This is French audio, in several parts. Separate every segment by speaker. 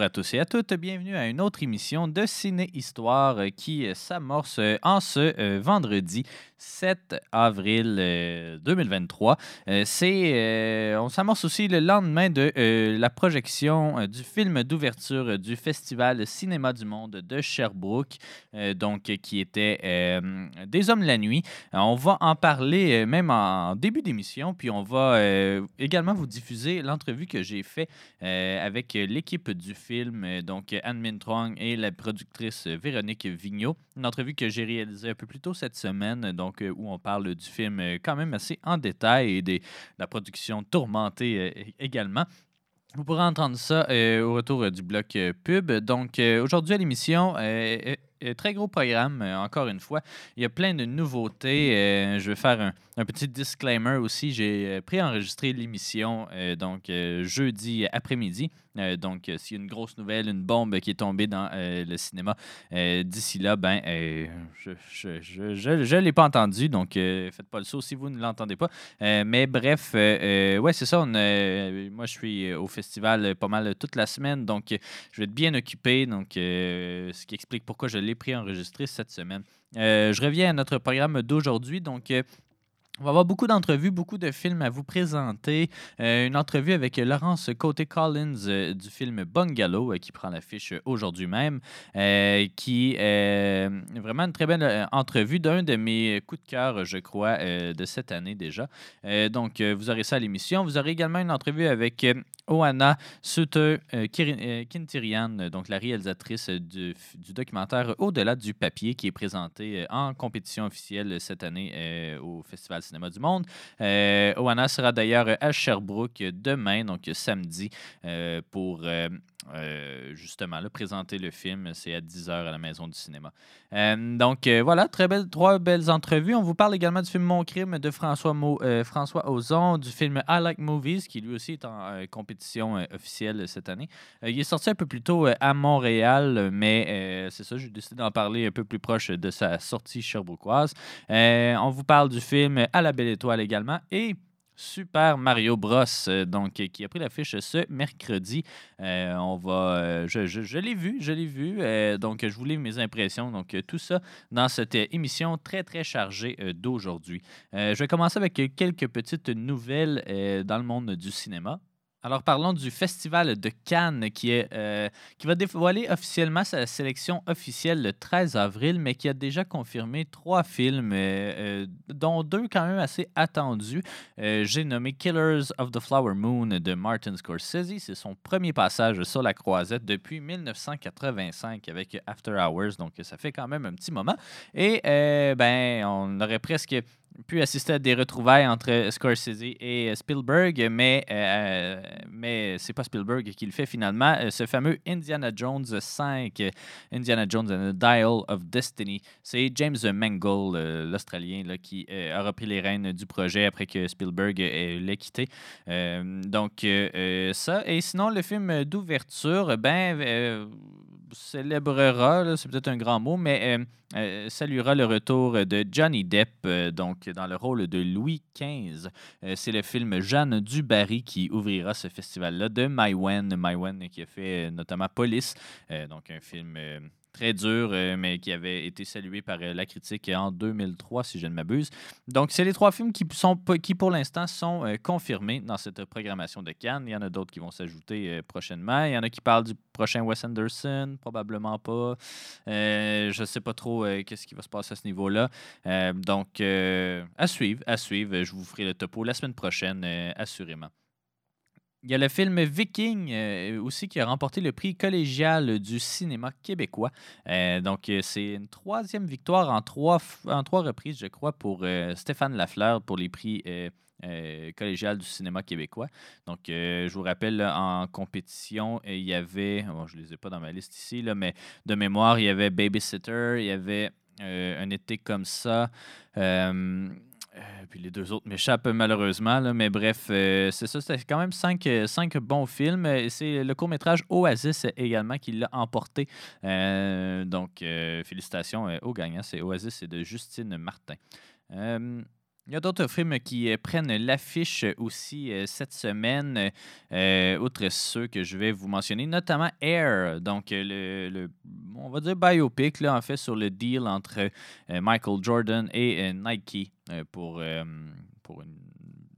Speaker 1: Bonjour à tous et à toutes, bienvenue à une autre émission de Ciné Histoire euh, qui euh, s'amorce euh, en ce vendredi 7 avril 2023. C'est, on s'amorce aussi le lendemain de la projection du film d'ouverture du Festival Cinéma du Monde de Sherbrooke, donc qui était Des Hommes la nuit. On va en parler même en début d'émission, puis on va également vous diffuser l'entrevue que j'ai fait avec l'équipe du film, euh, donc Anne Min Trong et la productrice Véronique Vigneault. Une entrevue que j'ai réalisée un peu plus tôt cette semaine, donc euh, où on parle du film euh, quand même assez en détail et de la production tourmentée également. Vous pourrez entendre ça au retour du bloc pub. Donc, aujourd'hui à l'émission, très gros programme, encore une fois. Il y a plein de nouveautés. je vais faire un, un petit disclaimer aussi. J'ai préenregistré l'émission donc jeudi après-midi. Euh, donc, euh, s'il y a une grosse nouvelle, une bombe qui est tombée dans euh, le cinéma, d'ici là, ben, je ne l'ai pas entendu. Donc, faites pas le saut si vous ne l'entendez pas. mais bref, ouais, c'est ça. moi, je suis au festival pas mal toute la semaine. Donc, je vais être bien occupé. Donc, ce qui explique pourquoi je l'ai pris enregistré cette semaine. je reviens à notre programme d'aujourd'hui. Donc, on va avoir beaucoup d'entrevues, beaucoup de films à vous présenter. Euh, une entrevue avec Laurence Côté-Collins euh, du film Bungalow, euh, qui prend l'affiche aujourd'hui même, qui est vraiment une très belle entrevue d'un de mes coups de cœur, je crois, de cette année déjà. donc, vous aurez ça à l'émission. Vous aurez également une entrevue avec Oana Suter Kintirian, donc la réalisatrice du, du documentaire Au-delà du papier, qui est présenté en compétition officielle cette année au Festival Cinéma du Monde. Euh, Oana sera d'ailleurs à Sherbrooke demain, donc samedi, euh, pour euh, justement présenter le film. C'est à 10h à la Maison du cinéma. donc voilà, très trois belles entrevues. On vous parle également du film Mon crime de François, François Ozon, du film I Like Movies, qui lui aussi est en compétition officielle cette année. il est sorti un peu plus tôt à Montréal, mais c'est ça, j'ai décidé d'en parler un peu plus proche de sa sortie cherbrouquoise. on vous parle du film À la Belle Étoile également. Et Super Mario Bros, euh, donc qui a pris l'affiche ce mercredi. Euh, on va, euh, je, l'ai vu, je l'ai vu. donc, je voulais mes impressions. Donc, tout ça dans cette émission très, très chargée d'aujourd'hui. je vais commencer avec quelques petites nouvelles dans le monde du cinéma. Alors parlons du Festival de Cannes euh, qui va dévoiler officiellement sa sélection officielle le 13 avril, mais qui a déjà confirmé trois films, euh, euh, dont deux quand même assez attendus. J'ai nommé Killers of the Flower Moon de Martin Scorsese. C'est son premier passage sur la croisette depuis 1985 avec After Hours, donc ça fait quand même un petit moment. Et ben, on aurait presque pu assister à des retrouvailles entre Scorsese et Spielberg, mais, euh, mais c'est pas Spielberg qui le fait finalement. Euh, ce fameux Indiana Jones 5, Indiana Jones and the Dial of Destiny, c'est James Mangold, euh, l'Australien, qui a repris les rênes du projet après que Spielberg l'ait quitté. donc, ça. Et sinon, le film d'ouverture, ben, célébrera, c'est peut-être un grand mot, mais euh, saluera le retour de Johnny Depp, euh, donc dans le rôle de Louis XV. Euh, c'est le film Jeanne Dubarry qui ouvrira ce festival-là de Maïwen. Maïwen qui a fait notamment Police, donc un film très dur, euh, mais qui avait été salué par euh, la critique en 2003, si je ne m'abuse. Donc, c'est les trois films qui, sont, qui pour l'instant, sont euh, confirmés dans cette programmation de Cannes. Il y en a d'autres qui vont s'ajouter prochainement. Il y en a qui parlent du prochain Wes Anderson, probablement pas. je ne sais pas trop qu'est-ce qui va se passer à ce niveau-là. donc, à suivre, à suivre. Je vous ferai le topo la semaine prochaine, assurément. Il y a le film Viking euh, aussi qui a remporté le prix collégial du cinéma québécois. Euh, donc, euh, c'est une troisième victoire en trois, en trois reprises, je crois, pour Stéphane Lafleur pour les prix collégial du cinéma québécois. Donc, je vous rappelle, en compétition, il y avait, bon, je ne les ai pas dans ma liste ici, là, mais de mémoire, il y avait Babysitter, il y avait Un été comme ça. Puis les deux autres m'échappent malheureusement, là, mais bref, c'est ça, c'était quand même cinq, cinq bons films. C'est le court-métrage Oasis également qui l'a emporté. donc, félicitations aux gagnants. C'est Oasis, c'est de Justine Martin. Il y a d'autres films qui euh, prennent l'affiche aussi euh, cette semaine, euh, outre ceux que je vais vous mentionner, notamment Air, donc le, on va dire biopic, là, en fait, sur le deal entre Michael Jordan et Nike pour, pour une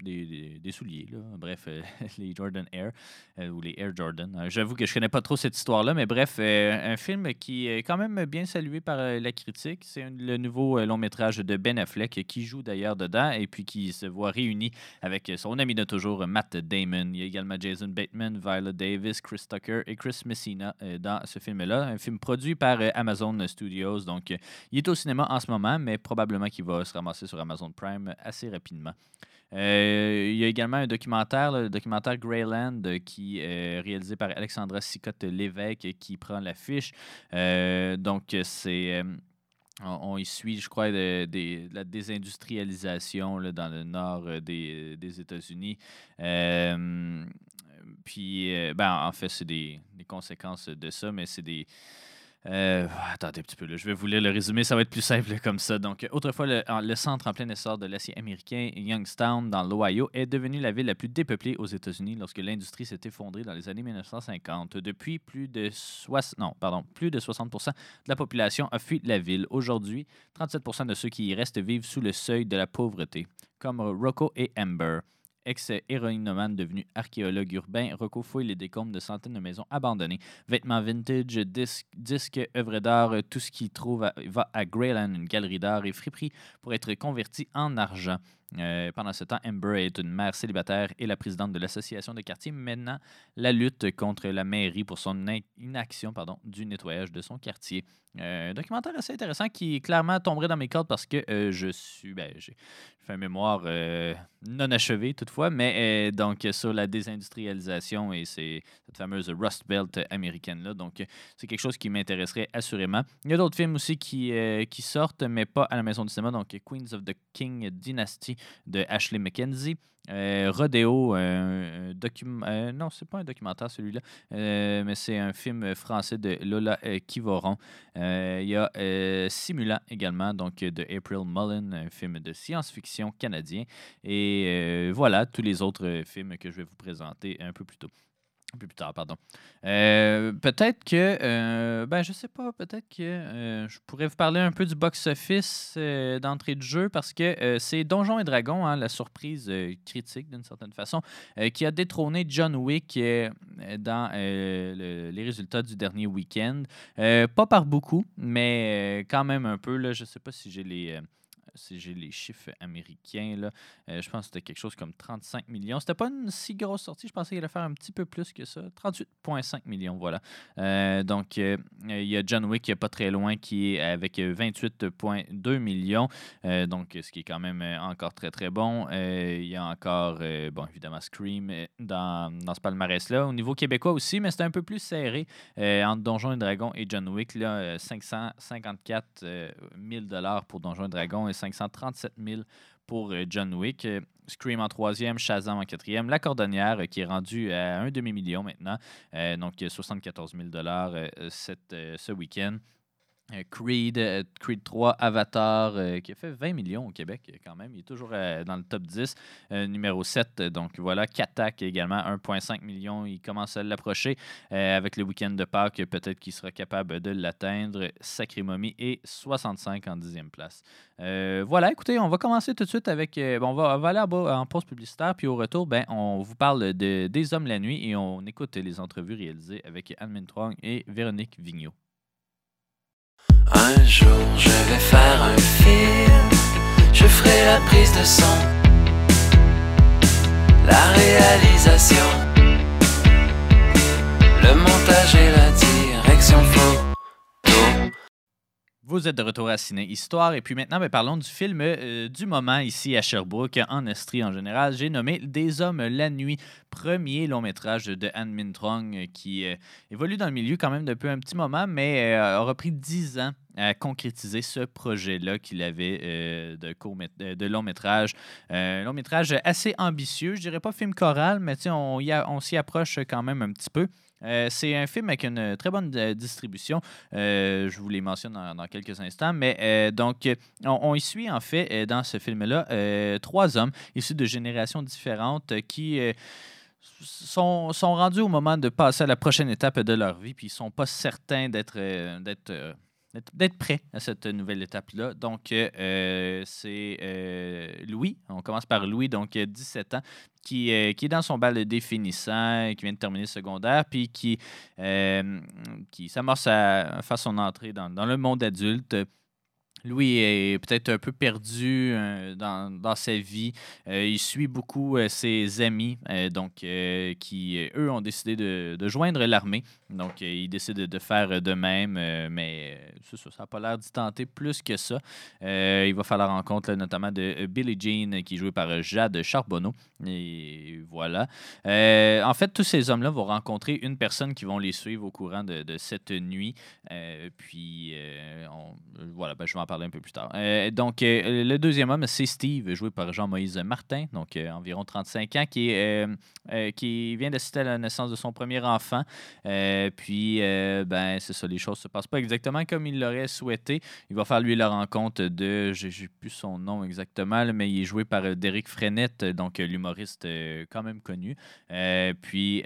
Speaker 1: des, souliers, bref, euh, les Jordan Air euh, ou les Air Jordan. Euh, j'avoue que je connais pas trop cette histoire-là, mais bref, un film qui est quand même bien salué par la critique. C'est le nouveau long métrage de Ben Affleck qui joue d'ailleurs dedans et puis qui se voit réuni avec son ami de toujours, Matt Damon. Il y a également Jason Bateman, Viola Davis, Chris Tucker et Chris Messina dans ce film-là. Un film produit par Amazon Studios. Donc, il est au cinéma en ce moment, mais probablement qu'il va se ramasser sur Amazon Prime assez rapidement. Euh, il y a également un documentaire, le documentaire Greyland, euh, qui est réalisé par Alexandra Sicotte-Lévesque, qui prend l'affiche. Euh, donc, c'est. On, y suit, je crois, de, la désindustrialisation dans le nord des, États-Unis. puis, ben, en fait, c'est des, conséquences de ça, mais c'est des, euh, attendez un petit peu, là. je vais vous lire le résumé, ça va être plus simple comme ça. Donc, autrefois, le, centre en plein essor de l'acier américain, Youngstown, dans l'Ohio, est devenu la ville la plus dépeuplée aux États-Unis lorsque l'industrie s'est effondrée dans les années 1950. Depuis, plus de, non, pardon, plus de 60% de la population a fui la ville. Aujourd'hui, 37 de ceux qui y restent vivent sous le seuil de la pauvreté, comme Rocco et Amber. Ex-héroïnomane devenu archéologue urbain, Rocco les décombres de centaines de maisons abandonnées. Vêtements vintage, disques, disques œuvres d'art, tout ce qu'il trouve va à Greyland, une galerie d'art et friperie, pour être converti en argent. Euh, pendant ce temps, Amber est une mère célibataire et la présidente de l'association de quartier Maintenant, la lutte contre la mairie pour son inaction pardon, du nettoyage de son quartier. Euh, un documentaire assez intéressant qui clairement tomberait dans mes cordes parce que euh, je suis. Ben, j'ai fait un mémoire non achevé toutefois, mais donc sur la désindustrialisation et cette fameuse Rust Belt américaine-là. Donc, c'est quelque chose qui m'intéresserait assurément. Il y a d'autres films aussi qui, qui sortent, mais pas à la maison du cinéma. Donc, Queens of the King Dynasty de Ashley McKenzie. Euh, Rodeo, document. Euh, non, c'est pas un documentaire celui-là, euh, mais c'est un film français de Lola Kivoron. Il y a Simulant également, donc de April Mullen, un film de science-fiction canadien. Et voilà tous les autres films que je vais vous présenter un peu plus tôt. Un peu plus tard, pardon. Euh, peut-être que, euh, ben je sais pas, peut-être que euh, je pourrais vous parler un peu du box-office d'entrée de jeu parce que c'est Donjons et Dragons, hein, la surprise critique d'une certaine façon, qui a détrôné John Wick dans les résultats du dernier week-end. pas par beaucoup, mais quand même un peu. Là, je sais pas si j'ai les si j'ai les chiffres américains, euh, je pense que c'était quelque chose comme 35 millions. C'était pas une si grosse sortie, je pensais qu'il allait faire un petit peu plus que ça. 38,5 millions, voilà. Euh, donc, euh, il y a John Wick qui est pas très loin, qui est avec 28,2 millions. donc, ce qui est quand même encore très, très bon. il y a encore, bon, évidemment, Scream dans, dans ce palmarès-là. Au niveau québécois aussi, mais c'était un peu plus serré entre Donjons et Dragons et John Wick. Là, 554 000 pour Donjons et Dragons 537 000 pour euh, John Wick. Euh, Scream en troisième, Shazam en quatrième. La Cordonnière euh, qui est rendue à un demi-million maintenant, donc 74 000 ce week-end. Euh, Creed, euh, Creed 3, Avatar, euh, qui a fait 20 millions au Québec quand même. Il est toujours dans le top 10. numéro 7, donc voilà. Katak également, 1,5 million. Il commence à l'approcher. avec le week-end de Pâques, peut-être qu'il sera capable de l'atteindre. Sacré Mommy et 65 en 10e place. voilà, écoutez, on va commencer tout de suite avec. bon, on, va, aller en, pause publicitaire, puis au retour, ben, on vous parle de Des Hommes la nuit et on écoute les entrevues réalisées avec Anne Mintrong et Véronique Vigneault.
Speaker 2: Un jour je vais faire un film, je ferai la prise de son, la réalisation, le montage et la direction faux.
Speaker 1: Vous êtes de retour à Ciné Histoire. Et puis maintenant, ben, parlons du film euh, du moment ici à Sherbrooke, en Estrie en général. J'ai nommé Des Hommes la nuit, premier long métrage de Anne Mintrong euh, qui euh, évolue dans le milieu quand même depuis un petit moment, mais aura pris dix ans à concrétiser ce projet-là qu'il avait de, de long métrage. Un long métrage assez ambitieux, je dirais pas film choral, mais on, on s'y approche quand même un petit peu. Euh, c'est un film avec une très bonne euh, distribution. Euh, je vous les mentionne dans, quelques instants. Mais donc, on, y suit en fait dans ce film-là trois hommes issus de générations différentes qui sont, sont, rendus au moment de passer à la prochaine étape de leur vie, puis ils sont pas certains d'être d'être prêt à cette nouvelle étape-là. Donc, euh, euh, c'est euh, Louis, on commence par Louis, donc 17 ans, qui, qui est dans son bal définissant, qui vient de terminer secondaire, puis qui, qui s'amorce à faire son entrée dans le monde adulte. Louis est peut-être un peu perdu euh, dans, sa vie. Euh, il suit beaucoup euh, ses amis, donc qui, eux, ont décidé de, joindre l'armée. Donc, il décide de faire de même, mais ça n'a pas l'air d'y tenter plus que ça. il va faire la rencontre notamment de Billie Jean, qui est jouée par Jade Charbonneau. Et voilà. en fait, tous ces hommes-là vont rencontrer une personne qui vont les suivre au courant de, cette nuit. puis, voilà, ben, je vais en parler un peu plus tard. Euh, donc, euh, le deuxième homme, c'est Steve, joué par Jean-Moïse Martin, donc euh, environ 35 ans, qui, qui vient d'assister à la naissance de son premier enfant. puis, ben, c'est ça, les choses se passent pas exactement comme il l'aurait souhaité. Il va faire, lui, la rencontre de, j'ai plus son nom exactement, mais il est joué par Derek Frenette, donc l'humoriste quand même connu. puis,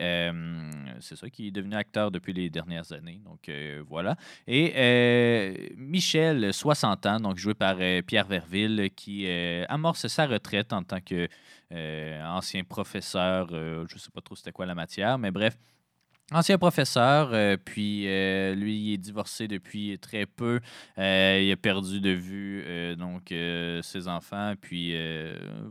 Speaker 1: c'est ça, qui est devenu acteur depuis les dernières années. Donc, voilà. Et Michel, 60 donc joué par euh, Pierre Verville, qui euh, amorce sa retraite en tant que euh, ancien professeur. je ne sais pas trop c'était quoi la matière, mais bref, Ancien professeur, euh, puis euh, lui, il est divorcé depuis très peu. Euh, il a perdu de vue donc ses enfants. Puis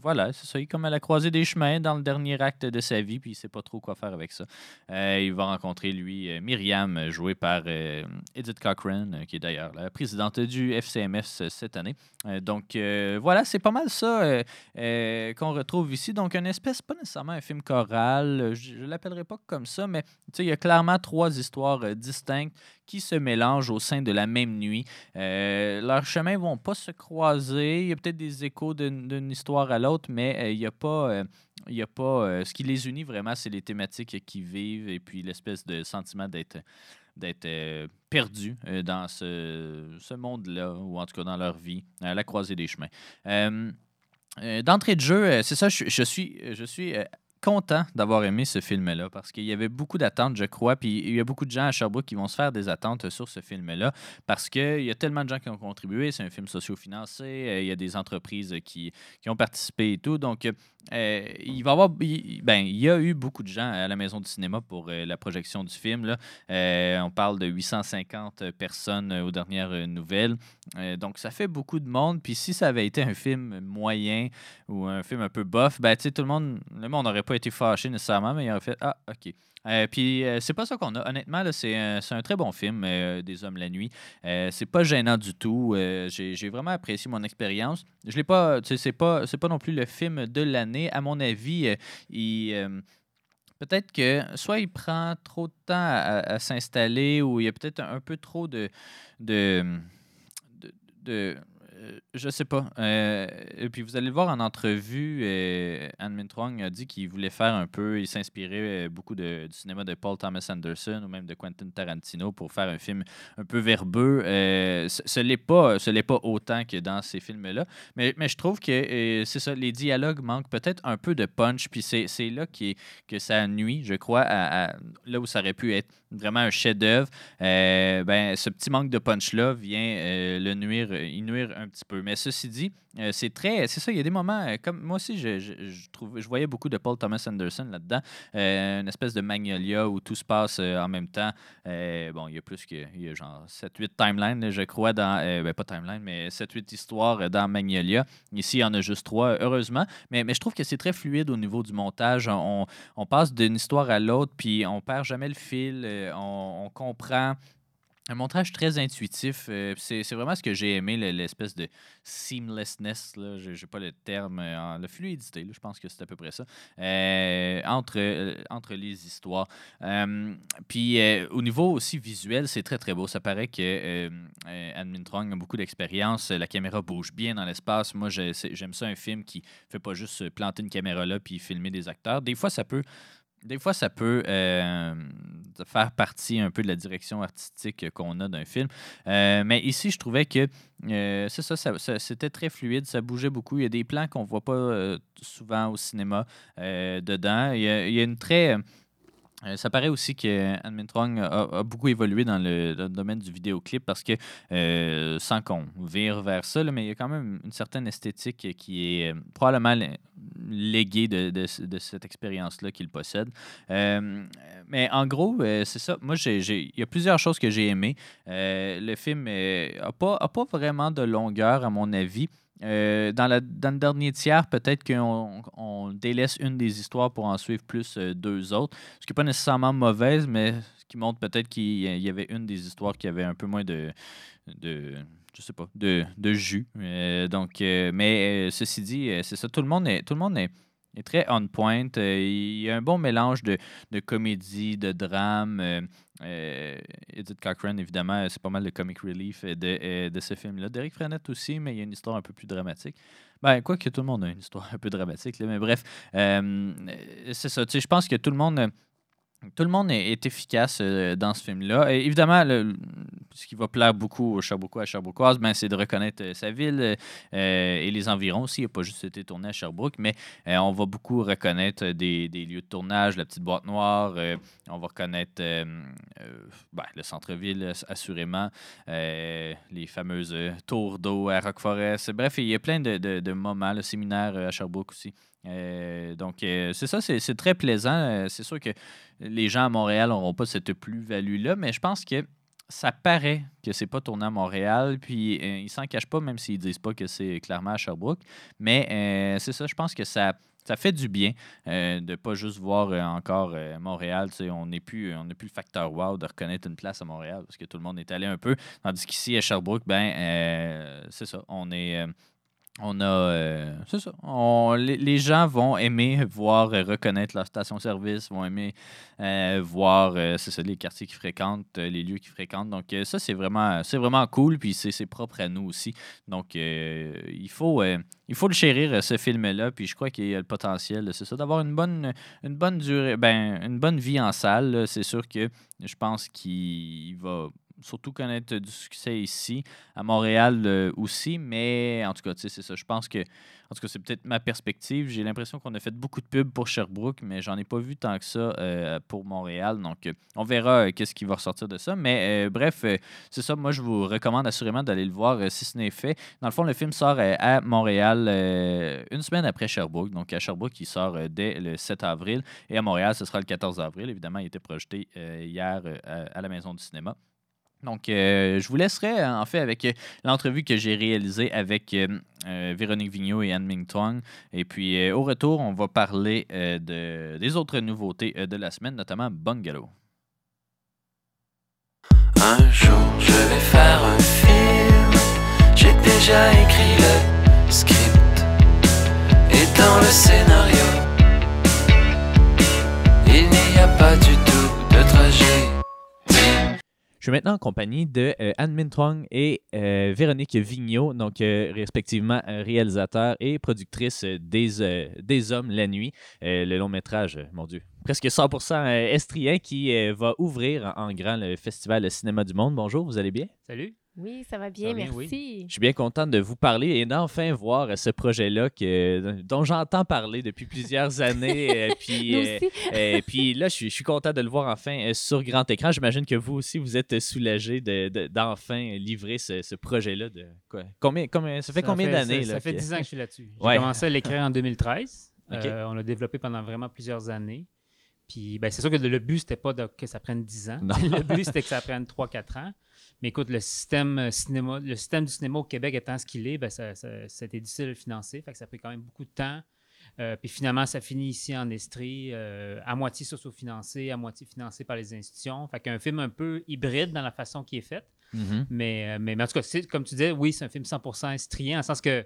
Speaker 1: voilà, c'est comme à la croisée des chemins dans le dernier acte de sa vie, puis il sait pas trop quoi faire avec ça. il va rencontrer, lui, Myriam, jouée par Edith Cochrane, qui est d'ailleurs la présidente du FCMS cette année. donc voilà, c'est pas mal ça qu'on retrouve ici. Donc, une espèce, pas nécessairement un film choral, je, ne l'appellerai pas comme ça, mais tu sais, il y a clairement trois histoires euh, distinctes qui se mélangent au sein de la même nuit. Euh, leurs chemins vont pas se croiser. Il y a peut-être des échos d'une histoire à l'autre, mais euh, il a pas. il y a pas ce qui les unit vraiment, c'est les thématiques qui vivent et puis l'espèce de sentiment d'être d'être perdu dans ce, monde-là, ou en tout cas dans leur vie, à la croisée des chemins. D'entrée de jeu, c'est ça, je, suis, je suis content d'avoir aimé ce film-là parce qu'il y avait beaucoup d'attentes, je crois. Puis il y a beaucoup de gens à Sherbrooke qui vont se faire des attentes sur ce film-là parce qu'il y a tellement de gens qui ont contribué. C'est un film socio-financé. Euh, il y a des entreprises qui, qui ont participé et tout. Donc, euh, il va avoir. ben, il y a eu beaucoup de gens à la Maison du cinéma pour euh, la projection du film. Là. on parle de 850 personnes aux dernières nouvelles. donc, ça fait beaucoup de monde. Puis si ça avait été un film moyen ou un film un peu bof, ben, tout le monde, le monde n'aurait pas été fâché nécessairement, mais il aurait fait Ah, OK. Euh, puis euh, c'est pas ça qu'on a. Honnêtement, c'est un, un, très bon film, euh, Des Hommes la nuit. c'est pas gênant du tout. J'ai vraiment apprécié mon expérience. Je l'ai pas. C'est pas, pas non plus le film de l'année. À mon avis, il. Peut-être que soit il prend trop de temps à, s'installer ou il y a peut-être un, peu trop de, de, de euh, je sais pas. Euh, et puis vous allez le voir en entrevue, euh, Anne a dit qu'il voulait faire un peu, il s'inspirait beaucoup de, du cinéma de Paul Thomas Anderson ou même de Quentin Tarantino pour faire un film un peu verbeux. ce n'est pas, pas autant que dans ces films-là, mais, je trouve que c'est ça, les dialogues manquent peut-être un peu de punch, puis c'est là que ça nuit, je crois, à, là où ça aurait pu être vraiment un chef-d'œuvre. ben, ce petit manque de punch-là vient le nuire, il nuire un petit peu. Mais ceci dit, euh, c'est très. C'est ça, il y a des moments. Euh, comme moi aussi, je, je, je voyais beaucoup de Paul Thomas Anderson là-dedans. Euh, une espèce de Magnolia où tout se passe en même temps. bon, il y a plus que. Il y a genre 7-8 timelines, je crois, dans. Ben, pas timeline, mais 7-8 histoires dans Magnolia. Ici, il y en a juste trois, heureusement. Mais, mais je trouve que c'est très fluide au niveau du montage. On, on passe d'une histoire à l'autre, puis on perd jamais le fil. on, on comprend un montage très intuitif. euh, c'est vraiment ce que j'ai aimé, le- l'espèce de seamlessness. Je n'ai pas le terme. euh, la fluidité, là, je pense que c'est à peu près ça. euh, entre, entre les histoires. Puis au niveau aussi visuel, c'est très très beau. Ça paraît que Anne Mintrong a beaucoup d'expérience. La caméra bouge bien dans l'espace. Moi, j'aime ça un film qui fait pas juste planter une caméra là puis filmer des acteurs. Des fois, ça peut des fois, ça peut euh, faire partie un peu de la direction artistique qu'on a d'un film. Euh, mais ici, je trouvais que euh, ça, ça- c'était très fluide, ça bougeait beaucoup. Il y a des plans qu'on voit pas souvent au cinéma dedans. Il y a une très. Euh, ça paraît aussi que Anne Mintrong a, a beaucoup évolué dans le, domaine du vidéoclip parce que, euh, sans qu'on vire vers ça, mais il y a quand même une certaine esthétique qui est euh, probablement lé- léguée de, de ce- de cette expérience-là qu'il possède. Mais en gros, c'est ça. Moi, il y a plusieurs choses que j'ai aimées. Le film n'a pas, a pas vraiment de longueur, à mon avis. Euh, dans, la, le dernier tiers, peut-être qu'on on délaisse une des histoires pour en suivre plus euh, deux autres. Ce qui n'est pas nécessairement mauvaise, mais ce qui montre peut-être qu'il y avait une des histoires qui avait un peu moins de. de je sais pas, de, jus. Euh, donc, mais ceci dit, c'est ça. Tout le monde est, tout le monde est, très on point. Il y a un bon mélange de comédie, de drame. Euh, Edith Cochrane, évidemment, c'est pas mal le comic relief de, de ce film-là. Derek Frenette aussi, mais il y a une histoire un peu plus dramatique. Ben, quoi que tout le monde a une histoire un peu dramatique, là, mais bref, euh, c'est ça. Je pense que tout le monde. Tout le monde est, efficace euh, dans ce film-là. Évidemment, ce qui va plaire beaucoup aux Sherbrookeois à Sherbrookeoises, ben, c'est de reconnaître euh, sa ville euh, et les environs aussi. Il n'a pas juste été tourné à Sherbrooke, mais on va beaucoup reconnaître des, lieux de tournage, la petite boîte noire. on va reconnaître ben, le centre-ville, ass- assurément, les fameuses tours d'eau à Rock Forest. Bref, il y a plein de, moments, le séminaire à Sherbrooke aussi. Euh, donc, euh, c'est ça, c'est très plaisant. Euh, C'est sûr que les gens à Montréal n'auront pas cette plus-value-là, mais je pense que ça paraît que c'est pas tourné à Montréal, puis ils s'en cachent pas, même s'ils disent pas que c'est clairement à Sherbrooke. Mais c'est ça, je pense que ça, ça fait du bien euh, de pas juste voir encore Montréal. On n'est plus, on plus le facteur wow de reconnaître une place à Montréal, parce que tout le monde est allé un peu. Tandis qu'ici, à Sherbrooke, ben, c'est ça, on est. on a. euh, c'est ça. Les, gens vont aimer voir euh, reconnaître leur station-service, vont aimer euh, voir, euh, c'est ça, les quartiers qu'ils fréquentent, les lieux qu'ils fréquentent. Donc, ça, c'est vraiment, c'est vraiment cool. Puis, c'est propre à nous aussi. Donc, il, faut, il faut le chérir, ce film-là. Puis, je crois qu'il y a le potentiel, c'est ça, d'avoir une bonne, une bonne durée, ben, une bonne vie en salle. C'est sûr que je pense qu'il va surtout connaître du succès ici, à Montréal euh, aussi, mais en tout cas, c'est ça. Je pense que, en tout cas, c'est peut-être ma perspective. J'ai l'impression qu'on a fait beaucoup de pubs pour Sherbrooke, mais j'en ai pas vu tant que ça euh, pour Montréal. Donc, euh, on verra qu'est-ce qui va ressortir de ça. Mais bref, c'est ça. Moi, je vous recommande assurément d'aller le voir si ce n'est fait. Dans le fond, le film sort à Montréal une semaine après Sherbrooke. Donc, à Sherbrooke, il sort dès le 7 avril. Et à Montréal, ce sera le 14 avril. Évidemment, il était projeté hier à la Maison du cinéma. Donc, euh, je vous laisserai euh, en fait avec euh, l'entrevue que j'ai réalisée avec euh, euh, Véronique Vigneault et Anne Ming Tong. Et puis, euh, au retour, on va parler de, des autres nouveautés de la semaine, notamment Bungalow.
Speaker 2: Un jour je vais faire un film. J'ai déjà écrit le script et dans le scénario. Il n'y a pas du tout de trajet.
Speaker 3: Je suis maintenant en compagnie de euh, Anne et euh, Véronique Vigneault, donc euh, respectivement euh, réalisateur et productrice des, des Hommes la nuit, le long métrage, mon Dieu, presque 100% euh, estrien qui va ouvrir en grand le Festival Cinéma du Monde. Bonjour, vous allez bien?
Speaker 4: Salut.
Speaker 5: Oui, ça va bien,
Speaker 4: va bien, oui.
Speaker 5: merci.
Speaker 3: Je suis bien content de vous parler et d'enfin voir euh, ce projet-là que, dont j'entends parler depuis plusieurs années. euh, puis,
Speaker 5: Nous
Speaker 3: euh,
Speaker 5: aussi.
Speaker 3: Et puis là, je suis, je suis content de le voir enfin euh, sur grand écran. J'imagine que vous aussi, vous êtes soulagé de- de- d'enfin livrer ce, ce projet-là. De, quoi? Combien, combien, ça fait combien d'années?
Speaker 4: Ça,
Speaker 3: là,
Speaker 4: ça fait 10 ans que je suis là-dessus. J'ai
Speaker 3: Ouais.
Speaker 4: commencé à l'écrire en 2013.
Speaker 3: Ok.
Speaker 4: Euh, on l'a développé pendant vraiment plusieurs années. Puis ben, c'est sûr que le but, c'était pas de- que ça prenne 10 ans.
Speaker 3: Non.
Speaker 4: le but, c'était que ça prenne 3-4 ans. Mais écoute, le système, euh, cinéma, le système du cinéma au Québec étant ce qu'il est, ben, ça, été difficile de le financer. Fait que ça a pris quand même beaucoup de temps. Euh, puis finalement, ça finit ici en Estrie, euh, à moitié socio-financé, à moitié financé par les institutions. Fait qu'un film un peu hybride dans la façon qui est faite.
Speaker 1: Mhm.
Speaker 4: Mais, mais, mais en tout cas, comme tu disais, oui, c'est un film 100% estrien, en sens que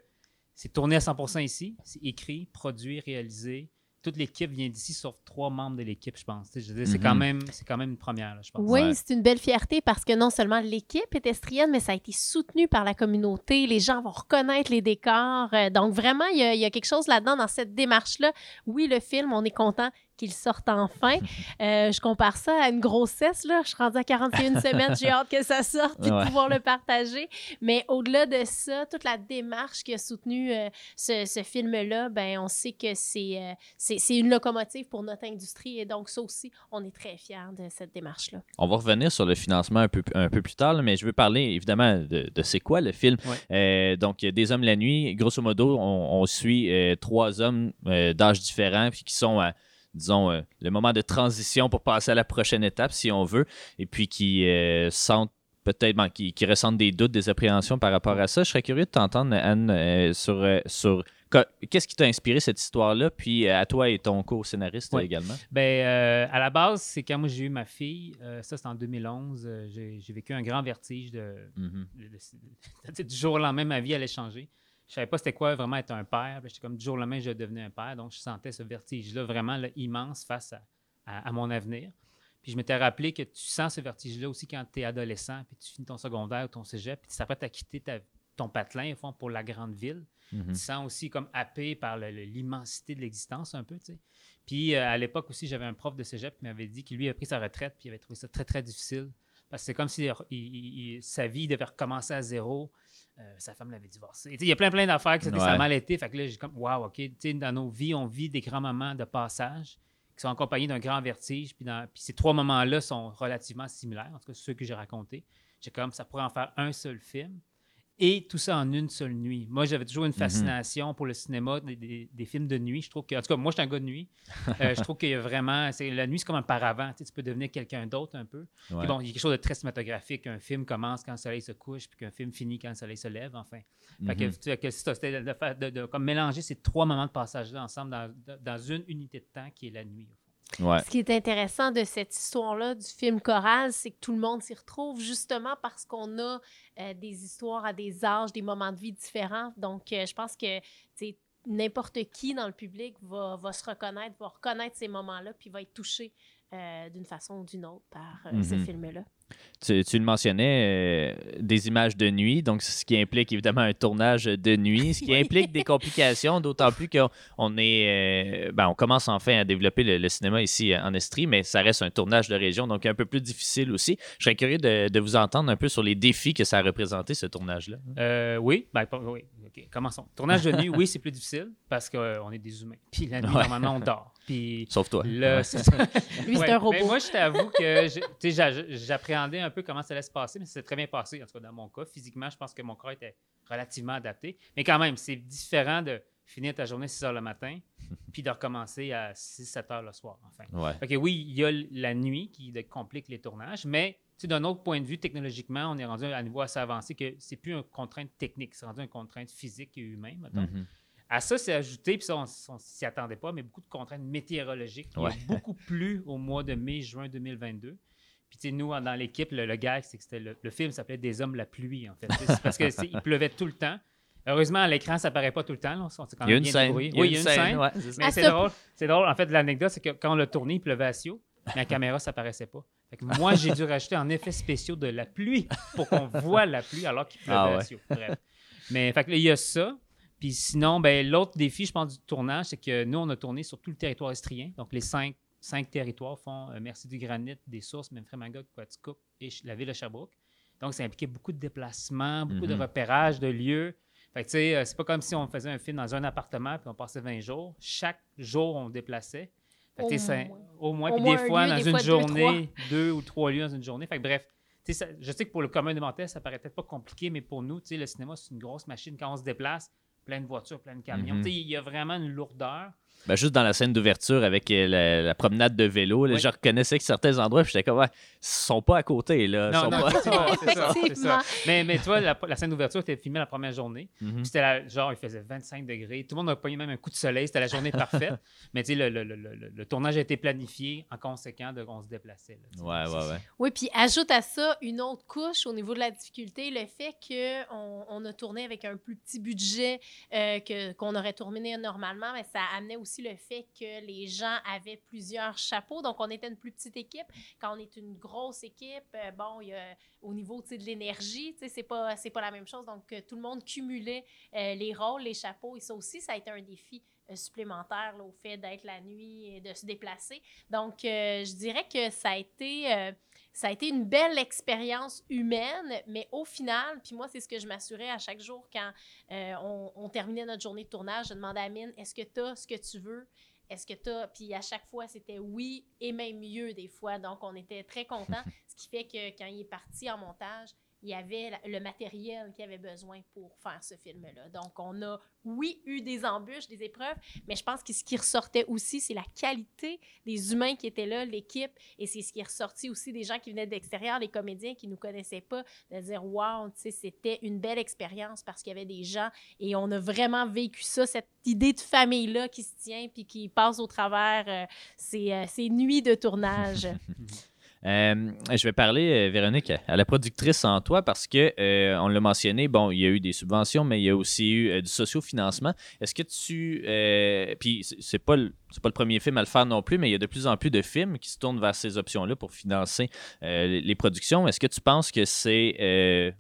Speaker 4: c'est tourné à 100% ici. C'est écrit, produit, réalisé. Toute l'équipe vient d'ici, sauf trois membres de l'équipe, je pense. Je C'est
Speaker 1: Mhm.
Speaker 4: quand, même- c'est quand même une première, là, je pense.
Speaker 5: Oui,
Speaker 1: Ouais.
Speaker 5: c'est une belle fierté parce que non seulement l'équipe est estrienne, mais ça a été soutenu par la communauté. Les gens vont reconnaître les décors. Euh, donc, vraiment, il y, a- il y a quelque chose là-dedans, dans cette démarche-là. Oui, le film, on est content qu'il sorte enfin. Euh, je compare ça à une grossesse. Là. Je suis rendue à 41 semaines. J'ai hâte que ça sorte et
Speaker 1: Ouais.
Speaker 5: de pouvoir le partager. Mais au-delà de ça, toute la démarche qui a soutenu euh, ce, ce film-là, ben, on sait que c'est euh, c'est une locomotive pour notre industrie. Et donc, ça aussi, on est très fiers de cette démarche-là.
Speaker 1: On va revenir sur le financement un peu, un peu plus tard, là, mais je veux parler évidemment de, de c'est quoi le film? Euh, donc, Des hommes la nuit, grosso modo, on, on suit euh, trois hommes euh, d'âge différents puis qui sont à, disons, euh, le moment de transition pour passer à la prochaine étape, si on veut, et puis qui euh, sentent peut-être, bon, qui, qui ressentent des doutes, des appréhensions par rapport à ça. Je serais curieux de t'entendre, Anne, euh, sur, euh, sur qu'est-ce qui t'a inspiré cette histoire-là, puis à toi et ton co-scénariste également.
Speaker 4: Ben, euh, à la base, c'est quand moi j'ai eu ma fille, ça c'était en 2011, euh, j'ai vécu un grand vertige de,
Speaker 1: Mhm.
Speaker 4: de- de- du jour au lendemain, ma vie allait changer. Je savais pas c'était quoi vraiment être un père. J'étais comme du jour au lendemain, je devenais un père. Donc, je sentais ce vertige-là vraiment là, immense face à, à- à mon avenir. Puis je m'étais rappelé que tu sens ce vertige-là aussi quand tu es adolescent, puis tu finis ton secondaire ou ton cégep, puis tu t'apprêtes à quitter ta- ton patelin, au fond, pour la grande ville.
Speaker 1: Mhm.
Speaker 4: Tu sens aussi comme happé par le- le- l'immensité de l'existence un peu, tu sais. Puis euh, à l'époque aussi, j'avais un prof de cégep qui m'avait dit qu'il lui a pris sa retraite, puis il avait trouvé ça très, très difficile. Parce que c'est comme si il- il- il- sa vie devait recommencer à zéro. Euh, sa femme l'avait divorcé. Il y a plein, plein d'affaires qui ça a
Speaker 1: Ouais.
Speaker 4: mal été. Fait que là, j'ai comme, wow, OK. Dans nos vies, on vit des grands moments de passage qui sont accompagnés d'un grand vertige. Puis, dans- puis ces trois moments-là sont relativement similaires, en tout cas ceux que j'ai racontés. J'ai comme, ça pourrait en faire un seul film. Et tout ça en une seule nuit. Moi, j'avais toujours une fascination pour le cinéma, des, des- des films de nuit. Je trouve que, en tout cas, moi, je suis un gars de nuit. Euh, je trouve qu'il y a vraiment. La nuit, c'est comme un paravent. Tu, sais, tu peux devenir quelqu'un d'autre un peu.
Speaker 1: Ouais.
Speaker 4: bon, il y a quelque chose de très cinématographique. Un film commence quand le soleil se couche, puis qu'un film finit quand le soleil se lève, enfin. Fait que,
Speaker 1: Mhm.
Speaker 4: que c'était de, de- de- comme mélanger ces trois moments de passage-là ensemble dans, dans une unité de temps qui est la nuit. au.
Speaker 1: Ouais.
Speaker 5: Ce qui est intéressant de cette histoire-là, du film choral, c'est que tout le monde s'y retrouve justement parce qu'on a euh, des histoires à des âges, des moments de vie différents. Donc, euh, je pense que n'importe qui dans le public va, va se reconnaître, va reconnaître ces moments-là, puis va être touché euh, d'une façon ou d'une autre par ce
Speaker 1: Mhm.
Speaker 5: film-là.
Speaker 1: Tu, tu le mentionnais, euh, des images de nuit, donc ce qui implique évidemment un tournage de nuit, ce qui implique des complications, d'autant plus qu'on on est, euh, ben, on commence enfin à développer le, le cinéma ici euh, en Estrie, mais ça reste un tournage de région, donc un peu plus difficile aussi. Je serais curieux de, de vous entendre un peu sur les défis que ça a représenté, ce tournage-là.
Speaker 4: Euh, oui, ben, oui, OK, commençons. Tournage de nuit, oui, c'est plus difficile parce qu'on est des humains. Puis la nuit,
Speaker 1: Ouais.
Speaker 4: normalement, on dort. Puis
Speaker 1: Sauf toi.
Speaker 4: Là,
Speaker 1: Ouais.
Speaker 4: c'est ça.
Speaker 5: Lui, c'est
Speaker 4: Ouais,
Speaker 5: un robot.
Speaker 4: mais moi, je t'avoue que je- j'appréhendais un peu comment ça allait se passer, mais c'est très bien passé, en tout cas dans mon cas. Physiquement, je pense que mon corps était relativement adapté. Mais quand même, c'est différent de finir ta journée à 6 heures le matin, puis de recommencer à 6-7 heures le soir, enfin.
Speaker 1: Ouais.
Speaker 4: Fait que oui, il y a la nuit qui complique les tournages, mais tu sais, d'un autre point de vue, technologiquement, on est rendu à un niveau assez avancé que c'est plus une contrainte technique, c'est rendu une contrainte physique et humaine.
Speaker 1: Mhm.
Speaker 4: À ça, c'est ajouté, puis ça, on, on s'y attendait pas, mais beaucoup de contraintes météorologiques.
Speaker 1: Ouais.
Speaker 4: Il y a beaucoup plu au mois de mai-juin 2022. Puis, tu sais, nous, dans l'équipe, le, le gag, c'est que c'était le, le film s'appelait Des hommes, la pluie, en fait. C'est parce qu'il pleuvait tout le temps. Heureusement, à l'écran, ça paraît pas tout le temps. là. On s'est quand
Speaker 1: Il y a
Speaker 4: même
Speaker 1: une
Speaker 4: bien
Speaker 1: scène.
Speaker 4: Oui, il y a une scène.
Speaker 1: ouais, c'est ça.
Speaker 4: Mais c'est
Speaker 5: ce-
Speaker 4: drôle. C'est drôle. En fait, l'anecdote, c'est que quand on l'a tourné, il pleuvait à Sio, mais la caméra, ça paraissait pas. Fait que moi, j'ai dû rajouter en effets spéciaux de la pluie pour qu'on voit la pluie alors qu'il pleuvait
Speaker 1: Ah
Speaker 4: à. Sio. Bref. Mais fait que là, il y a ça. Puis sinon, ben, l'autre défi, je pense, du tournage, c'est que nous, on a tourné sur tout le territoire estrien. Donc, les cinq, cinq territoires font euh, Merci du Granit, des Sources, même Frémagog, Quaticook et la ville de Sherbrooke. Donc, ça impliquait beaucoup de déplacements, beaucoup de
Speaker 1: Mhm.
Speaker 4: repérages de lieux. Fait que, tu sais, euh, c'est pas comme si on faisait un film dans un appartement puis on passait 20 jours. Chaque jour, on déplaçait. Fait que,
Speaker 5: Au
Speaker 4: c'est-
Speaker 5: moins.
Speaker 4: au moins.
Speaker 5: Au
Speaker 4: Puis
Speaker 5: moins
Speaker 4: des
Speaker 5: un
Speaker 4: fois,
Speaker 5: lieu,
Speaker 4: dans
Speaker 5: des
Speaker 4: une
Speaker 5: fois
Speaker 4: journée, deux ou trois lieux dans une journée. Fait que, bref, tu sais, ça- je sais que pour le commun des mortels, ça paraît peut-être pas compliqué, mais pour nous, tu sais, le cinéma, c'est une grosse machine. Quand on se déplace, plein de voitures, plein de camions.
Speaker 1: Mhm.
Speaker 4: Tu sais, Il y a vraiment une lourdeur.
Speaker 1: Ben, juste dans la scène d'ouverture avec euh, la, la promenade de vélo, là,
Speaker 4: Oui.
Speaker 1: je reconnaissais que certains endroits, puis j'étais comme, ouais, ils sont pas à côté, là. ils
Speaker 4: Non,
Speaker 1: sont
Speaker 4: non,
Speaker 1: pas-
Speaker 4: c'est ça, c'est ça. Mais, mais toi, la, la scène d'ouverture était filmée la première journée.
Speaker 1: Mhm.
Speaker 4: Puis C'était la- genre, il faisait 25 degrés. Tout le monde a pogné même un coup de soleil. C'était la journée parfaite. Mais tu sais, le, le- le- le- le tournage a été planifié en conséquent de qu'on se déplaçait. là.
Speaker 1: Ouais, ouais, ouais.
Speaker 5: Oui, puis ajoute à ça une autre couche au niveau de la difficulté, le fait qu'on on a tourné avec un plus petit budget euh, que, qu'on aurait tourné normalement, mais ça amenait aussi le fait que les gens avaient plusieurs chapeaux. Donc, on était une plus petite équipe. Quand on est une grosse équipe, euh, bon, il y a, au niveau de l'énergie, c'est pas, pas la même chose. Donc, euh, tout le monde cumulait euh, les rôles, les chapeaux. Et ça aussi, ça a été un défi supplémentaire au fait d'être la nuit et de se déplacer. Donc, je dirais que ça a été, ça a été une belle expérience humaine, mais au final, puis moi, c'est ce que je m'assurais à chaque jour quand euh, on, on terminait notre journée de tournage. Je demandais à Mine, est-ce que tu as ce que tu veux? Est-ce que tu as. Puis à chaque fois, c'était oui et même mieux des fois. Donc, on était très contents. ce qui fait que quand il est parti en montage, il y avait le matériel qu'il avait besoin pour faire ce film-là. Donc, on a, oui, eu des embûches, des épreuves, mais je pense que ce qui ressortait aussi, c'est la qualité des humains qui étaient là, l'équipe, et c'est ce qui est ressorti aussi des gens qui venaient d'extérieur, les comédiens qui ne nous connaissaient pas, de dire, wow, tu sais, c'était une belle expérience parce qu'il y avait des gens, et on a vraiment vécu ça, cette idée de famille-là qui se tient, puis qui passe au travers euh, ces, euh, ces nuits de tournage.
Speaker 1: Euh, je vais parler, euh, Véronique, à la productrice en toi parce que euh, on l'a mentionné, bon, il y a eu des subventions, mais il y a aussi eu euh, du sociofinancement. Est-ce que tu. puis c'est- pas, le- c'est pas le premier film à le faire non plus, mais il y a de plus en plus de films qui se tournent vers ces options-là pour financer les productions. Est-ce que tu penses que c'est.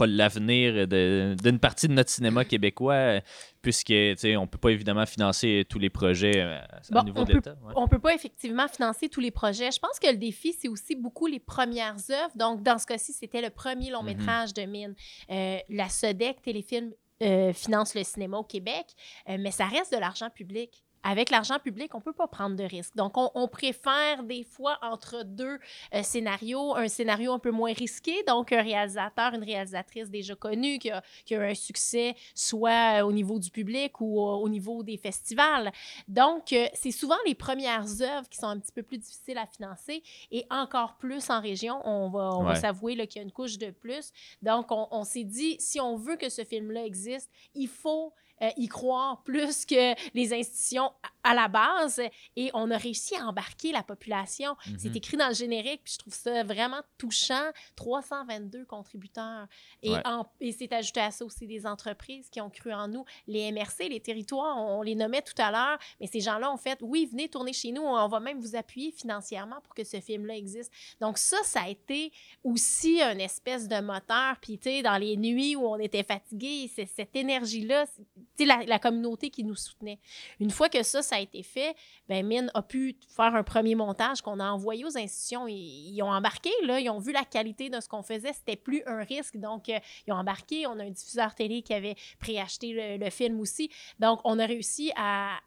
Speaker 1: Euh, pas l'avenir d'une partie de notre cinéma québécois, euh, puisque on peut pas évidemment financer tous les projets euh, à
Speaker 5: Bon,
Speaker 1: niveau
Speaker 5: on
Speaker 1: de l'État. ouais.
Speaker 5: On peut pas effectivement financer tous les projets. Je pense que le défi, c'est aussi beaucoup les premières œuvres. Donc, dans ce cas-ci, c'était le premier long
Speaker 1: Mhm.
Speaker 5: métrage de Mine. Euh, la SODEC Téléfilm euh, finance le cinéma au Québec, euh, mais ça reste de l'argent public. Avec l'argent public, on ne peut pas prendre de risques. Donc, on, on préfère des fois entre deux euh, scénarios, un scénario un peu moins risqué, donc un réalisateur, une réalisatrice déjà connue qui a, qui a eu un succès soit euh, au niveau du public ou euh, au niveau des festivals. Donc, euh, c'est souvent les premières œuvres qui sont un petit peu plus difficiles à financer et encore plus en région. On va, on va
Speaker 1: Ouais.
Speaker 5: s'avouer qu'il y a une couche de plus. Donc, on, on s'est dit, si on veut que ce film-là existe, il faut euh, y croire plus que les institutions à, la base. Et on a réussi à embarquer la population. C'est
Speaker 1: Mhm.
Speaker 5: écrit dans le générique, puis je trouve ça vraiment touchant. 322 contributeurs. Et,
Speaker 1: Ouais.
Speaker 5: et c'est ajouté à ça aussi des entreprises qui ont cru en nous. Les MRC, les territoires, on, on les nommait tout à l'heure, mais ces gens-là ont fait, oui, venez tourner chez nous, on va même vous appuyer financièrement pour que ce film-là existe. Donc ça, ça a été aussi une espèce de moteur. Puis, tu sais, dans les nuits où on était fatigué, c'est cette énergie-là, c'est- la, la communauté qui nous soutenait. Une fois que ça, ça a été fait, ben Mine a pu faire un premier montage qu'on a envoyé aux institutions. Ils, ont embarqué, là, ils ont vu la qualité de ce qu'on faisait. C'était plus un risque. Donc, euh, ils ont embarqué. On a un diffuseur télé qui avait préacheté le, film aussi. Donc, on a réussi à,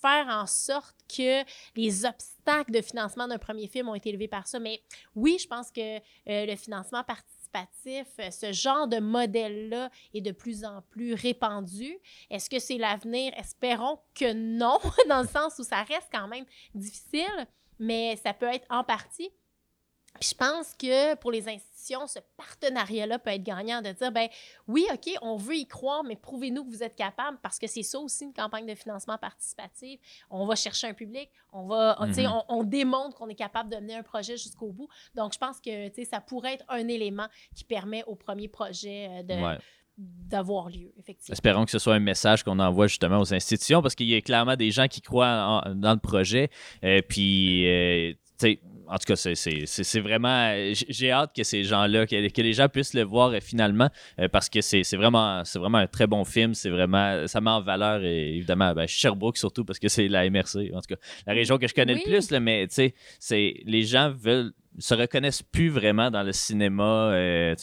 Speaker 5: faire en sorte que les obstacles de financement d'un premier film ont été élevés par ça. Mais oui, je pense que euh, le financement participatif, euh, ce genre de modèle-là est de plus en plus répandu. Est-ce que c'est l'avenir? Espérons que non, dans le sens où ça reste quand même difficile, mais ça peut être en partie. Puis je pense que pour les institutions, ce partenariat-là peut être gagnant de dire, ben oui, OK, on veut y croire, mais prouvez-nous que vous êtes capable, parce que c'est ça aussi une campagne de financement participatif. On va chercher un public, on va, tu sais,
Speaker 1: Mhm.
Speaker 5: on, on démontre qu'on est capable de mener un projet jusqu'au bout. Donc, je pense que, tu sais, ça pourrait être un élément qui permet au premier projet euh, de,
Speaker 1: Ouais.
Speaker 5: d'avoir lieu, effectivement.
Speaker 1: Espérons que ce soit un message qu'on envoie justement aux institutions parce qu'il y a clairement des gens qui croient en- dans le projet. Euh, puis, euh, tu sais, en tout cas, c'est- vraiment. J'ai hâte que ces gens-là, que, que les gens puissent le voir euh, finalement euh, parce que c'est vraiment, vraiment un très bon film. C'est vraiment. Ça met en valeur, et, évidemment, ben, Sherbrooke surtout parce que c'est la MRC, en tout cas, la région que je connais
Speaker 5: Oui.
Speaker 1: le plus. Là, mais, tu sais, c'est- les gens veulent se reconnaissent plus vraiment dans le cinéma euh,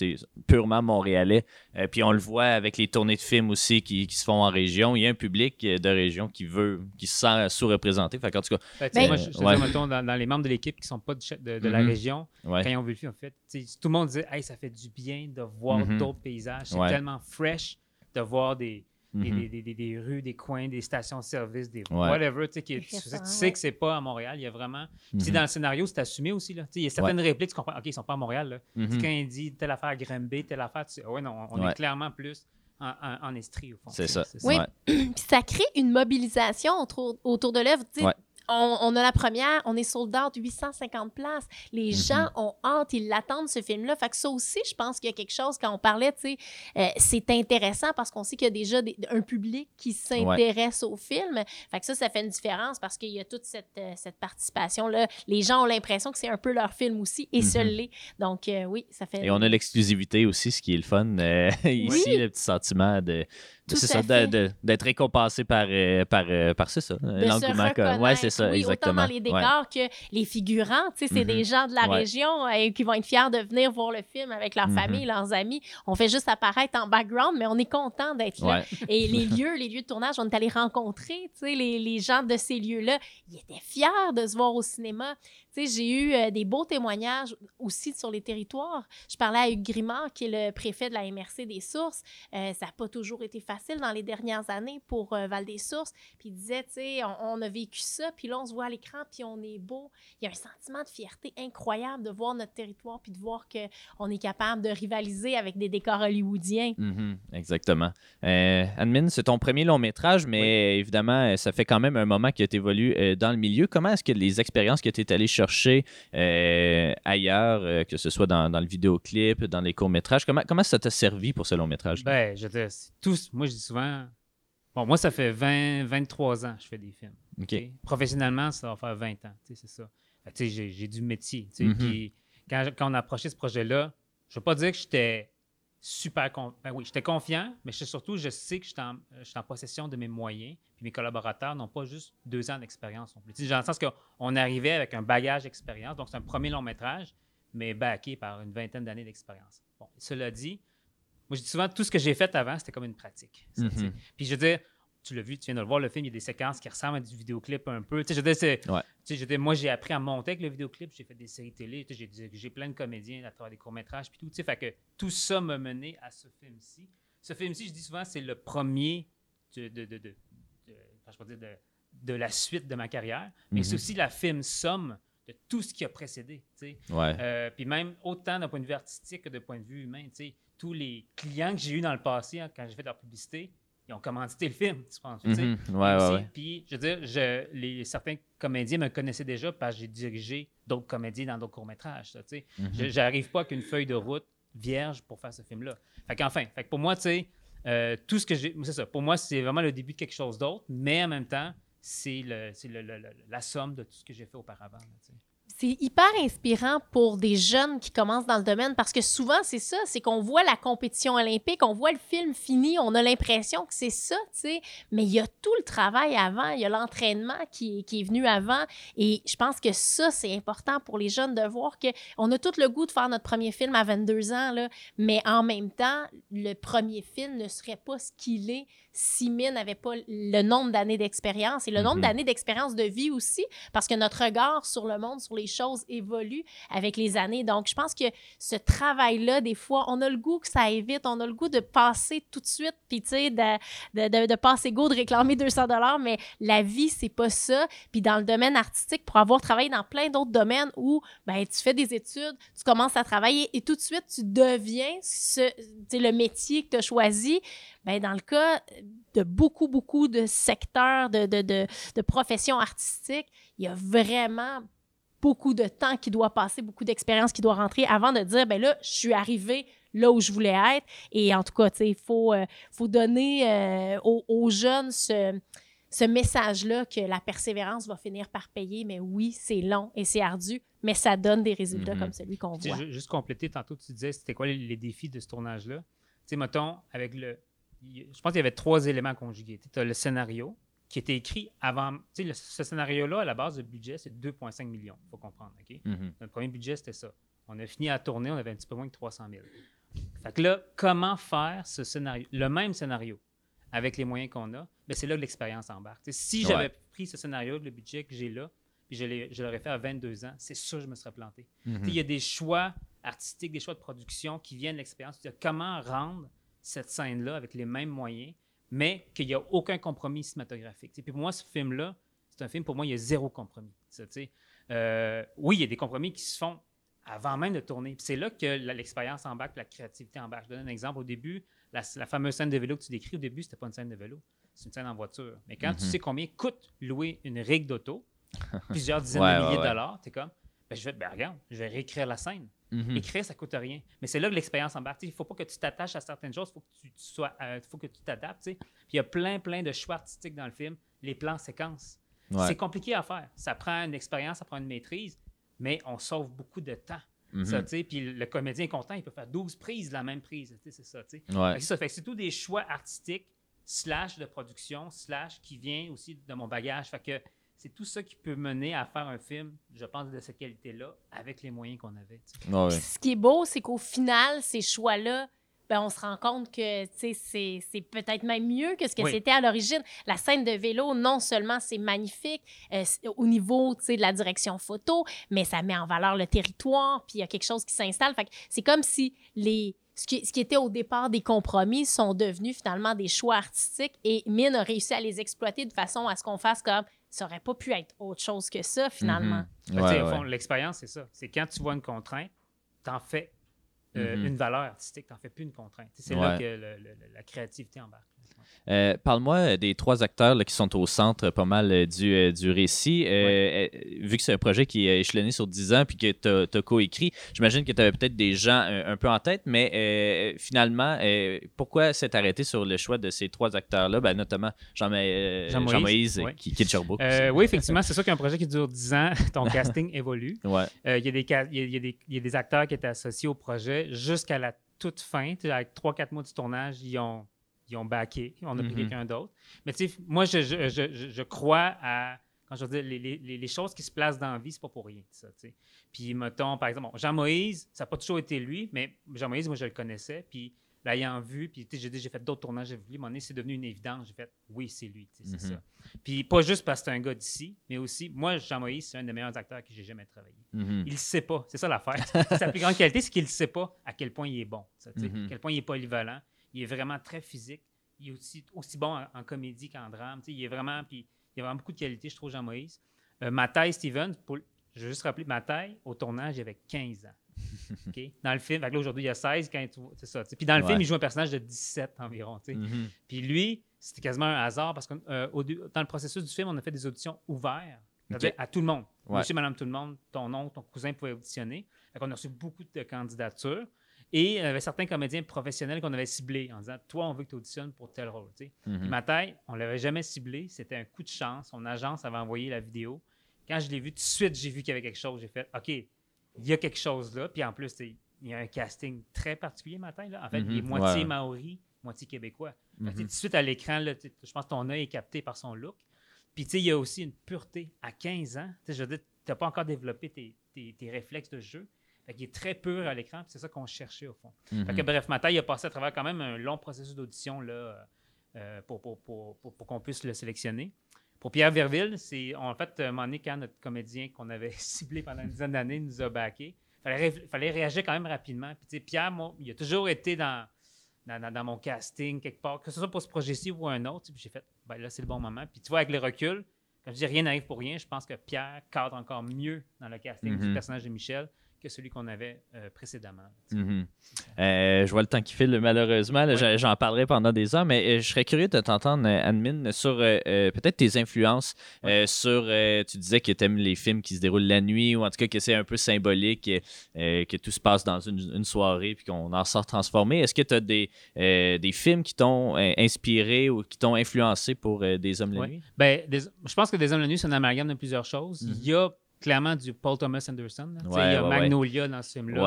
Speaker 1: purement montréalais. Euh, puis on le voit avec les tournées de films aussi qui, qui se font en région. Il y a un public euh, de région qui veut, qui se sent sous-représenté. Fait qu'en tout cas,
Speaker 5: Ben-
Speaker 4: moi, je, je
Speaker 1: Ouais.
Speaker 4: dans, dans les membres de l'équipe qui sont pas de, la
Speaker 1: Mhm.
Speaker 4: région,
Speaker 1: ouais.
Speaker 4: quand ils ont vu le film, en fait, tout le monde disait hey, ça fait du bien de voir
Speaker 1: Mhm.
Speaker 4: d'autres paysages. C'est
Speaker 1: Ouais.
Speaker 4: tellement fresh de voir des, des,
Speaker 3: Mhm.
Speaker 4: des- des- des- des rues, des coins, des stations-service, des
Speaker 3: Ouais.
Speaker 4: whatever. Tu sais, tu sais, tu sais
Speaker 5: ouais.
Speaker 4: que c'est pas à Montréal. Il y a vraiment. Puis
Speaker 3: Mhm.
Speaker 4: dans le scénario, c'est assumé aussi. Là. Tu sais, Il y a certaines répliques, tu comprends. OK, ils sont pas à Montréal. Là. Tu sais,
Speaker 3: Mhm.
Speaker 4: Quand il dit telle affaire à Granby, telle affaire, tu sais, ah ouais, non, on
Speaker 3: Ouais.
Speaker 4: est clairement plus en, en, en estrie, au fond.
Speaker 3: C'est
Speaker 4: sais,
Speaker 3: ça.
Speaker 5: Oui.
Speaker 3: Ouais.
Speaker 5: Puis ça crée une mobilisation autour, autour de l'œuvre.
Speaker 3: Ouais.
Speaker 5: On, on a la première, on est sold out, 850 places. Les
Speaker 3: Mhm.
Speaker 5: gens ont hâte, ils l'attendent, ce film-là. Fait que ça aussi, je pense qu'il y a quelque chose, quand on parlait, tu sais, euh, c'est intéressant parce qu'on sait qu'il y a déjà des- un public qui s'intéresse au film. Fait que ça, ça fait une différence parce qu'il y a toute cette, euh, cette participation-là. Les gens ont l'impression que c'est un peu leur film aussi, et ce
Speaker 3: Mhm.
Speaker 5: l'est. Donc, euh, oui, ça fait...
Speaker 3: Et on a l'exclusivité aussi, ce qui est le fun. ici, le petit sentiment de, c'est ça, d'être récompensé par, euh, par, euh, par c'est ça,
Speaker 5: se
Speaker 3: l'engouement. Ouais, c'est ça,
Speaker 5: oui,
Speaker 3: exactement.
Speaker 5: Autant dans les
Speaker 3: Ouais.
Speaker 5: décors que les figurants. Tu sais, c'est
Speaker 3: Mhm.
Speaker 5: des gens de la
Speaker 3: Ouais.
Speaker 5: région euh, qui vont être fiers de venir voir le film avec leur
Speaker 3: Mhm.
Speaker 5: famille, leurs amis. On fait juste apparaître en background, mais on est content d'être là. Et les lieux, les lieux de tournage, on est allé rencontrer tu sais, les, les gens de ces lieux-là. Ils étaient fiers de se voir au cinéma. J'ai eu euh, des beaux témoignages aussi sur les territoires. Je parlais à Hugues Grimard, qui est le préfet de la MRC des Sources. Euh, ça n'a pas toujours été facile dans les dernières années pour euh, Val-des-Sources. Puis il disait, tu sais, on, on a vécu ça, puis là, on se voit à l'écran, puis on est beau. Il y a un sentiment de fierté incroyable de voir notre territoire, puis de voir qu'on est capable de rivaliser avec des décors hollywoodiens.
Speaker 3: Mhm, exactement. Euh, Admin, c'est ton premier long métrage, mais évidemment, euh, ça fait quand même un moment que tu évolues dans le milieu. Comment est-ce que les expériences que tu es allé chercher euh, ailleurs, euh, que ce soit dans, dans le vidéoclip, dans les courts-métrages, comment, comment ça t'a servi pour ce long métrage?
Speaker 4: Ben, je tous. Moi, je dis souvent. Bon, moi, ça fait 20, 23 ans que je fais des films. Professionnellement, ça va faire 20 ans. C'est ça. Sais, j'ai, j'ai du métier.
Speaker 3: Mhm.
Speaker 4: Puis quand, quand on a approché ce projet-là, je ne veux pas dire que j'étais super confiant. Ben oui, j'étais confiant, mais je- surtout, je sais que j'étais en, j'étais en possession de mes moyens. Puis mes collaborateurs n'ont pas juste deux ans d'expérience non plus. Dans le sens qu'on arrivait avec un bagage d'expérience. Donc, c'est un premier long métrage, mais backé par une vingtaine d'années d'expérience. Bon, cela dit, moi, je dis souvent, tout ce que j'ai fait avant, c'était comme une pratique. ça.
Speaker 3: Mhm.
Speaker 4: Puis je veux dire, tu l'as vu, tu viens de le voir, le film, il y a des séquences qui ressemblent à du vidéoclip un peu. Tu sais, je veux dire, c'est-
Speaker 3: Ouais.
Speaker 4: tu sais, je veux dire, moi, j'ai appris à monter avec le vidéoclip, j'ai fait des séries télé, tu sais, j'ai plein de comédiens à travers des courts-métrages, puis tout. Tu sais, fait que tout ça m'a mené à ce film-ci. Ce film-ci, je dis souvent, c'est le premier de, de, de, je peux dire de, de la suite de ma carrière, mais
Speaker 3: Mhm.
Speaker 4: c'est aussi la film somme de tout ce qui a précédé. tu sais.
Speaker 3: Ouais.
Speaker 4: Euh, puis même autant d'un point de vue artistique que d'un point de vue humain, tu sais, tous les clients que j'ai eus dans le passé, hein, quand j'ai fait de leur publicité, ils ont commandité le film, tu penses.
Speaker 3: Ouais, ouais, ouais.
Speaker 4: Puis, je veux dire, je, les, certains comédiens me connaissaient déjà parce que j'ai dirigé d'autres comédiens dans d'autres courts-métrages.
Speaker 3: Mhm.
Speaker 4: Je J'arrive pas avec une feuille de route vierge pour faire ce film-là. Fait qu'enfin, fait que pour moi, tu sais, euh, tout ce que j'ai. C'est ça. Pour moi, c'est vraiment le début de quelque chose d'autre, mais en même temps, c'est la somme de tout ce que j'ai fait auparavant. là.
Speaker 5: C'est hyper inspirant pour des jeunes qui commencent dans le domaine parce que souvent, c'est ça, c'est qu'on voit la compétition olympique, on voit le film fini, on a l'impression que c'est ça, tu sais, mais il y a tout le travail avant, il y a l'entraînement qui, est venu avant. Et je pense que ça, c'est important pour les jeunes de voir qu'on a tout le goût de faire notre premier film à 22 ans, là, mais en même temps, le premier film ne serait pas ce qu'il est si Mine n'avait pas le nombre d'années d'expérience et le nombre
Speaker 3: Mhm.
Speaker 5: d'années d'expérience de vie aussi, parce que notre regard sur le monde, sur les choses évolue avec les années. Donc, je pense que ce travail-là, des fois, on a le goût que ça aille vite, on a le goût de passer tout de suite, puis tu sais, de, de, de, de passer go, de réclamer 200 dollars, mais la vie, c'est pas ça. Puis dans le domaine artistique, pour avoir travaillé dans plein d'autres domaines où ben, tu fais des études, tu commences à travailler et tout de suite, tu deviens ce, le métier que tu as choisi. Ben, dans le cas de beaucoup, beaucoup de secteurs, de, de, de, de professions artistiques, il y a vraiment beaucoup de temps qui doit passer, beaucoup d'expérience qui doit rentrer avant de dire, ben là, je suis arrivé là où je voulais être. Et en tout cas, il faut, euh, faut donner euh, aux, aux jeunes ce, ce message-là que la persévérance va finir par payer. Mais oui, c'est long et c'est ardu, mais ça donne des résultats
Speaker 3: Mhm.
Speaker 5: comme celui qu'on voit.
Speaker 4: ju- juste compléter, tantôt, tu disais, c'était quoi les, les défis de ce tournage-là? Tu sais, mettons, avec le. Je pense qu'il y avait trois éléments conjugués. Tu as le scénario qui était écrit avant. Tu sais, le- ce scénario-là, à la base, le budget, c'est 2,5 millions. Il faut comprendre. OK?
Speaker 3: Mhm.
Speaker 4: Notre premier budget, c'était ça. On a fini à tourner, on avait un petit peu moins que 300 000. Fait que là, comment faire ce scénario, le même scénario, avec les moyens qu'on a? Ben, c'est là que l'expérience embarque. Tu sais, si
Speaker 3: Ouais.
Speaker 4: j'avais pris ce scénario, le budget que j'ai là, puis je l'aurais fait à 22 ans, c'est sûr que je me serais planté. Tu sais,
Speaker 3: Mhm.
Speaker 4: Il y a des choix artistiques, des choix de production qui viennent de l'expérience. Comment rendre cette scène-là avec les mêmes moyens, mais qu'il n'y a aucun compromis cinématographique. tu sais. Puis pour moi, ce film-là, c'est un film, pour moi, il y a zéro compromis. Euh, oui, il y a des compromis qui se font avant même de tourner. C'est là que l'expérience embarque, la créativité embarque. Je donne un exemple. Au début, la, la fameuse scène de vélo que tu décris, au début, c'était pas une scène de vélo, c'est une scène en voiture. Mais quand tu
Speaker 1: Mhm.
Speaker 4: sais combien coûte louer une rig d'auto, plusieurs dizaines
Speaker 1: Ouais,
Speaker 4: de
Speaker 1: ouais,
Speaker 4: milliers
Speaker 1: ouais.
Speaker 4: de dollars, tu es comme, ben, je vais, ben, regarde, je vais réécrire la scène.
Speaker 1: Mhm.
Speaker 4: Écrire, ça coûte rien. Mais c'est là que l'expérience embarque. Il ne faut pas que tu t'attaches à certaines choses, il faut que tu, tu sois, euh, faut que tu t'adaptes. Puis il y a plein, plein de choix artistiques dans le film. Les plans séquences.
Speaker 1: Ouais.
Speaker 4: C'est compliqué à faire. Ça prend une expérience, ça prend une maîtrise, mais on sauve beaucoup de temps.
Speaker 1: Mhm.
Speaker 4: Puis le comédien est content, il peut faire 12 prises de la même prise. C'est ça.
Speaker 1: Ouais.
Speaker 4: Fait c'est ça. Fait que c'est tous des choix artistiques, slash de production, slash qui vient aussi de mon bagage. Fait que c'est tout ça qui peut mener à faire un film, je pense, de cette qualité-là, avec les moyens qu'on avait.
Speaker 5: Ce qui est beau, c'est qu'au final, ces choix-là, ben, on se rend compte que tu sais, c'est c'est peut-être même mieux que ce que
Speaker 4: Oui.
Speaker 5: c'était à l'origine. La scène de vélo, non seulement c'est magnifique euh, au niveau tu sais, de la direction photo, mais ça met en valeur le territoire, puis il y a quelque chose qui s'installe. Fait que c'est comme si les, ce, qui, ce qui était au départ des compromis sont devenus finalement des choix artistiques et Mine a réussi à les exploiter de façon à ce qu'on fasse comme ça aurait pas pu être autre chose que ça finalement.
Speaker 1: Mhm. Ouais, ouais.
Speaker 4: fond, L'expérience, c'est ça. C'est quand tu vois une contrainte, t'en fais euh,
Speaker 1: Mhm.
Speaker 4: une valeur artistique, t'en fais plus une contrainte. C'est là que le- le- la créativité embarque.
Speaker 1: Euh, Parle-moi euh, des trois acteurs là, qui sont au centre pas mal euh, du, euh, du récit. Euh, euh, vu que c'est un projet qui est échelonné sur 10 ans puis que tu as, coécrit, j'imagine que tu avais peut-être des gens euh, un peu en tête, mais euh, finalement, euh, pourquoi s'être arrêté sur le choix de ces trois acteurs-là, ben, notamment Jean-Moïse,
Speaker 4: Jean-Moïse,
Speaker 1: Jean-Moïse,
Speaker 4: ouais.
Speaker 1: qui, qui est de Sherbrooke.
Speaker 4: Euh, oui, effectivement, c'est sûr qu'un projet qui dure 10 ans, ton casting évolue. Euh, Il y, y a- y des- il y a des acteurs qui étaient associés au projet jusqu'à la toute fin. Avec 3-4 mois du tournage, ils ont, ils ont backé. On a pris
Speaker 1: Mhm.
Speaker 4: quelqu'un d'autre. Mais tu sais, moi, je, je, je- je- crois à. Quand je veux dire, les, les- les- choses qui se placent dans la vie, c'est pas pour rien. Ça, tu sais. Puis, mettons, par exemple, bon, Jean-Moïse, ça n'a pas toujours été lui, mais Jean-Moïse, moi, je le connaissais. Puis, l'ayant vu, puis tu sais, j'ai dit, j'ai fait d'autres tournages, j'ai vu, un moment donné, c'est devenu une évidence. J'ai fait, oui, c'est lui. C'est
Speaker 1: Mhm.
Speaker 4: ça. Puis, pas juste parce que c'est un gars d'ici, mais aussi, moi, Jean-Moïse, c'est un des meilleurs acteurs que j'ai jamais travaillé.
Speaker 1: Mhm.
Speaker 4: Il ne sait pas. C'est ça l'affaire. Sa plus grande qualité, c'est qu'il ne sait pas à quel point il est bon. ça. À quel point il est polyvalent. Il est vraiment très physique. Il est aussi, aussi bon en, en comédie qu'en drame. Il est vraiment. Puis, il a vraiment beaucoup de qualités, je trouve, Jean-Moïse. Euh, Mathaï Stevens, pour- je veux juste rappeler, Mathaï, au tournage, il avait 15 ans. Dans le film, aujourd'hui, il a 16 quand C'est ça. Puis dans le
Speaker 1: Ouais.
Speaker 4: film, il joue un personnage de 17 environ.
Speaker 1: Mhm.
Speaker 4: Puis lui, c'était quasiment un hasard parce que dans le processus du film, on a fait des auditions ouvertes à tout le monde.
Speaker 1: Ouais.
Speaker 4: Monsieur, madame, tout le monde, ton oncle, ton cousin pouvait auditionner. Qu'on a reçu beaucoup de candidatures. Et il y avait certains comédiens professionnels qu'on avait ciblés en disant Toi, on veut que tu auditionnes pour tel rôle. tu sais.
Speaker 1: Mhm.
Speaker 4: Puis ma taille, on ne l'avait jamais ciblé. C'était un coup de chance. Son agence avait envoyé la vidéo. Quand je l'ai vu, tout de suite, j'ai vu qu'il y avait quelque chose. J'ai fait OK, il y a quelque chose là. Puis en plus, il y a un casting très particulier, ma taille. Là. En fait, il est
Speaker 1: Mhm.
Speaker 4: moitié
Speaker 1: Ouais.
Speaker 4: maori, moitié québécois.
Speaker 1: Mhm.
Speaker 4: tout de suite à l'écran, je pense que ton œil est capté par son look. Puis, il y a aussi une pureté. À 15 ans, je veux dire, tu n'as pas encore développé tes, tes- tes réflexes de jeu. Fait qu'il est très pur à l'écran, c'est ça qu'on cherchait au fond.
Speaker 1: Mhm.
Speaker 4: Fait que, bref, Matai a passé à travers quand même un long processus d'audition là, euh, euh, pour, pour, pour, pour- pour qu'on puisse le sélectionner. Pour Pierre Verville, c'est en fait, un moment donné, quand notre comédien qu'on avait ciblé pendant une dizaine d'années nous a baqué, il fallait, fallait réagir quand même rapidement. Puis, Pierre, moi, il a toujours été dans, dans, dans- dans mon casting quelque part, que ce soit pour ce projet-ci ou un autre. Puis j'ai fait, ben là, c'est le bon moment. Puis tu vois, avec le recul, quand je dis rien n'arrive pour rien, je pense que Pierre cadre encore mieux dans le casting
Speaker 1: Mhm.
Speaker 4: du personnage de Michel que celui qu'on avait euh, précédemment.
Speaker 1: Mhm. Euh, je vois le temps qui file, malheureusement.
Speaker 4: Ouais.
Speaker 1: j'en- parlerai pendant des heures, mais euh, je serais curieux de t'entendre, Admin, sur euh, peut-être tes influences. sur, tu disais que tu aimes les films qui se déroulent la nuit, ou en tout cas que c'est un peu symbolique, que tout se passe dans une, une soirée, puis qu'on en sort transformé. Est-ce que tu as des, des films qui t'ont inspiré ou qui t'ont influencé pour Des Hommes la
Speaker 4: Ouais.
Speaker 1: nuit?
Speaker 4: Ben, des- je pense que Des Hommes la nuit, c'est un amalgame de plusieurs choses.
Speaker 1: Mhm.
Speaker 4: Il y a clairement du Paul Thomas Anderson. là.
Speaker 1: Ouais,
Speaker 4: il y a
Speaker 1: ouais, ouais.
Speaker 4: Magnolia dans ce film-là.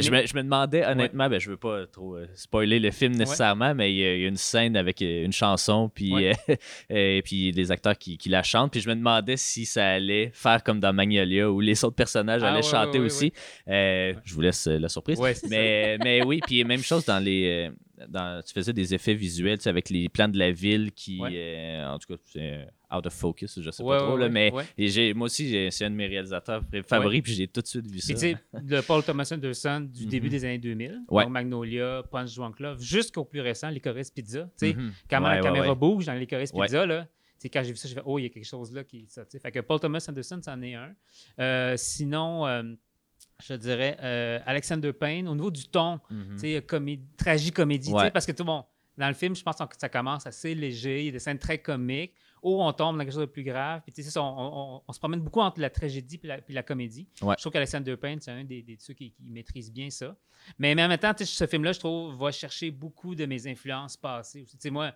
Speaker 1: Je me, je me demandais, honnêtement, ben, je veux pas trop euh, spoiler le film nécessairement, mais il y, a, il y a une scène avec euh, une chanson, puis, euh, et puis des acteurs qui, qui la chantent. Puis je me demandais si ça allait faire comme dans Magnolia, où les autres personnages
Speaker 4: Ah,
Speaker 1: allaient chanter aussi. Euh, Je vous laisse la surprise. Mais, mais oui, puis même chose dans les,
Speaker 3: dans- tu faisais des effets visuels, tu sais, avec les plans de la ville qui, en tout cas, c'est out of focus, je sais
Speaker 4: Ouais,
Speaker 3: pas trop,
Speaker 4: ouais,
Speaker 3: là,
Speaker 4: ouais,
Speaker 3: mais j'ai- moi aussi, c'est un de mes réalisateurs favoris, puis j'ai tout de suite vu ça.
Speaker 4: Tu le Paul Thomas Anderson du
Speaker 3: Mhm.
Speaker 4: début des années 2000,
Speaker 3: Ouais.
Speaker 4: donc Magnolia, Punch Drunk Love, jusqu'au plus récent, Licorice Pizza. Tu sais,
Speaker 3: Mhm.
Speaker 4: quand la caméra bouge dans Licorice. Pizza, là, quand j'ai vu ça, j'ai fait Oh, il y a quelque chose là qui. Ça, fait que Paul Thomas Anderson, c'en est un. Euh, sinon, euh, je dirais euh, Alexander Payne, au niveau du ton,
Speaker 3: Mhm.
Speaker 4: tu sais, comé- tragicomédie,
Speaker 3: Ouais.
Speaker 4: parce que tout bon, dans le film, je pense que ça commence assez léger, il y a des scènes très comiques, ou on tombe dans quelque chose de plus grave, puis ça, on, on- on se promène beaucoup entre la tragédie puis la, puis la comédie.
Speaker 3: Ouais.
Speaker 4: Je trouve qu'Alexander Payne, c'est un des, des ceux qui, qui maîtrise bien ça. Mais, mais en même temps, ce film-là, je trouve, va chercher beaucoup de mes influences passées aussi. Tu sais, moi,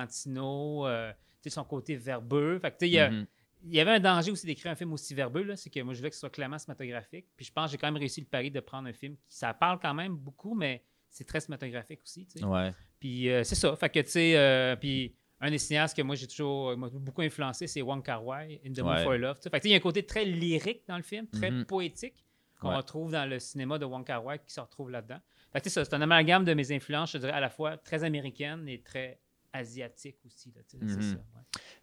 Speaker 4: Tarantino, euh, tu sais, son côté verbeux, fait il y a-
Speaker 3: Mhm.
Speaker 4: il y avait un danger aussi d'écrire un film aussi verbeux, c'est que moi je voulais que ce soit clairement cinématographique. Puis je pense que j'ai quand même réussi le pari de prendre un film qui ça parle quand même beaucoup, mais c'est très cinématographique aussi. tu sais.
Speaker 3: Ouais.
Speaker 4: Puis euh, c'est ça. Fait que tu sais, euh, puis un des cinéastes que moi j'ai toujours euh, beaucoup influencé, c'est Wong Kar Wai, In the Mood
Speaker 3: Ouais.
Speaker 4: for Love. Fait il y a un côté très lyrique dans le film, très
Speaker 3: Mhm.
Speaker 4: poétique qu'on
Speaker 3: Ouais.
Speaker 4: retrouve dans le cinéma de Wong Kar Wai qui se retrouve là-dedans. Fait c'est un amalgame de mes influences, je dirais à la fois très américaine et très asiatique aussi. là, tu sais. C'est ça. ouais.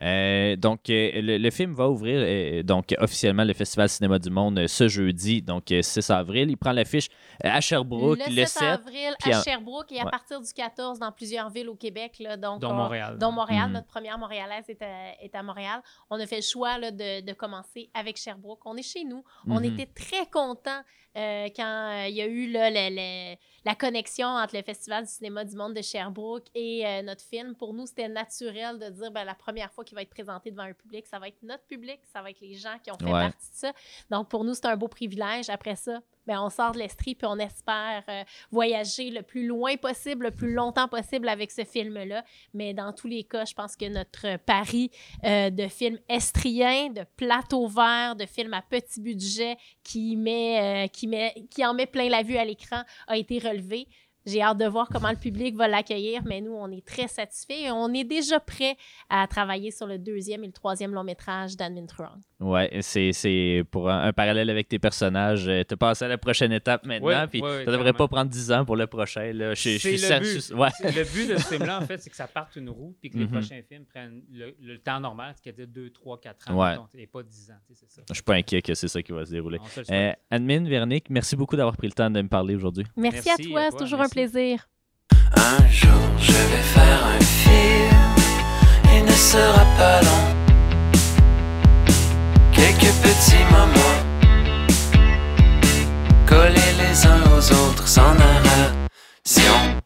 Speaker 3: Euh, donc, euh, le, le film va ouvrir euh, donc officiellement le Festival Cinéma du Monde euh, ce jeudi, donc euh, 6 avril. Il prend l'affiche euh, à Sherbrooke
Speaker 5: le
Speaker 3: le
Speaker 5: 7,
Speaker 3: 7.
Speaker 5: avril à Sherbrooke et à
Speaker 3: Ouais.
Speaker 5: partir du 14 dans plusieurs villes au Québec. Là, donc,
Speaker 4: Dont
Speaker 5: on-
Speaker 4: Montréal.
Speaker 5: dont Montréal.
Speaker 3: Mhm.
Speaker 5: Notre première montréalaise est à, est à Montréal. On a fait le choix là, de, de commencer avec Sherbrooke. On est chez nous. On
Speaker 3: Mhm.
Speaker 5: était très contents euh, quand euh, il y a eu là, le- le- la connexion entre le Festival du cinéma du monde de Sherbrooke et euh, notre film. Pour nous, c'était naturel de dire ben, la première fois qu'il va être présenté devant un public, ça va être notre public, ça va être les gens qui ont fait
Speaker 3: Ouais.
Speaker 5: partie de ça. Donc, pour nous, c'est un beau privilège. Après ça, ben, on sort de l'Estrie puis on espère euh, voyager le plus loin possible, le plus longtemps possible avec ce film-là. Mais dans tous les cas, je pense que notre pari euh, de film estrien, de plateau vert, de film à petit budget qui, met, euh, qui, met, qui en met plein la vue à l'écran a été relevé. J'ai hâte de voir comment le public va l'accueillir, mais nous, on est très satisfaits et on est déjà prêt à travailler sur le deuxième et le troisième long métrage d'Admin Truong.
Speaker 3: Ouais, c'est, c'est pour un, un parallèle avec tes personnages. euh, T'as passé à la prochaine étape maintenant, puis ça devrait pas prendre 10 ans pour le prochain. Là. Je, suis
Speaker 4: le but.
Speaker 3: ouais.
Speaker 4: Le but de ce film-là, en fait, c'est que ça parte une roue puis que les
Speaker 3: Mhm.
Speaker 4: prochains films prennent le, le temps normal, c'est-à-dire 2, 3, 4 ans,
Speaker 3: Ouais.
Speaker 4: mettons, et pas 10 ans. tu sais, C'est ça.
Speaker 3: Je suis pas inquiet que c'est ça qui va se dérouler. Euh, Admin, Véronique, merci beaucoup d'avoir pris le temps de me parler aujourd'hui.
Speaker 5: Merci,
Speaker 4: Merci
Speaker 5: à
Speaker 4: à
Speaker 5: toi, c'est toujours
Speaker 4: merci.
Speaker 5: un plaisir.
Speaker 2: Un jour je vais faire un film, il ne sera pas long. Quelques petits moments, collés les uns aux autres sans narration.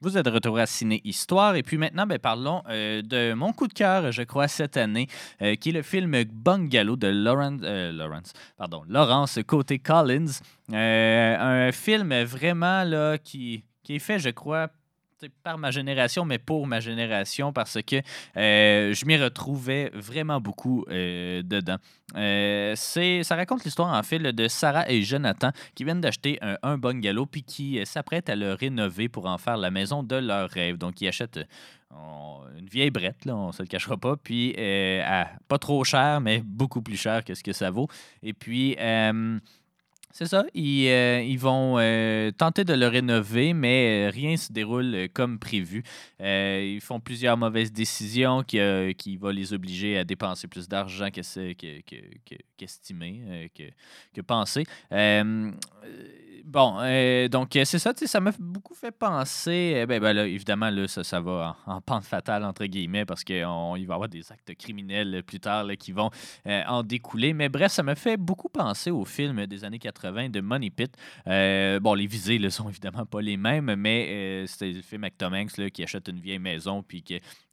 Speaker 1: Vous êtes de retour à Ciné Histoire et puis maintenant, ben, parlons euh, de mon coup de cœur, je crois, cette année, euh, qui est le film Bungalow de Lawrence, euh, Lawrence, pardon, Laurence Côté Collins. Un film vraiment là, qui, qui est fait, je crois, par ma génération, mais pour ma génération, parce que euh, je m'y retrouvais vraiment beaucoup euh, dedans. Euh, ça raconte l'histoire, en fait, là, de Sarah et Jonathan qui viennent d'acheter un, un bungalow puis qui s'apprêtent à le rénover pour en faire la maison de leur rêve. Donc, ils achètent une vieille brette, là, on se le cachera pas, puis euh, à pas trop cher, mais beaucoup plus cher que ce que ça vaut. Et puis, euh, c'est ça, ils, euh, ils vont euh, tenter de le rénover, mais euh, rien se déroule comme prévu. Ils font plusieurs mauvaises décisions qui, qui vont les obliger à dépenser plus d'argent que c'est- que- que- que- qu'estimé, que, que pensé. Bon, euh, donc euh, c'est ça, tu sais, ça m'a beaucoup fait penser. euh, ben, ben là, évidemment, là, ça, ça va en, en pente fatale, entre guillemets, parce qu'il va y avoir des actes criminels plus tard qui vont en découler. Mais bref, ça me fait beaucoup penser au film des années 80 de Money Pit. Bon, les visées ne sont évidemment pas les mêmes, mais c'est le film avec Tom Hanks qui achète une vieille maison, puis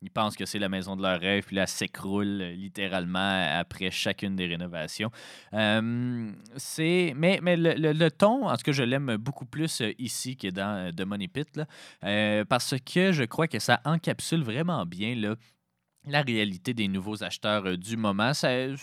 Speaker 1: qu'ils pensent que c'est la maison de leur rêve, puis là, s'écroule euh, littéralement après chacune des rénovations. Euh, mais mais le, le- ton, en tout cas, je l'aime beaucoup plus euh, ici que dans The Money Pit, parce que je crois que ça encapsule vraiment bien la réalité des nouveaux acheteurs du moment. C'est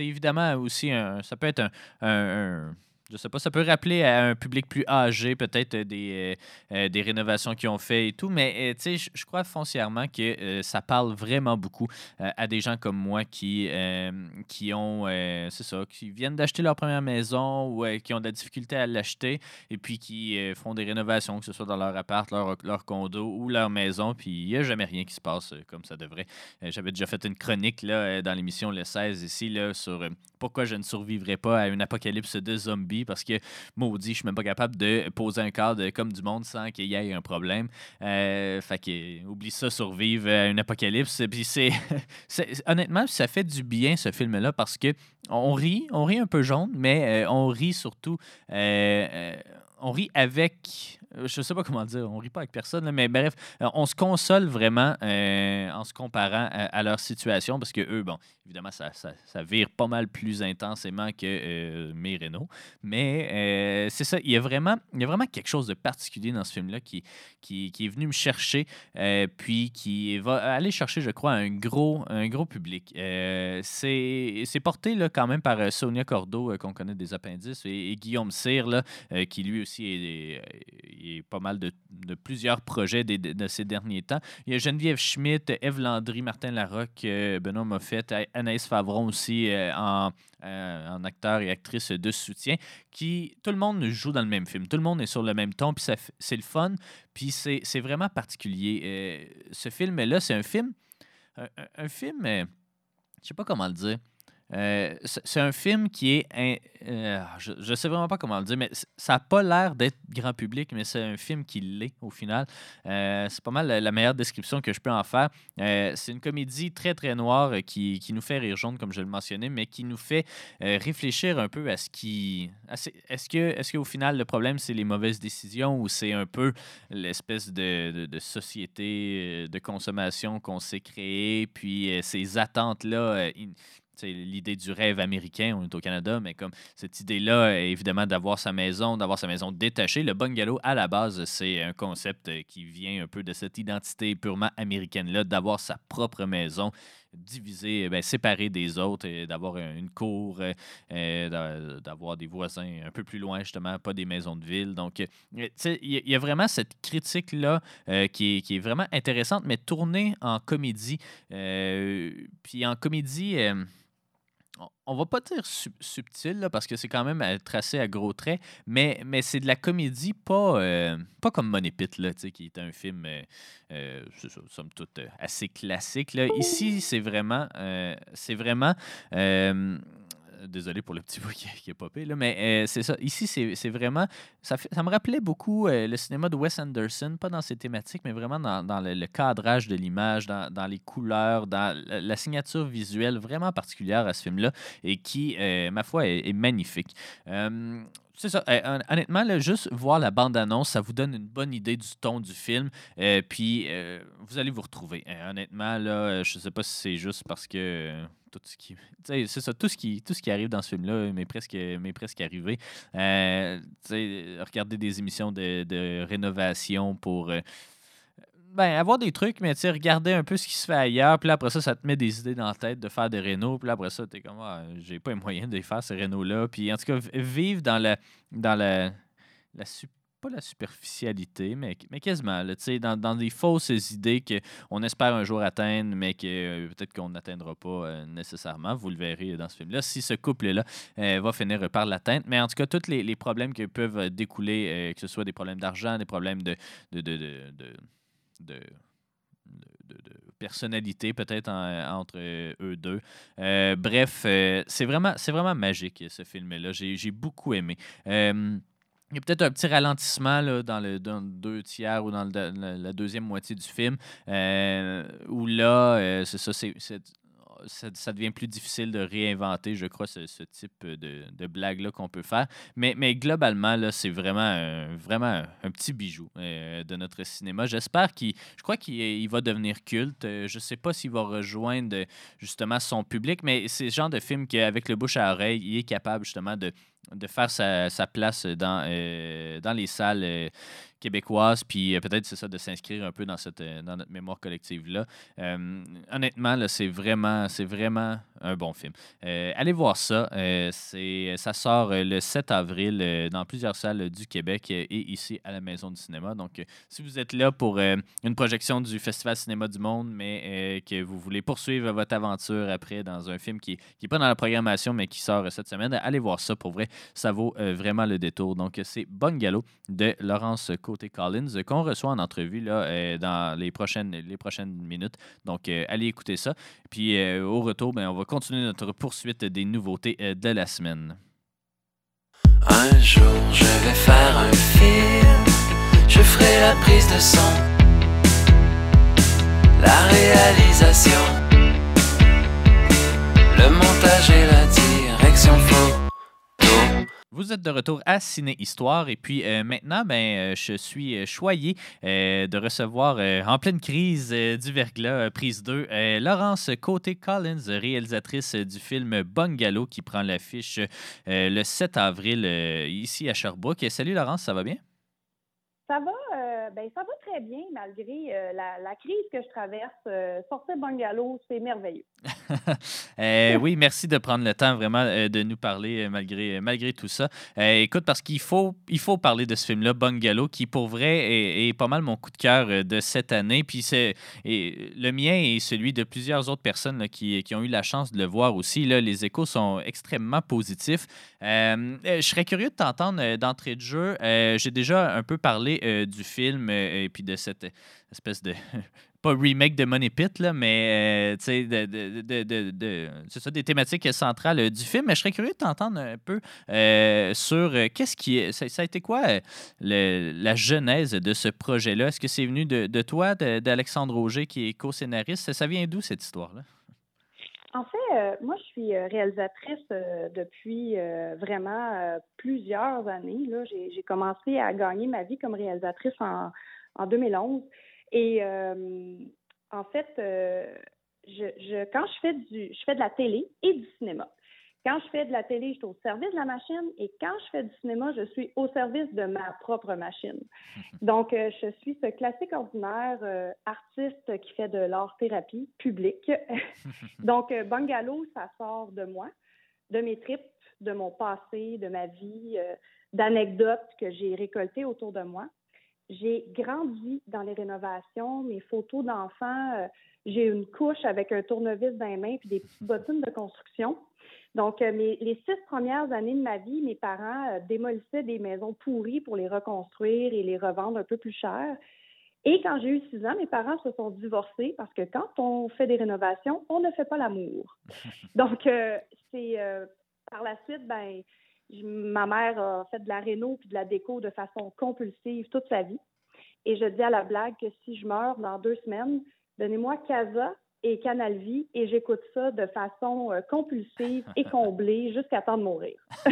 Speaker 1: évidemment aussi un. Ça peut être un- je sais pas, ça peut rappeler à un public plus âgé, peut-être euh, des, euh, euh, des rénovations qu'ils ont fait et tout, mais tu sais, je- crois foncièrement que ça parle vraiment beaucoup à des gens comme moi qui, qui ont, c'est ça, qui viennent d'acheter leur première maison ou qui ont de la difficulté à l'acheter et puis qui font des rénovations, que ce soit dans leur appart, leur, leur condo ou leur maison, puis il n'y a jamais rien qui se passe comme ça devrait. J'avais déjà fait une chronique là, dans l'émission Le 16 ici là, sur pourquoi je ne survivrais pas à une apocalypse de zombies parce que maudit, je suis même pas capable de poser un cadre comme du monde sans qu'il y ait un problème. Euh, fait que oublie ça, survivre à une apocalypse. C'est- honnêtement, ça fait du bien ce film-là parce que on rit, on rit un peu jaune, mais euh, on rit surtout. euh, euh, on rit avec. Euh, Je sais pas comment dire, on rit pas avec personne, mais bref, euh, on se console vraiment euh, en se comparant à, leur situation parce que eux, bon, évidemment, ça, ça, ça vire pas mal plus intensément que euh, mes Renault. Mais c'est ça, il y, a vraiment, il y a vraiment quelque chose de particulier dans ce film-là qui, qui, qui est venu me chercher, puis qui va aller chercher, je crois, un gros, un gros public. C'est porté là, quand même par Sonia Cordeau, qu'on connaît des appendices, et, Guillaume Cyr, là, qui lui aussi est, est- est pas mal de, plusieurs projets de, ces derniers temps. Il y a Geneviève Schmidt, Eve Landry, Martin Larocque, euh, Benoît Moffett, Anaïs Favron aussi euh, en, euh, en acteur et actrice de soutien, qui tout le monde joue dans le même film. Tout le monde est sur le même ton, puis c'est le fun, puis c'est vraiment particulier. Ce film-là, c'est un film, un, un- film, je sais pas comment le dire. Euh, c'est un film qui est. euh, je, je sais vraiment pas comment le dire, mais ça n'a pas l'air d'être grand public, mais c'est un film qui l'est au final. Euh, c'est pas mal la, meilleure description que je peux en faire. C'est une comédie très très noire qui, qui nous fait rire jaune, comme je le mentionnais, mais qui nous fait réfléchir un peu à ce qui. Est-ce que est-ce qu'au final le problème c'est les mauvaises décisions ou c'est un peu l'espèce de, de- société de consommation qu'on s'est créée, puis ces attentes-là. C'est l'idée du rêve américain, on est au Canada, mais comme cette idée-là, évidemment, d'avoir sa maison, d'avoir sa maison détachée. Le bungalow, à la base, c'est un concept euh, qui vient un peu de cette identité purement américaine-là, d'avoir sa propre maison divisée, ben, séparée des autres, d'avoir un- une cour, euh, euh, d'a- d'avoir des voisins un peu plus loin, justement, pas des maisons de ville. Donc, il y, a- vraiment cette critique-là qui, est, vraiment intéressante, mais tournée en comédie. Puis en comédie... on- va pas dire sub- subtil, là, parce que c'est quand même euh, tracé à gros traits, mais, mais c'est de la comédie pas, euh, pas comme Money Pit, là, qui est un film, euh, somme toute, assez classique. Ici, c'est vraiment, c'est vraiment désolé pour le petit bout qui, qui est popé, là, mais euh, c'est ça. Ici, c'est vraiment. Ça, me rappelait beaucoup euh, le cinéma de Wes Anderson, pas dans ses thématiques, mais vraiment dans, dans le, cadrage de l'image, dans, dans les couleurs, dans la, signature visuelle vraiment particulière à ce film-là et qui, euh, ma foi, est magnifique. C'est ça. Hon- honnêtement, là, juste voir la bande-annonce, ça vous donne une bonne idée du ton du film. Euh, puis, euh, vous allez vous retrouver. Euh, honnêtement, là, euh, je sais pas si c'est juste parce que tout ce qui. C'est ça, tout ce qui, tout ce qui arrive dans ce film-là m'est presque, presque arrivé. Regarder des émissions de, de rénovation pour. Ben, avoir des trucs, mais tu regarder un peu ce qui se fait ailleurs, puis après ça, ça te met des idées dans la tête de faire des rénaux, puis après ça, t'es comme, ah, j'ai pas les moyens de les faire, ces rénaux-là. Puis en tout cas, vivre dans la, dans la, la pas la superficialité, mais, mais quasiment, dans, dans des fausses idées qu'on espère un jour atteindre, mais que euh, peut-être qu'on n'atteindra pas euh, nécessairement. Vous le verrez dans ce film-là. Si ce couple-là euh, va finir par l'atteindre. Mais en tout cas, tous les, les problèmes qui peuvent découler, que ce soit des problèmes d'argent, des problèmes de, de, de, de- de- personnalité peut-être en- entre eux deux. Euh, bref, euh, c'est vraiment, vraiment magique ce film-là. J'ai, beaucoup aimé. Euh, il y a peut-être un petit ralentissement là, dans, le, dans deux tiers ou dans le- la, deuxième moitié du film, où là, c'est ça, c'est- ça, devient plus difficile de réinventer, je crois, ce, type de, blague-là qu'on peut faire. Mais, globalement, là, c'est vraiment, un, petit bijou euh, de notre cinéma. J'espère qu'il. Je crois qu'il il va devenir culte. Euh, je ne sais pas s'il va rejoindre justement son public, mais c'est le genre de film qu'avec le bouche à oreille, il est capable justement de, faire sa, place dans, euh, dans les salles québécoises, puis euh, peut-être c'est ça de s'inscrire un peu dans, cette, euh, dans notre mémoire collective-là. Euh, honnêtement, là, c'est vraiment, vraiment un bon film. Allez voir ça. C'est, ça sort le 7 avril dans plusieurs salles du Québec et ici à la Maison du cinéma. Donc, si vous êtes là pour une projection du Festival Cinéma du Monde, mais que vous voulez poursuivre votre aventure après dans un film qui n'est pas dans la programmation, mais qui sort cette semaine, allez voir ça. Pour vrai, ça vaut vraiment le détour. Donc, c'est Bungalow de Laurence Côté-Collins euh, qu'on reçoit en entrevue là, euh, dans les prochaines, les prochaines minutes. Donc, euh, allez écouter ça. Puis, au retour, ben, on va continuer notre poursuite des nouveautés de la semaine.
Speaker 2: Un jour je vais faire un film, je ferai la prise de son, la réalisation, le montage et la direction.
Speaker 1: Vous êtes de retour à Ciné Histoire et puis euh, maintenant, ben, euh, je suis euh, choyé de recevoir en pleine crise du verglas, prise 2, euh, Laurence Côté-Collins, réalisatrice du film Bungalow qui prend l'affiche le 7 avril ici à Sherbrooke. Salut Laurence, ça va bien?
Speaker 6: Ça va, euh, ben, ça va très bien malgré euh, la, la crise que je traverse. Euh, sortir bungalow, c'est merveilleux.
Speaker 1: Euh, oui, merci de prendre le temps vraiment euh, de nous parler malgré, malgré tout ça. Euh, écoute, parce qu'il faut, il faut parler de ce film-là, Bungalow, qui pour vrai est, est pas mal mon coup de cœur de cette année. Puis c'est, le mien et celui de plusieurs autres personnes là, qui, qui ont eu la chance de le voir aussi. Là, les échos sont extrêmement positifs. Je serais curieux de t'entendre d'entrée de jeu. J'ai déjà un peu parlé du film euh, et puis de cette espèce de pas remake de Money Pit, là, mais euh, de, de, de, de- c'est ça, des thématiques centrales euh, du film. Mais je serais curieux de t'entendre un peu euh, sur qu'est-ce qui est. Ça, a été quoi la genèse de ce projet-là? Est-ce que c'est venu de, toi, d'Alexandre Auger, qui est co-scénariste? Ça vient d'où cette histoire-là?
Speaker 6: En fait, euh, moi, je suis euh, réalisatrice euh, depuis vraiment plusieurs années. J'ai, commencé à gagner ma vie comme réalisatrice en, en 2011. Et en fait, je, je, quand je fais du, je fais de la télé et du cinéma. Quand je fais de la télé, je suis au service de la machine et quand je fais du cinéma, je suis au service de ma propre machine. Donc, euh, je suis ce classique ordinaire euh, artiste qui fait de l'art-thérapie publique. Donc, euh, Bungalow, ça sort de moi, de mes tripes, de mon passé, de ma vie, euh, d'anecdotes que j'ai récoltées autour de moi. J'ai grandi dans les rénovations, mes photos d'enfants. j'ai une couche avec un tournevis dans les mains puis des petites bottines de construction. Donc, euh, mes- les six premières années de ma vie, mes parents euh, démolissaient des maisons pourries pour les reconstruire et les revendre un peu plus cher. Et quand j'ai eu six ans, mes parents se sont divorcés parce que quand on fait des rénovations, on ne fait pas l'amour. Donc, euh, c'est euh, par la suite, ben, je- ma mère a fait de la réno puis de la déco de façon compulsive toute sa vie. Et je dis à la blague que si je meurs dans deux semaines, donnez-moi Casa et Canal Vie et j'écoute ça de façon euh, compulsive et comblée jusqu'à temps de mourir.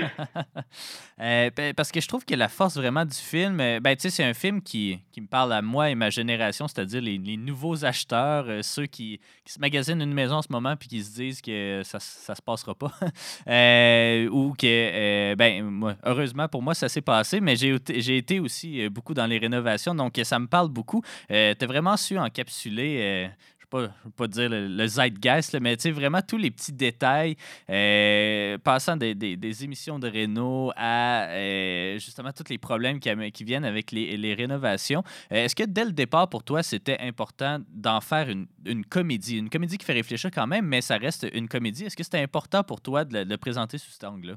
Speaker 1: Euh, ben, parce que je trouve que la force vraiment du film, euh, ben, tu sais, c'est un film qui, qui me parle à moi et ma génération, c'est-à-dire les, les nouveaux acheteurs, euh, ceux qui, qui se magasinent une maison en ce moment puis qui se disent que ça, ça se passera pas. Ou que, ben, moi, heureusement pour moi, ça s'est passé, mais j'ai été- aussi beaucoup dans les rénovations, donc ça me parle beaucoup. Tu as vraiment su encapsuler. Euh, je veux pas dire le, le zeitgeist, là, mais vraiment tous les petits détails, euh, passant des, des- émissions de réno à euh, justement tous les problèmes qui, viennent avec les, les rénovations. Euh, Est-ce que dès le départ, pour toi, c'était important d'en faire une, une comédie? Une comédie qui fait réfléchir quand même, mais ça reste une comédie. Est-ce que c'était important pour toi de le, présenter sous cet angle-là?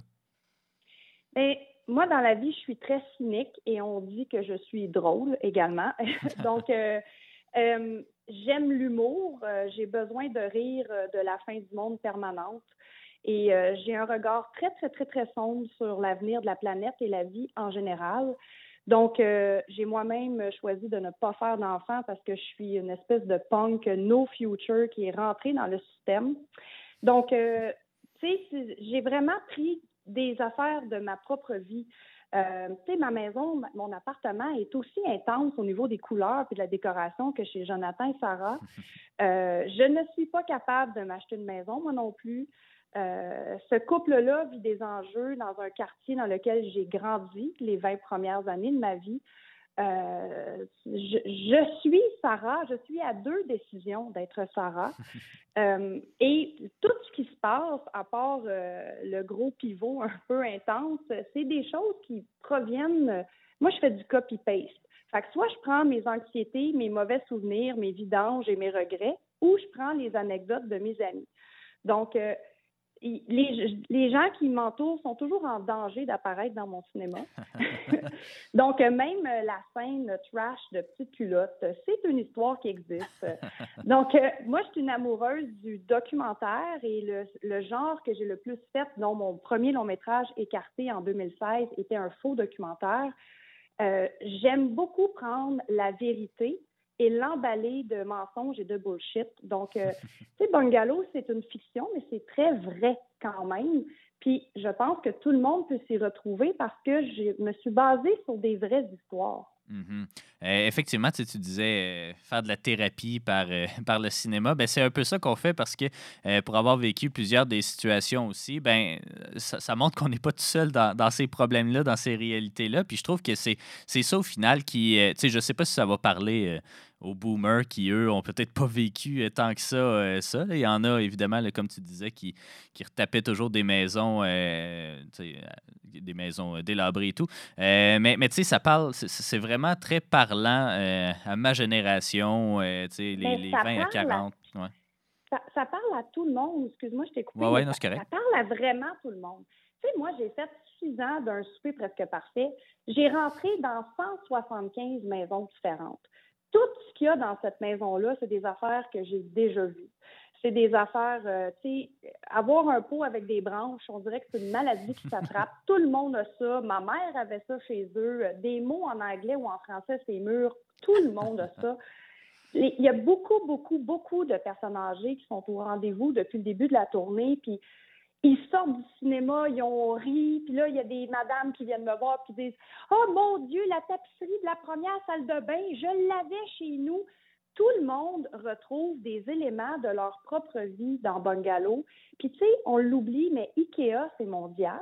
Speaker 6: Mais moi, dans la vie, je suis très cynique et on dit que je suis drôle également. Donc, j'aime l'humour. euh, j'ai besoin de rire euh, de la fin du monde permanente. Et euh, j'ai un regard très, très, très, très sombre sur l'avenir de la planète et la vie en général. Donc, j'ai moi-même choisi de ne pas faire d'enfant parce que je suis une espèce de punk no future qui est rentrée dans le système. Donc, tu sais, j'ai vraiment pris des affaires de ma propre vie. Euh, tu sais, ma maison, ma- mon appartement est aussi intense au niveau des couleurs et de la décoration que chez Jonathan et Sarah. Euh, je ne suis pas capable de m'acheter une maison, moi non plus. Euh, ce couple-là vit des enjeux dans un quartier dans lequel j'ai grandi les 20 premières années de ma vie. Euh, je, suis Sarah, je suis à deux décisions d'être Sarah. Euh, et tout ce qui se passe, à part le gros pivot un peu intense, c'est des choses qui proviennent. Moi, je fais du copy-paste. Fait que soit je prends mes anxiétés, mes mauvais souvenirs, mes vidanges et mes regrets, ou je prends les anecdotes de mes amis. Donc, les, gens qui m'entourent sont toujours en danger d'apparaître dans mon cinéma. Donc, même la scène trash de petite culotte, c'est une histoire qui existe. Donc, euh, moi, je suis une amoureuse du documentaire et le, genre que j'ai le plus fait, dont mon premier long métrage écarté en 2016 était un faux documentaire. Euh, j'aime beaucoup prendre la vérité et l'emballer de mensonges et de bullshit. Donc, euh, tu sais, Bungalow, c'est une fiction, mais c'est très vrai quand même. Puis, je pense que tout le monde peut s'y retrouver parce que je me suis basée sur des vraies histoires.
Speaker 1: Mhm. Euh, effectivement, tu, disais euh, faire de la thérapie par, par le cinéma. Ben, c'est un peu ça qu'on fait parce que pour avoir vécu plusieurs des situations aussi, ben, ça, montre qu'on n'est pas tout seul dans, ces problèmes-là, dans ces réalités-là. Puis je trouve que c'est ça au final qui. tu sais, je sais pas si ça va parler aux boomers qui, eux, ont peut-être pas vécu euh, tant que ça. Euh, ça. Il y en a, évidemment, comme tu disais, qui, qui retapaient toujours des maisons, euh, des maisons délabrées et tout. mais mais tu sais, ça parle, c'est vraiment très parlant à ma génération, les, les 20 à 40.
Speaker 6: Ça, parle à tout le monde. Excuse-moi, je t'ai coupé.
Speaker 1: Ouais,
Speaker 6: ça,
Speaker 1: ça,
Speaker 6: parle à vraiment tout le monde. Tu sais, moi, j'ai fait six ans d'un souper presque parfait. J'ai rentré dans 175 maisons différentes tout ce qu'il y a dans cette maison-là, c'est des affaires que j'ai déjà vues. C'est des affaires, euh, tu sais, avoir un pot avec des branches, on dirait que c'est une maladie qui s'attrape. Tout le monde a ça. Ma mère avait ça chez eux. Des mots en anglais ou en français, c'est mûr. Tout le monde a ça. Il y a beaucoup, beaucoup, beaucoup de personnes âgées qui sont au rendez-vous depuis le début de la tournée. Puis ils sortent du cinéma, ils ont ri, puis là, il y a des madames qui viennent me voir qui disent Oh mon Dieu, la tapisserie de la première salle de bain, je l'avais chez nous. Tout le monde retrouve des éléments de leur propre vie dans Bungalow. Puis, tu sais, on l'oublie, mais IKEA, c'est mondial.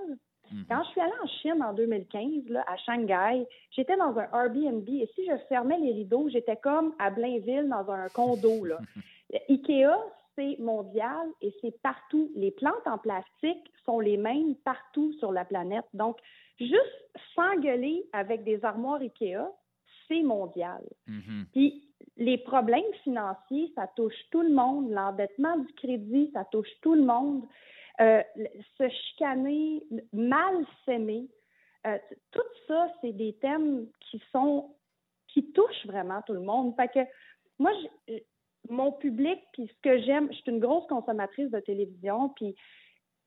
Speaker 6: Mhm. Quand je suis allée en Chine en 2015, là, à Shanghai, j'étais dans un Airbnb et si je fermais les rideaux, j'étais comme à Blainville dans un condo. Là. IKEA, mondial et c'est partout. Les plantes en plastique sont les mêmes partout sur la planète. Donc, juste s'engueuler avec des armoires IKEA, c'est mondial.
Speaker 1: Mm-hmm.
Speaker 6: Puis, les problèmes financiers, ça touche tout le monde. L'endettement du crédit, ça touche tout le monde. Euh, se chicaner, mal s'aimer, euh, tout ça, c'est des thèmes qui sont qui touchent vraiment tout le monde. Fait que moi, mon public, puis ce que j'aime, je suis une grosse consommatrice de télévision, puis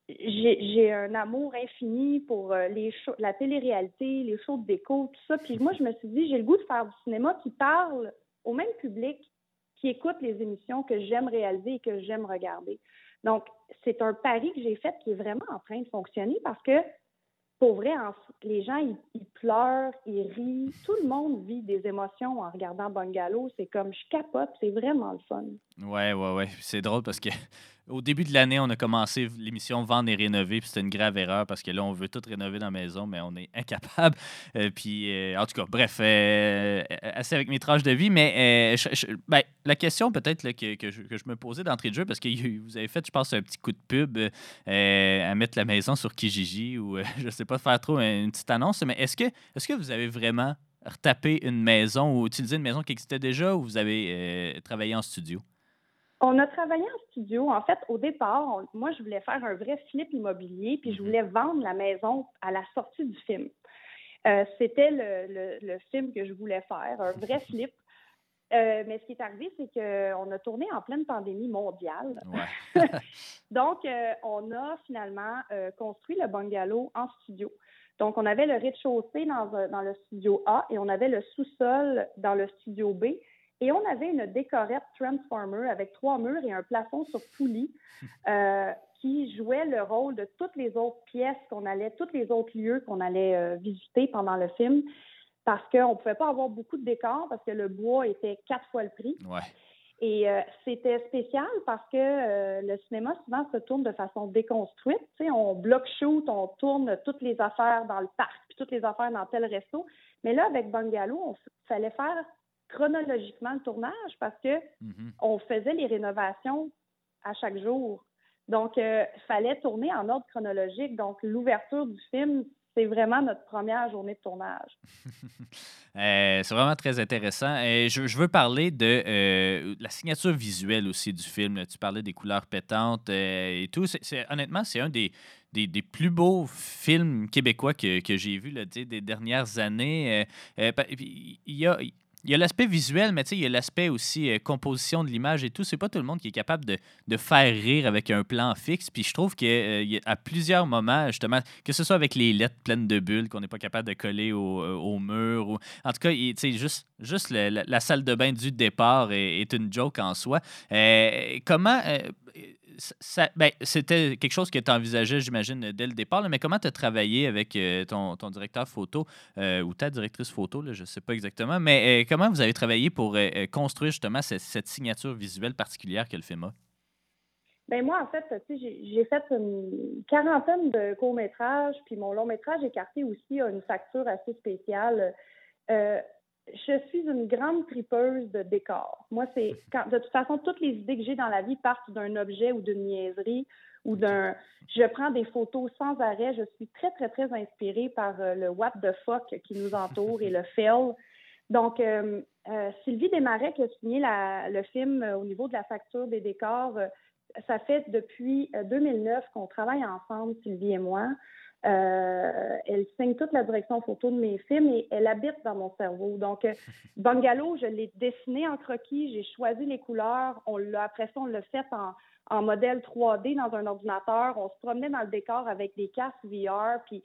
Speaker 6: j'ai un amour infini pour euh, les la télé-réalité, les shows de déco, tout ça. Puis moi, je me suis dit, j'ai le goût de faire du cinéma qui parle au même public qui écoute les émissions que j'aime réaliser et que j'aime regarder. Donc, c'est un pari que j'ai fait qui est vraiment en train de fonctionner parce que pour vrai, les gens, ils, pleurent, ils rient. Tout le monde vit des émotions en regardant Bungalow. C'est comme, je capote, c'est vraiment le fun.
Speaker 1: Ouais, ouais, ouais. C'est drôle parce que au début de l'année, on a commencé l'émission Vendre et rénover, puis c'était une grave erreur parce que là, on veut tout rénover dans la maison, mais on est incapable. Euh, puis, euh, en tout cas, bref, euh, assez avec mes tranches de vie, mais ben, la question peut-être que, que, je, me posais d'entrée de jeu, parce que vous avez fait, je pense, un petit coup de pub à mettre la maison sur Kijiji ou je sais pas, faire trop une petite annonce, mais est-ce que, est que vous avez vraiment retapé une maison ou utilisé une maison qui existait déjà ou vous avez travaillé en studio?
Speaker 6: On a travaillé en studio. En fait, au départ, moi, je voulais faire un vrai flip immobilier, puis je mhm. voulais vendre la maison à la sortie du film. Euh, c'était le, film que je voulais faire, un vrai flip. Euh, mais ce qui est arrivé, c'est qu'on a tourné en pleine pandémie mondiale. Donc, euh, on a finalement construit le bungalow en studio. Donc, on avait le rez-de-chaussée dans, dans, le studio A et on avait le sous-sol dans le studio B. Et on avait une décorette Transformer avec trois murs et un plafond sur poulie euh, qui jouait le rôle de toutes les autres pièces qu'on allait, tous les autres lieux qu'on allait euh, visiter pendant le film parce qu'on ne pouvait pas avoir beaucoup de décors parce que le bois était quatre fois le prix. Et euh, c'était spécial parce que euh, le cinéma souvent se tourne de façon déconstruite. On block shoot, on tourne toutes les affaires dans le parc, puis toutes les affaires dans tel resto. Mais là, avec Bungalow, il fallait faire chronologiquement le tournage parce que
Speaker 1: Mhm.
Speaker 6: on faisait les rénovations à chaque jour. Donc, il fallait tourner en ordre chronologique. Donc, l'ouverture du film, c'est vraiment notre première journée de tournage.
Speaker 1: Euh, c'est vraiment très intéressant. Et je, veux parler de euh, la signature visuelle aussi du film. Tu parlais des couleurs pétantes euh, et tout. C'est- honnêtement, c'est un des, des, plus beaux films québécois que, que j'ai vu là, tu sais, des dernières années. Euh, euh, il y a. Il y a l'aspect visuel, mais il y a l'aspect aussi euh, composition de l'image et tout. C'est pas tout le monde qui est capable de, de faire rire avec un plan fixe. Puis je trouve qu'à plusieurs moments, justement, que ce soit avec les lettres pleines de bulles qu'on n'est pas capable de coller au, euh, au mur, ou en tout cas, il- juste, juste le- la, la salle de bain du départ est, une joke en soi. Euh, comment. Ben, c'était quelque chose que tu envisageais, j'imagine, dès le départ, mais comment tu as travaillé avec euh, ton, directeur photo euh, ou ta directrice photo, là, je ne sais pas exactement, mais euh, comment vous avez travaillé pour construire justement cette, signature visuelle particulière que le film a?
Speaker 6: Ben moi, en fait, j'ai fait une quarantaine de courts-métrages, puis mon long-métrage écarté aussi a une facture assez spéciale. Je suis une grande tripeuse de décors. Moi, c'est quand de toute façon, toutes les idées que j'ai dans la vie partent d'un objet ou d'une niaiserie ou d'un. Je prends des photos sans arrêt. Je suis très, très, très inspirée par euh, le what the fuck qui nous entoure et le fail. Donc, euh, euh, Sylvie Desmarais qui a signé la- le film euh, au niveau de la facture des décors. ça fait depuis euh, 2009 qu'on travaille ensemble, Sylvie et moi. Euh, elle signe toute la direction photo de mes films et elle habite dans mon cerveau. Donc, euh, Bungalow, je l'ai dessiné en croquis, j'ai choisi les couleurs. On l'a, après ça, on l'a fait en, en modèle 3D dans un ordinateur. On se promenait dans le décor avec des casques VR. Puis,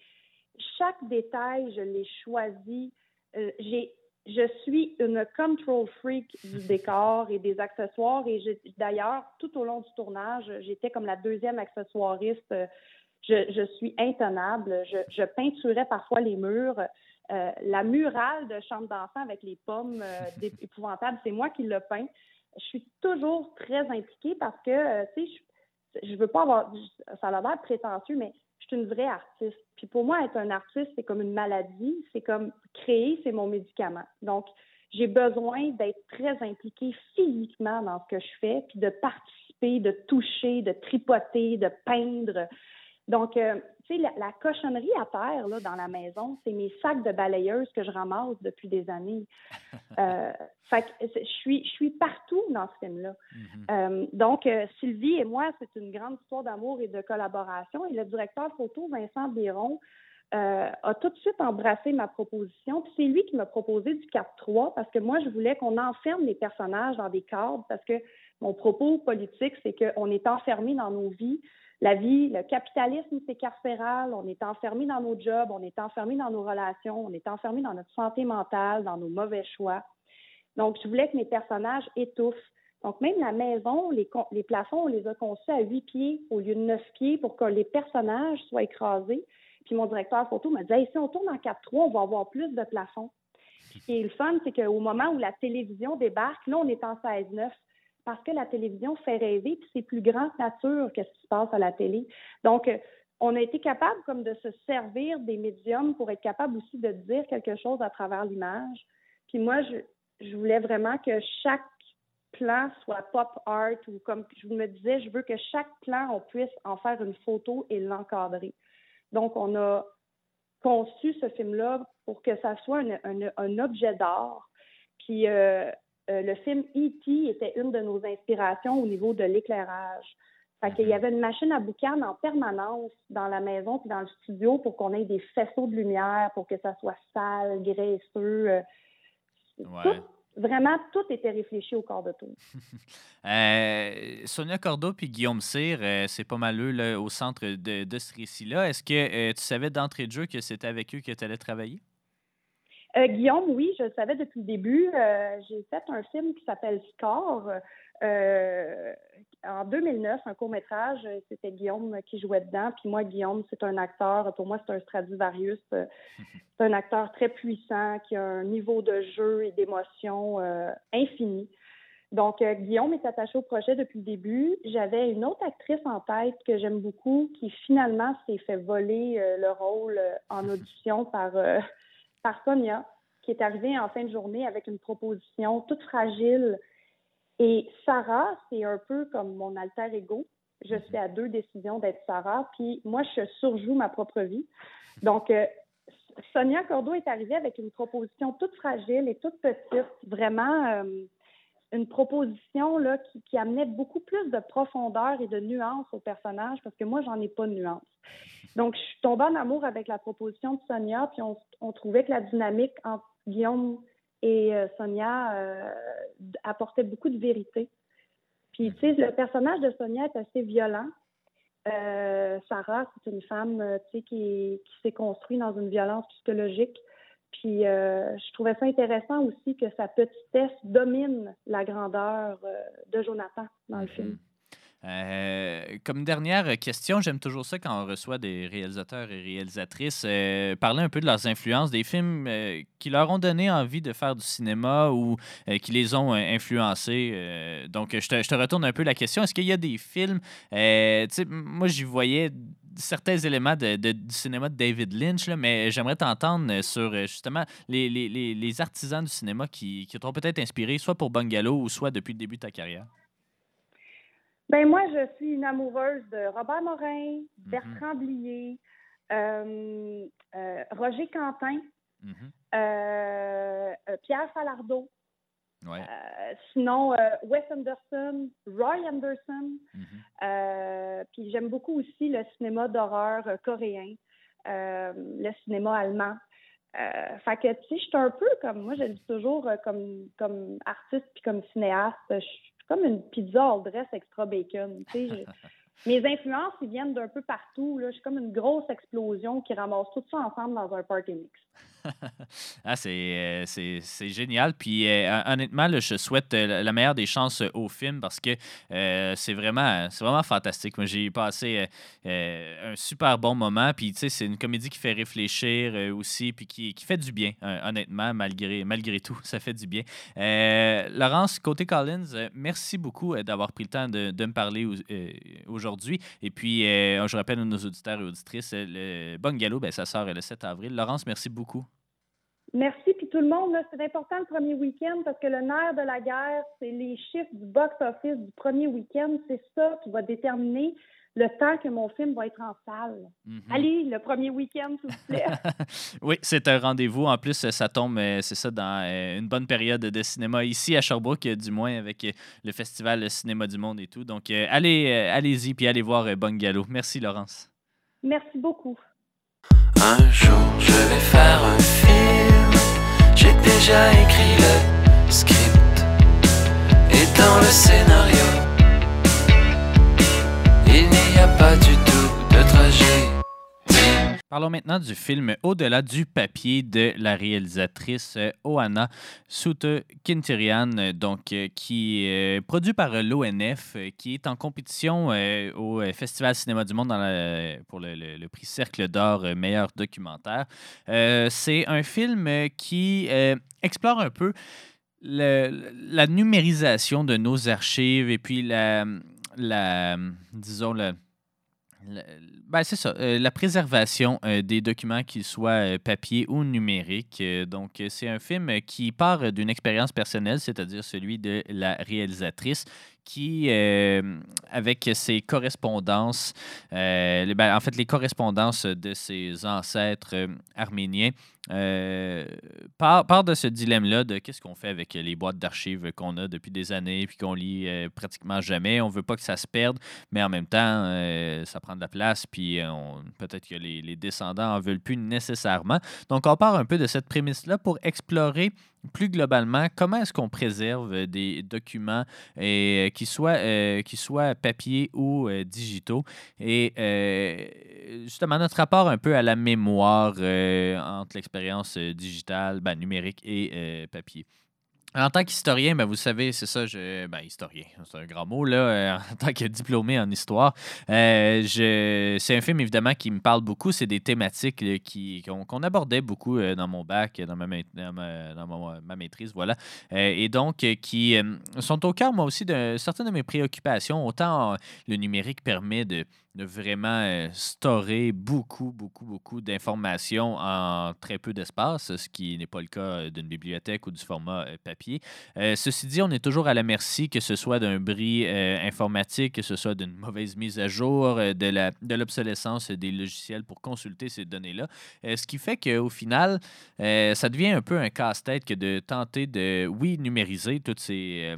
Speaker 6: chaque détail, je l'ai choisi. Euh, j'ai je suis une control freak du décor et des accessoires. Et d'ailleurs, tout au long du tournage, j'étais comme la deuxième accessoiriste. Je, je suis intenable. Je, je peinturais parfois les murs. Euh, la murale de chambre d'enfant avec les pommes euh, épouvantables, c'est moi qui l'ai peint. Je suis toujours très impliquée parce que, euh, tu sais, je, je veux pas avoir, ça a l'air prétentieux, mais je suis une vraie artiste. Puis pour moi, être un artiste, c'est comme une maladie. C'est comme créer, c'est mon médicament. Donc, j'ai besoin d'être très impliquée physiquement dans ce que je fais, puis de participer, de toucher, de tripoter, de peindre. Donc, euh, tu sais, la, la cochonnerie à terre là, dans la maison, c'est mes sacs de balayeuse que je ramasse depuis des années. Euh, fait que je suis, je suis partout dans ce film-là.
Speaker 1: Mhm.
Speaker 6: Euh, donc, euh, Sylvie et moi, c'est une grande histoire d'amour et de collaboration. Et le directeur photo, Vincent Biron, a tout de suite embrassé ma proposition. Puis c'est lui qui m'a proposé du 4-3 parce que moi, je voulais qu'on enferme les personnages dans des cadres parce que mon propos politique, c'est qu'on est enfermé dans nos vies. La vie, le capitalisme, c'est carcéral. On est enfermé dans nos jobs, on est enfermé dans nos relations, on est enfermé dans notre santé mentale, dans nos mauvais choix. Donc, je voulais que mes personnages étouffent. Donc, même la maison, les, plafonds, on les a conçus à huit pieds au lieu de neuf pieds pour que les personnages soient écrasés. Puis mon directeur photo m'a dit si on tourne en 4-3, on va avoir plus de plafonds. Et le fun, c'est qu'au moment où la télévision débarque, là, on est en 16-9 parce que la télévision fait rêver, puis c'est plus grand que nature qu'est-ce qui se passe à la télé. Donc, euh, on a été capable comme de se servir des médiums pour être capable aussi de dire quelque chose à travers l'image. Puis moi, je, je voulais vraiment que chaque plan soit pop art ou comme je me disais, je veux que chaque plan, on puisse en faire une photo et l'encadrer. Donc, on a conçu ce film-là pour que ça soit un, un- un objet d'art. Puis euh, euh, le film E.T. était une de nos inspirations au niveau de l'éclairage. Fait qu'il y avait une machine à boucan en permanence dans la maison puis dans le studio pour qu'on ait des faisceaux de lumière, pour que ça soit sale, graisseux. euh,
Speaker 1: Ouais.
Speaker 6: tout- vraiment, tout était réfléchi au corps de tour.
Speaker 1: Euh, Sonia Cordeau puis Guillaume Cyr, euh, c'est pas mal eux là, au centre de, de ce récit-là. Est-ce que tu savais d'entrée de jeu que c'était avec eux que tu allais travailler?
Speaker 6: Euh, Guillaume, oui, je le savais depuis le début. Euh, j'ai fait un film qui s'appelle Score euh, en 2009, un court métrage. C'était Guillaume qui jouait dedans. Puis moi, Guillaume, c'est un acteur. Pour moi, c'est un Stradivarius. Euh, C'est un acteur très puissant qui a un niveau de jeu et d'émotion euh, infini. Donc, euh, Guillaume est attaché au projet depuis le début. J'avais une autre actrice en tête que j'aime beaucoup qui finalement s'est fait voler le rôle en audition par, par Sonia, qui est arrivée en fin de journée avec une proposition toute fragile. Et Sarah, c'est un peu comme mon alter ego. Je suis à deux décisions d'être Sarah, puis moi, je surjoue ma propre vie. Donc, Sonia Cordeau est arrivée avec une proposition toute fragile et toute petite, vraiment une proposition là, qui, amenait beaucoup plus de profondeur et de nuance au personnage parce que moi, j'en ai pas de nuance. Donc, je suis tombée en amour avec la proposition de Sonia, puis on, trouvait que la dynamique entre Guillaume et euh, Sonia euh, apportait beaucoup de vérité. Puis, tu sais, le personnage de Sonia est assez violent. Euh, Sarah, c'est une femme, qui, qui s'est construite dans une violence psychologique puis euh, je trouvais ça intéressant aussi que sa petitesse domine la grandeur euh, de Jonathan dans le mhm. film.
Speaker 1: Euh, comme dernière question, j'aime toujours ça quand on reçoit des réalisateurs et réalisatrices parler un peu de leurs influences, des films qui leur ont donné envie de faire du cinéma ou qui les ont influencés. donc, je te, retourne un peu la question. Est-ce qu'il y a des films, moi j'y voyais certains éléments de, du cinéma de David Lynch, mais j'aimerais t'entendre sur euh, justement les, artisans du cinéma qui, qui t'ont peut-être inspiré, soit pour Bungalow ou soit depuis le début de ta carrière.
Speaker 6: Ben moi, je suis une amoureuse de Robert Morin, mhm. Bertrand Blier, euh, euh, Roger Quentin, mhm. Pierre Falardeau. Euh, sinon, euh, Wes Anderson, Roy Anderson. Mhm. Euh, puis j'aime beaucoup aussi le cinéma d'horreur coréen, le cinéma allemand. fait que, tu sais, je suis un peu comme, moi, je dis toujours, comme, comme artiste puis comme cinéaste, je suis comme une pizza all dress extra bacon. Mes influences, ils viennent d'un peu partout. Là. Je suis comme une grosse explosion qui ramasse tout ça ensemble dans un party mix.
Speaker 1: ah, euh, c'est, génial. Puis euh, honnêtement, je souhaite euh, la meilleure des chances au film parce que c'est, vraiment, vraiment fantastique. Moi, j'ai passé un super bon moment. Puis, tu sais, c'est une comédie qui fait réfléchir aussi, puis qui, qui, fait du bien, honnêtement, malgré, malgré tout. Ça fait du bien. Laurence, côté Collins, merci beaucoup d'avoir pris le temps de, de me parler aujourd'hui. Et puis, je rappelle à nos auditeurs et auditrices, le Bungalow, ben, ça sort le 7 avril. Laurence, merci beaucoup.
Speaker 6: Merci. Puis tout le monde, c'est important le premier week-end parce que le nerf de la guerre, c'est les chiffres du box-office du premier week-end. C'est ça qui va déterminer le temps que mon film va être en salle. Mhm. Allez, le premier week-end, s'il vous plaît.
Speaker 1: oui, c'est un rendez-vous. En plus, ça tombe, euh, c'est ça, dans euh, une bonne période de cinéma ici à Sherbrooke, du moins avec euh, le Festival Cinéma du Monde et tout. Donc, allez, allez-y, puis allez voir Bungalow. Merci, Laurence.
Speaker 6: Merci beaucoup.
Speaker 2: Un jour, je vais faire un film. J'ai déjà écrit le script. Et dans le scénario, il n'y a pas du tout de trajet.
Speaker 1: Parlons maintenant du film Au-delà du papier de la réalisatrice euh, Oana Soute Kintirian, donc, euh, qui est produit par l'ONF, euh, qui est en compétition au Festival Cinéma du Monde pour le, prix Cercle d'Or meilleur documentaire. C'est un film qui explore un peu la numérisation de nos archives et puis la, la disons, la ben, c'est ça, euh, la préservation euh, des documents, qu'ils soient euh, papier ou numériques. donc, c'est un film qui part d'une expérience personnelle, c'est-à-dire celui de la réalisatrice qui, avec ses correspondances, ben, en fait, les correspondances de ses ancêtres arméniens, euh, part, de ce dilemme-là de qu'est-ce qu'on fait avec les boîtes d'archives qu'on a depuis des années puis qu'on lit euh, pratiquement jamais. On veut pas que ça se perde, mais en même temps, euh, ça prend de la place puis peut-être que les, les, descendants en veulent plus nécessairement. Donc, on part un peu de cette prémisse-là pour explorer plus globalement, comment est-ce qu'on préserve des documents et, qui, soient, qui soient papier ou digitaux? Et justement, notre rapport un peu à la mémoire entre l'expérience digitale, ben, numérique et papier. En tant qu'historien, ben, vous savez, c'est ça, je, ben, historien, c'est un grand mot, là, euh, en tant que diplômé en histoire. euh, je, c'est un film, évidemment, qui me parle beaucoup. C'est des thématiques là, qui, qu'on, abordait beaucoup euh, dans mon bac, dans ma, ma- ma, maîtrise, voilà. Euh, et donc, euh, qui euh, sont au cœur, moi aussi, de certaines de mes préoccupations. Autant euh, le numérique permet de, de vraiment euh, beaucoup, beaucoup, beaucoup d'informations en très peu d'espace, ce qui n'est pas le cas euh, d'une bibliothèque ou du format euh, papier. Ceci dit, on est toujours à la merci, que ce soit d'un bris informatique, que ce soit d'une mauvaise mise à jour, de, la, de l'obsolescence des logiciels pour consulter ces données-là. Ce qui fait qu'au final, ça devient un peu un casse-tête que de tenter de, oui, numériser toutes ces...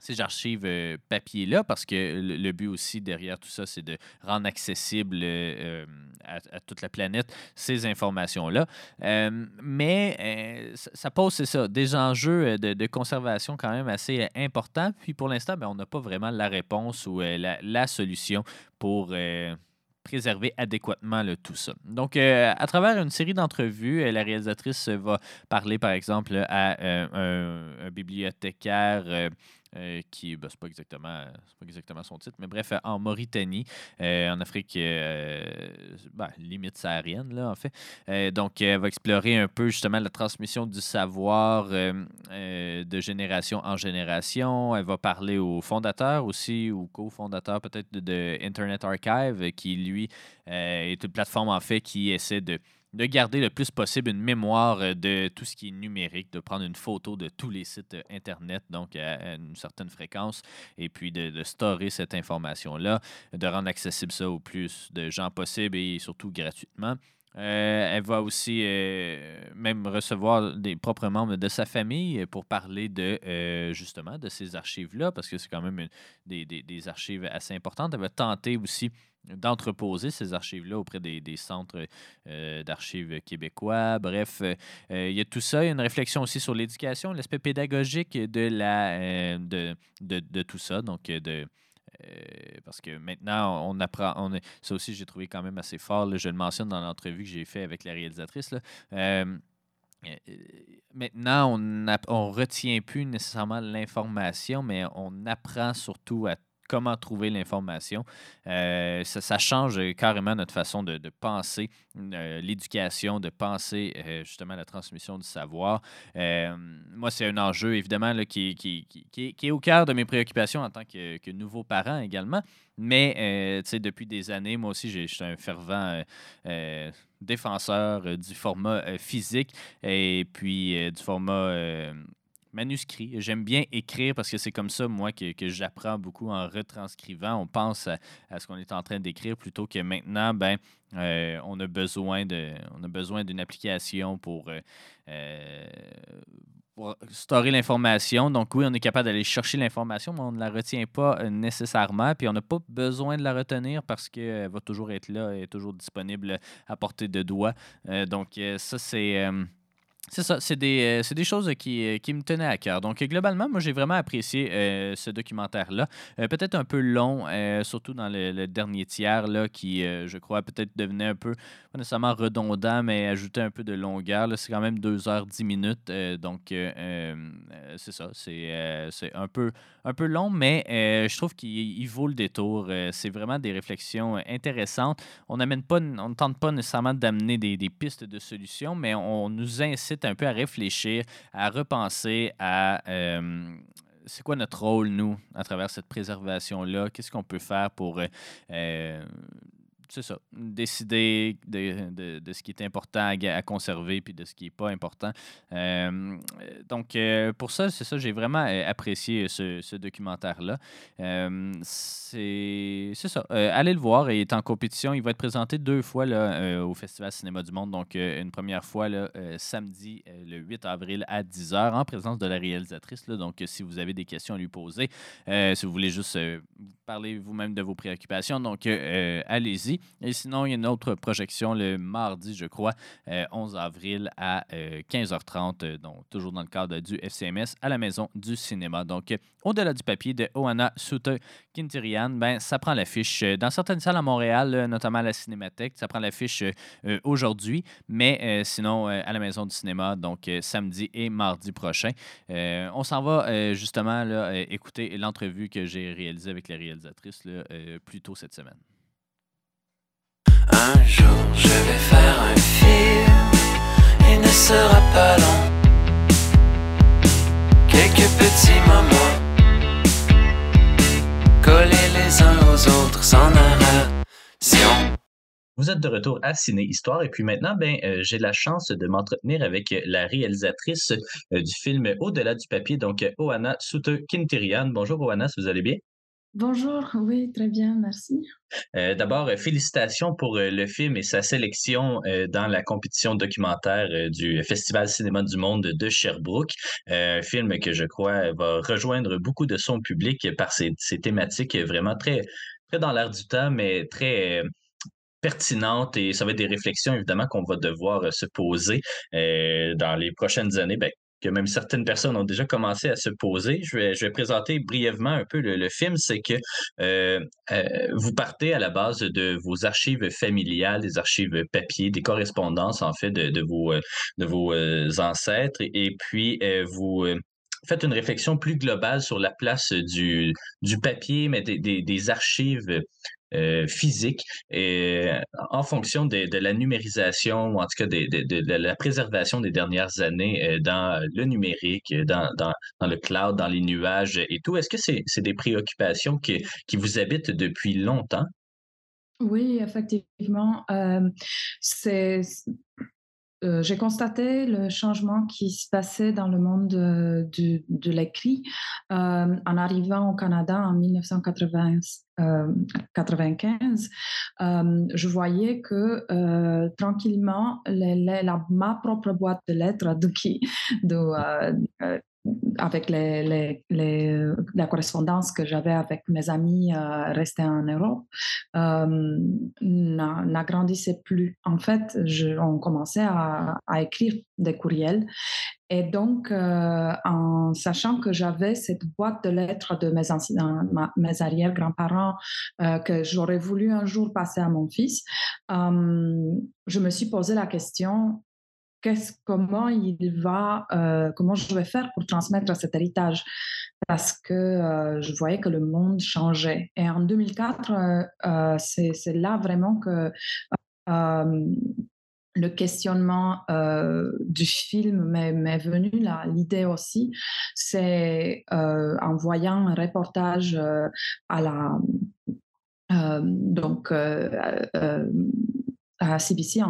Speaker 1: ces archives euh, papier-là, parce que le, but aussi derrière tout ça, c'est de rendre accessible euh, à, toute la planète ces informations-là. Euh, mais ça, pose, des enjeux de, conservation quand même assez importants. Puis pour l'instant, ben, on n'a pas vraiment la réponse ou la, solution pour préserver adéquatement tout ça. Donc, à travers une série d'entrevues, la réalisatrice va parler, par exemple, à un bibliothécaire euh, qui, ben, c'est pas exactement, pas exactement son titre, mais bref, euh, en Mauritanie, euh, en Afrique, euh, ben, limite saharienne, là, en fait. Donc, elle va explorer un peu justement la transmission du savoir de génération en génération. Elle va parler au fondateur aussi, ou cofondateur peut-être de, de Internet Archive, qui lui est une plateforme en fait qui essaie de de garder le plus possible une mémoire euh, de tout ce qui est numérique, de prendre une photo de tous les sites euh, Internet, donc à, une certaine fréquence, et puis de, de storer cette information-là, de rendre accessible ça au plus de gens possible et surtout gratuitement. Euh, elle va aussi même recevoir des propres membres de sa famille pour parler de justement de ces archives-là, parce que c'est quand même des archives assez importantes. Elle va tenter aussi d'entreposer ces archives-là auprès des, des centres euh, d'archives québécois. Bref, euh, euh, il y a tout ça. Il y a une réflexion aussi sur l'éducation, l'aspect pédagogique de, la, de, de, tout ça. Donc, parce que maintenant, on apprend. Ça aussi, j'ai trouvé quand même assez fort. je le mentionne dans l'entrevue que j'ai fait avec la réalisatrice. maintenant, on ne retient plus nécessairement l'information, mais on apprend surtout à comment trouver l'information. Euh, ça, change carrément notre façon de, penser euh, l'éducation, de penser euh, justement la transmission du savoir. Euh, moi, c'est un enjeu, évidemment, qui, est, au cœur de mes préoccupations en tant que, nouveau parent également. Mais, euh, depuis des années, moi aussi, je suis un fervent euh, euh, défenseur euh, du format euh, physique et puis euh, du format euh, manuscrit. J'aime bien écrire parce que c'est comme ça, moi, que, j'apprends beaucoup en retranscrivant. On pense à, ce qu'on est en train d'écrire plutôt que maintenant, ben, euh, on a besoin de, on a besoin d'une application pour, euh, euh, storer l'information. Donc oui, on est capable d'aller chercher l'information, mais on ne la retient pas euh, nécessairement. Puis on n'a pas besoin de la retenir parce qu'elle va toujours être là, est toujours disponible à portée de doigt. Donc ça, c'est... c'est ça, c'est des, euh, des choses qui, euh, qui me tenaient à cœur. Donc, euh, globalement, moi, j'ai vraiment apprécié euh, ce documentaire-là. Peut-être un peu long, surtout dans le, dernier tiers, là, qui, je crois, peut-être devenait un peu, pas nécessairement redondant, mais ajoutait un peu de longueur. C'est quand même 2h10 minutes. donc, c'est ça. C'est un, peu, un peu long, mais je trouve qu'il il vaut le détour. C'est vraiment des réflexions intéressantes. On ne tente pas nécessairement d'amener des, des pistes de solutions, mais on nous incite un peu à réfléchir, à repenser à euh, c'est quoi notre rôle, nous, à travers cette préservation-là? Qu'est-ce qu'on peut faire pour euh, euh, c'est ça, décider de, de- de ce qui est important à, conserver puis de ce qui n'est pas important. Euh, donc, euh, pour ça, c'est ça, j'ai vraiment euh, apprécié ce, ce documentaire-là. C'est ça. Allez le voir, il est en compétition. Il va être présenté deux fois là, au Festival Cinéma du Monde. Donc, une première fois là, samedi, le 8 avril à 10h, en présence de la réalisatrice. là. Donc, si vous avez des questions à lui poser, si vous voulez juste parler vous-même de vos préoccupations, donc allez-y.
Speaker 7: Et sinon, il y a une autre projection le mardi, je crois, 11 avril à 15h30, donc toujours dans le cadre du FCMS à la Maison du cinéma. Donc, au-delà du papier de Oana Suter Kintirian, ben, ça prend l'affiche dans certaines salles à Montréal, notamment à la Cinémathèque. Ça prend l'affiche aujourd'hui, mais sinon à la Maison du cinéma, donc samedi et mardi prochain. on s'en va justement écouter l'entrevue que j'ai réalisée avec les réalisatrices plus tôt cette semaine.
Speaker 2: Un jour, je vais faire un film. Il ne sera pas long. Quelques petits moments collés les uns aux autres sans narration.
Speaker 1: Vous êtes de retour à Ciné Histoire et puis maintenant, ben, euh, j'ai la chance de m'entretenir avec la réalisatrice euh, du film Au-delà du papier, donc Oana Soute Kintirian. Bonjour Oana, vous allez bien?
Speaker 8: Bonjour, oui, très bien, merci.
Speaker 1: Euh, d'abord, félicitations pour le film et sa sélection dans la compétition documentaire du Festival Cinéma du Monde de Sherbrooke. un film que je crois va rejoindre beaucoup de son public par ses, ses thématiques vraiment très, très dans l'air du temps, mais très pertinente et ça va être des réflexions évidemment qu'on va devoir euh, se poser euh, dans les prochaines années. Ben, que même certaines personnes ont déjà commencé à se poser. Je vais, je vais présenter brièvement un peu le, film. C'est que euh, vous partez à la base de vos archives familiales, des archives papier, des correspondances en fait de, de vos, de vos ancêtres, et, puis vous faites une réflexion plus globale sur la place du, du papier, mais des, des archives euh, physique et, euh, en fonction de, la numérisation ou en tout cas de, la préservation des dernières années euh, dans le numérique, dans, dans, dans, le cloud, dans les nuages et tout. Est-ce que c'est des préoccupations qui, qui vous habitent depuis longtemps?
Speaker 8: Oui, effectivement. c'est euh, j'ai constaté le changement qui se passait dans le monde de, l'écrit euh, en arrivant au Canada en 1995. Euh, je voyais que tranquillement, la, ma propre boîte de lettres de, de, avec les, la correspondance que j'avais avec mes amis euh, restés en Europe, euh, n'agrandissait plus. En fait, on commençait à, écrire des courriels. Et donc, euh, en sachant que j'avais cette boîte de lettres de mes, anciens, mes arrière-grands-parents euh, que j'aurais voulu un jour passer à mon fils, je me suis posé la question, euh, comment je vais faire pour transmettre cet héritage? Parce que euh, je voyais que le monde changeait. Et en 2004, euh, c'est là vraiment que le questionnement du film m'est venu, l'idée aussi, c'est en voyant un reportage à la donc à CBC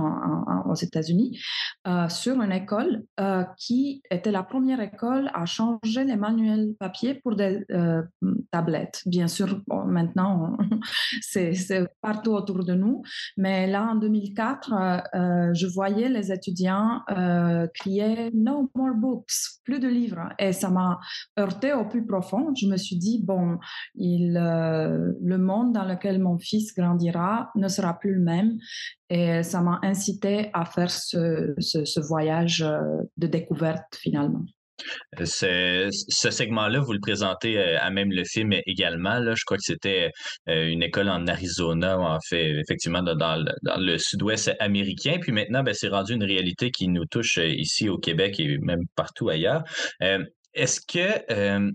Speaker 8: aux États-Unis euh, sur une école euh, qui était la première école à changer les manuels papier pour des euh, tablettes. Bien sûr, maintenant, c'est partout autour de nous, mais là, en 2004, je voyais les étudiants crier No more books, plus de livres. Et ça m'a heurté au plus profond. Je me suis dit, bon, le monde dans lequel mon fils grandira ne sera plus le même ça m'a incité à faire ce, voyage euh, de découverte finalement.
Speaker 1: Euh, ce, segment-là, vous le présentez euh, à même le film également. Je crois que c'était une école en Arizona, en fait, effectivement, dans, dans le sud-ouest américain. Puis maintenant, ben, c'est rendu une réalité qui nous touche ici au Québec et même partout ailleurs. Est-ce que,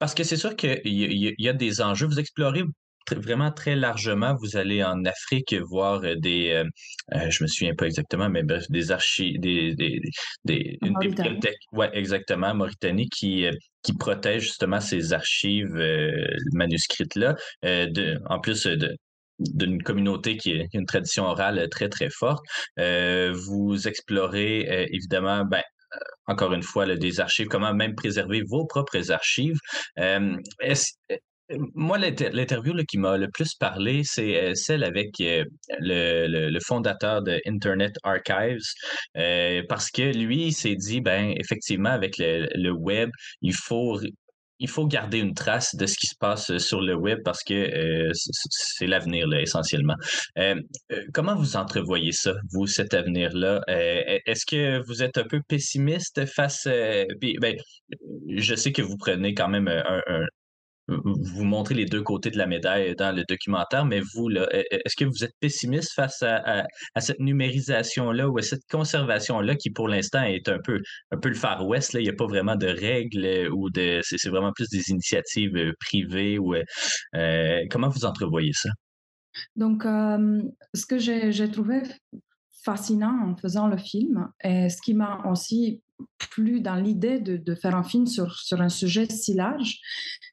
Speaker 1: parce que c'est sûr qu'il y, y, a des enjeux, vous explorez vraiment très largement. Vous allez en Afrique voir euh, des, euh, euh, je me souviens pas exactement, mais bref, des archives, des, des, des une bibliothèque, ouais, exactement, Mauritanie, qui, qui protège justement ces archives manuscrites là, de, en plus de d'une communauté qui a une tradition orale très, très forte. vous explorez évidemment, ben, encore une fois, des archives, comment même préserver vos propres archives. est-ce, moi, l'interview qui m'a le plus parlé, c'est euh, celle avec euh, le, fondateur de Internet Archives, euh, parce que lui, il s'est dit, ben, effectivement, avec le, web, il faut il faut garder une trace de ce qui se passe sur le web parce que c'est l'avenir essentiellement. comment vous entrevoyez ça, vous, cet avenir-là? Est-ce que vous êtes un peu pessimiste face... ben, je sais que vous prenez quand même un, vous montrez les deux côtés de la médaille dans le documentaire, mais vous, e, e, est-ce que vous êtes pessimiste face à, cette numérisation-là ou à cette conservation-là qui, pour l'instant, est un peu, un peu le Far West? Là? Il n'y a pas vraiment de règles euh, ou de. C'est vraiment plus des initiatives euh, privées. Ou, euh, comment vous entrevoyez ça?
Speaker 8: Donc, ce que j'ai trouvé fascinant en faisant le film. Et ce qui m'a aussi plus dans l'idée de, faire un film sur, sur un sujet si large,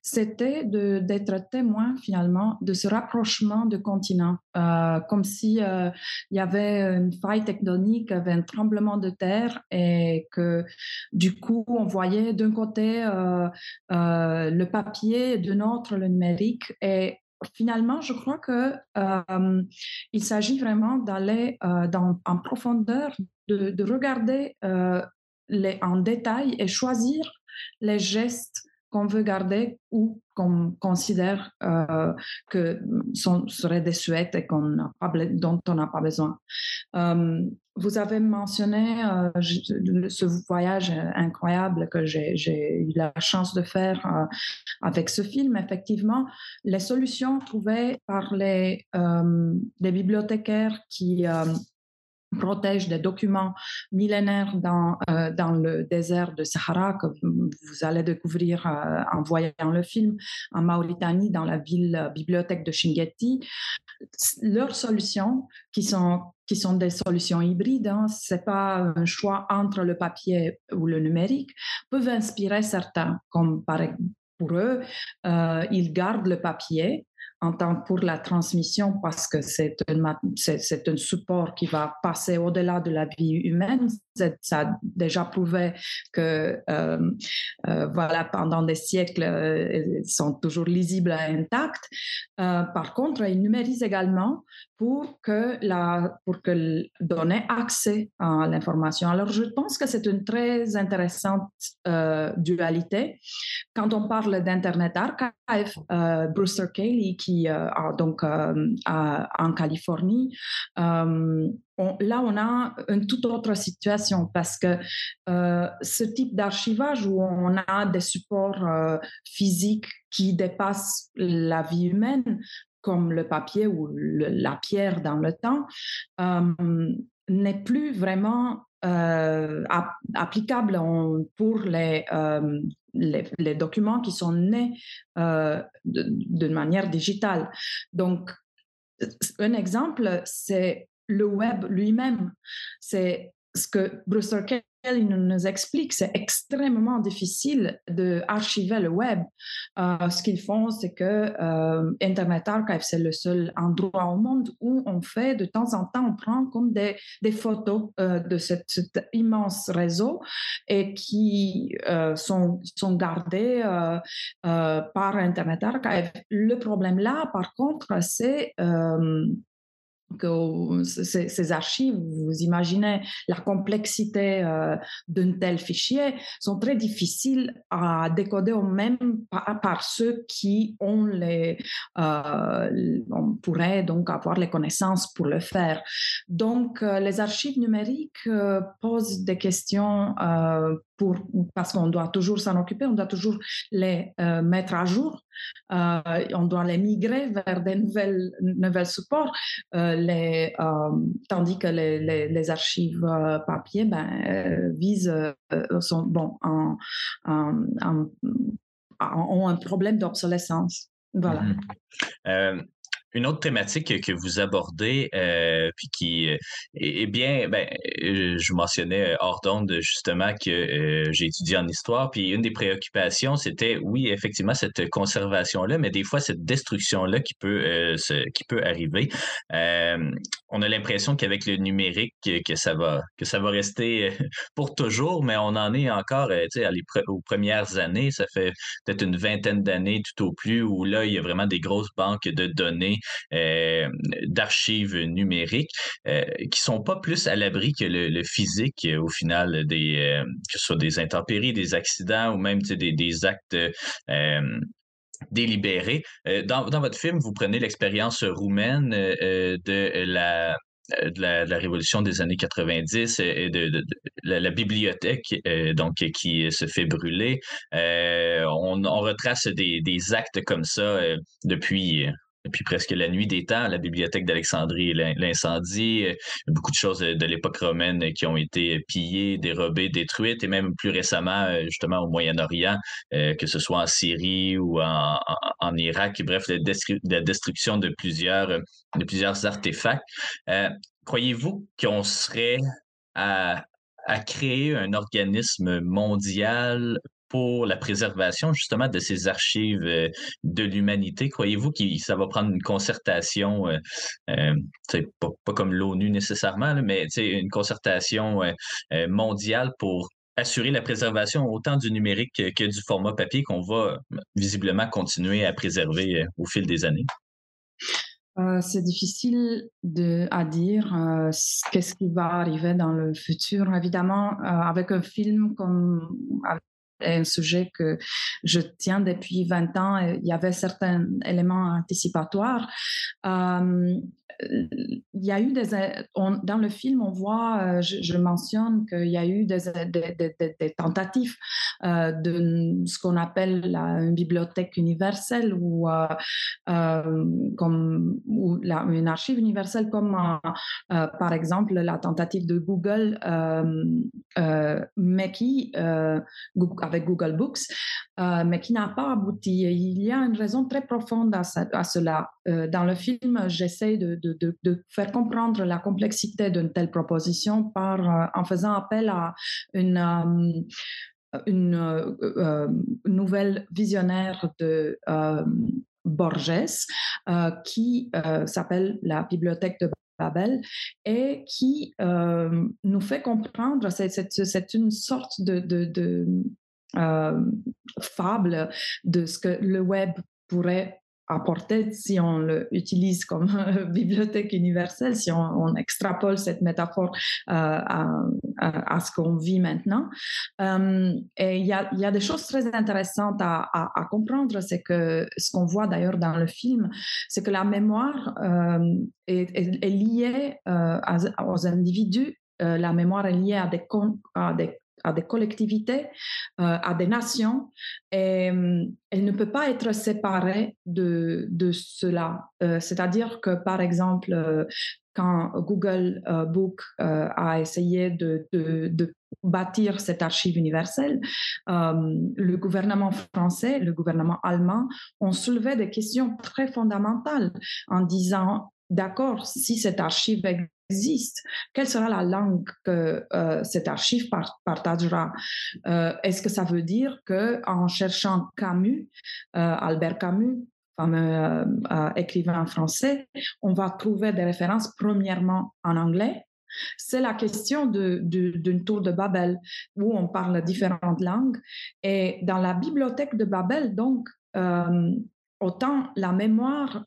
Speaker 8: c'était d'être témoin finalement de ce rapprochement de continents, euh, comme si euh, y avait une faille tectonique, avait un tremblement de terre et que du coup on voyait d'un côté euh, le papier, de l'autre le numérique. Et finalement, je crois que il s'agit vraiment d'aller en profondeur, de, de regarder en détail et choisir les gestes qu'on veut garder ou qu'on considère euh, que sont, seraient des souhaits et qu'on dont on n'a pas besoin. Euh, vous avez mentionné euh, ce voyage incroyable que j'ai eu la chance de faire avec ce film. Effectivement, les solutions trouvées par les, les bibliothécaires qui protège des documents millénaires dans, euh, dans le désert de Sahara que vous, allez découvrir euh, en voyant le film en Mauritanie, dans la ville euh, bibliothèque de Shingeti. Leurs solutions, qui sont, qui sont des solutions hybrides, hein, ce n'est pas un choix entre le papier ou le numérique, peuvent inspirer certains, comme par, pour eux, ils gardent le papier en tant pour la transmission parce que c'est un, c'est, un support qui va passer au-delà de la vie humaine. Ça a déjà prouvé que euh, euh, voilà, pendant des siècles, euh, ils sont toujours lisibles et intacts. par contre, ils numérisent également pour que, la, pour que donner accès à l'information. Alors, je pense que c'est une très intéressante dualité. Quand on parle d'Internet Archive, Brewster Cayley, euh, donc euh, en Californie, euh, là, on a une toute autre situation parce que ce type d'archivage où on a des supports physiques qui dépassent la vie humaine, comme le papier ou la pierre dans le temps, n'est plus vraiment applicable pour les, les, documents qui sont nés euh, de, manière digitale. Donc, un exemple, c'est le web lui-même. C'est ce que Bruce il nous explique, c'est extrêmement difficile d'archiver le web. Euh, ce qu'ils font, c'est que euh, Internet Archive, c'est le seul endroit au monde où on fait de temps en temps, on prend comme des, photos euh, de cet, immense réseau et qui sont, sont gardées par Internet Archive. Le problème là, par contre, c'est que ces, archives, vous imaginez la complexité euh, d'un tel fichier, sont très difficiles à décoder même par, ceux qui ont les, euh, on pourrait donc avoir les connaissances pour le faire. Donc, euh, les archives numériques posent des questions parce qu'on doit toujours s'en occuper, on doit toujours les mettre à jour euh, on doit les migrer vers des nouvelles, supports, euh, euh, tandis que les, archives papier visent, ont un problème d'obsolescence. Voilà.
Speaker 1: Mm-hmm. Une autre thématique que vous abordez, euh, puis qui euh, est bien, ben, euh, je mentionnais hors d'onde justement que j'ai étudié en histoire, puis une des préoccupations, c'était, oui, effectivement, cette conservation-là, mais des fois, cette destruction-là qui peut, qui peut arriver. on a l'impression qu'avec le numérique, que ça va, que ça va rester pour toujours, mais on en est encore, tu sais, aux premières années, ça fait peut-être une vingtaine d'années tout au plus, où là, il y a vraiment des grosses banques de données d'archives numériques qui sont pas plus à l'abri que le, physique au final des que ce soit des intempéries, des accidents ou même des, actes délibérés. Dans, votre film, vous prenez l'expérience roumaine de la de révolution des années 90 et de, la, bibliothèque donc qui se fait brûler. on, retrace des, actes comme ça depuis et puis presque la nuit des temps, la bibliothèque d'Alexandrie, l'incendie, euh, beaucoup de choses de l'époque romaine qui ont été pillées, dérobées, détruites, et même plus récemment, euh, justement au Moyen-Orient, euh, que ce soit en Syrie ou en, Irak, bref, la, destruction de plusieurs, de plusieurs artefacts. Croyez-vous qu'on serait à créer un organisme mondial pour la préservation justement de ces archives euh, de l'humanité? Croyez-vous que ça va prendre une concertation, euh, euh pas, comme l'ONU nécessairement, mais une concertation euh, mondiale pour assurer la préservation autant du numérique que, du format papier qu'on va visiblement continuer à préserver au fil des années?
Speaker 8: c'est difficile à dire qu'est-ce qui va arriver dans le futur. Évidemment, avec un film comme un sujet que je tiens depuis 20 ans. Il y avait certains éléments anticipatoires. Euh, il y a eu des. dans le film, on voit, euh, je, mentionne qu'il y a eu des, tentatives euh, de ce qu'on appelle la, une bibliothèque universelle ou, comme, ou une archive universelle, comme par exemple la tentative de Google, mais qui, avec Google Books, euh, mais qui n'a pas abouti. il y a une raison très profonde à, cela. Euh, dans le film, j'essaie de, faire comprendre la complexité d'une telle proposition par, euh, en faisant appel à une une nouvelle visionnaire de Borges qui s'appelle la bibliothèque de Babel et qui nous fait comprendre, c'est une sorte de, euh, fable de ce que le web pourrait apporter si on l'utilise comme bibliothèque universelle, si on, extrapole cette métaphore euh, à, ce qu'on vit maintenant. Euh, et il y, a, des choses très intéressantes à, comprendre, c'est que ce qu'on voit d'ailleurs dans le film, c'est que la mémoire est, liée aux individus la mémoire est liée à des, à des à des collectivités, euh, à des nations, et euh, elle ne peut pas être séparée de, de cela. Euh, c'est-à-dire que, par exemple, quand Google Book a essayé de, de, bâtir cette archive universelle, le gouvernement français, le gouvernement allemand ont soulevé des questions très fondamentales en disant, d'accord, si cette archive existe, quelle sera la langue que euh, cette archive partagera? Euh, Est-ce que ça veut dire que en cherchant Camus, euh, Albert Camus, fameux écrivain français, on va trouver des références premièrement en anglais? C'est la question d'une tour de Babel où on parle différentes langues. Et dans la bibliothèque de Babel, donc, autant la mémoire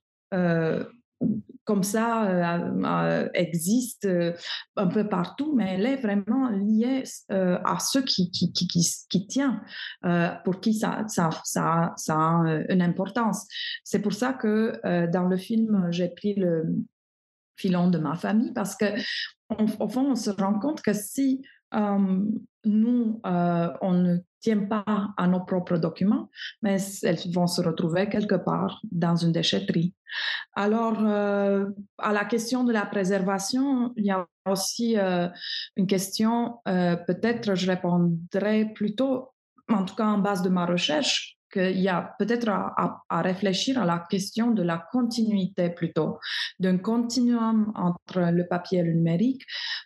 Speaker 8: comme ça euh, euh, existe euh, un peu partout, mais elle est vraiment liée à ceux qui, qui, qui, qui, tient, pour qui ça, ça, ça, ça, a une importance. C'est pour ça que dans le film, j'ai pris le filon de ma famille, parce que au fond, on se rend compte que si nous, on ne tient pas à nos propres documents, mais elles vont se retrouver quelque part dans une déchetterie. Alors, euh, à la question de la préservation, il y a aussi euh, une question, euh, peut-être je répondrai plutôt, en tout cas en base de ma recherche, qu'il y a peut-être à, réfléchir à la question de la continuité plutôt, d'un continuum entre le papier et le numérique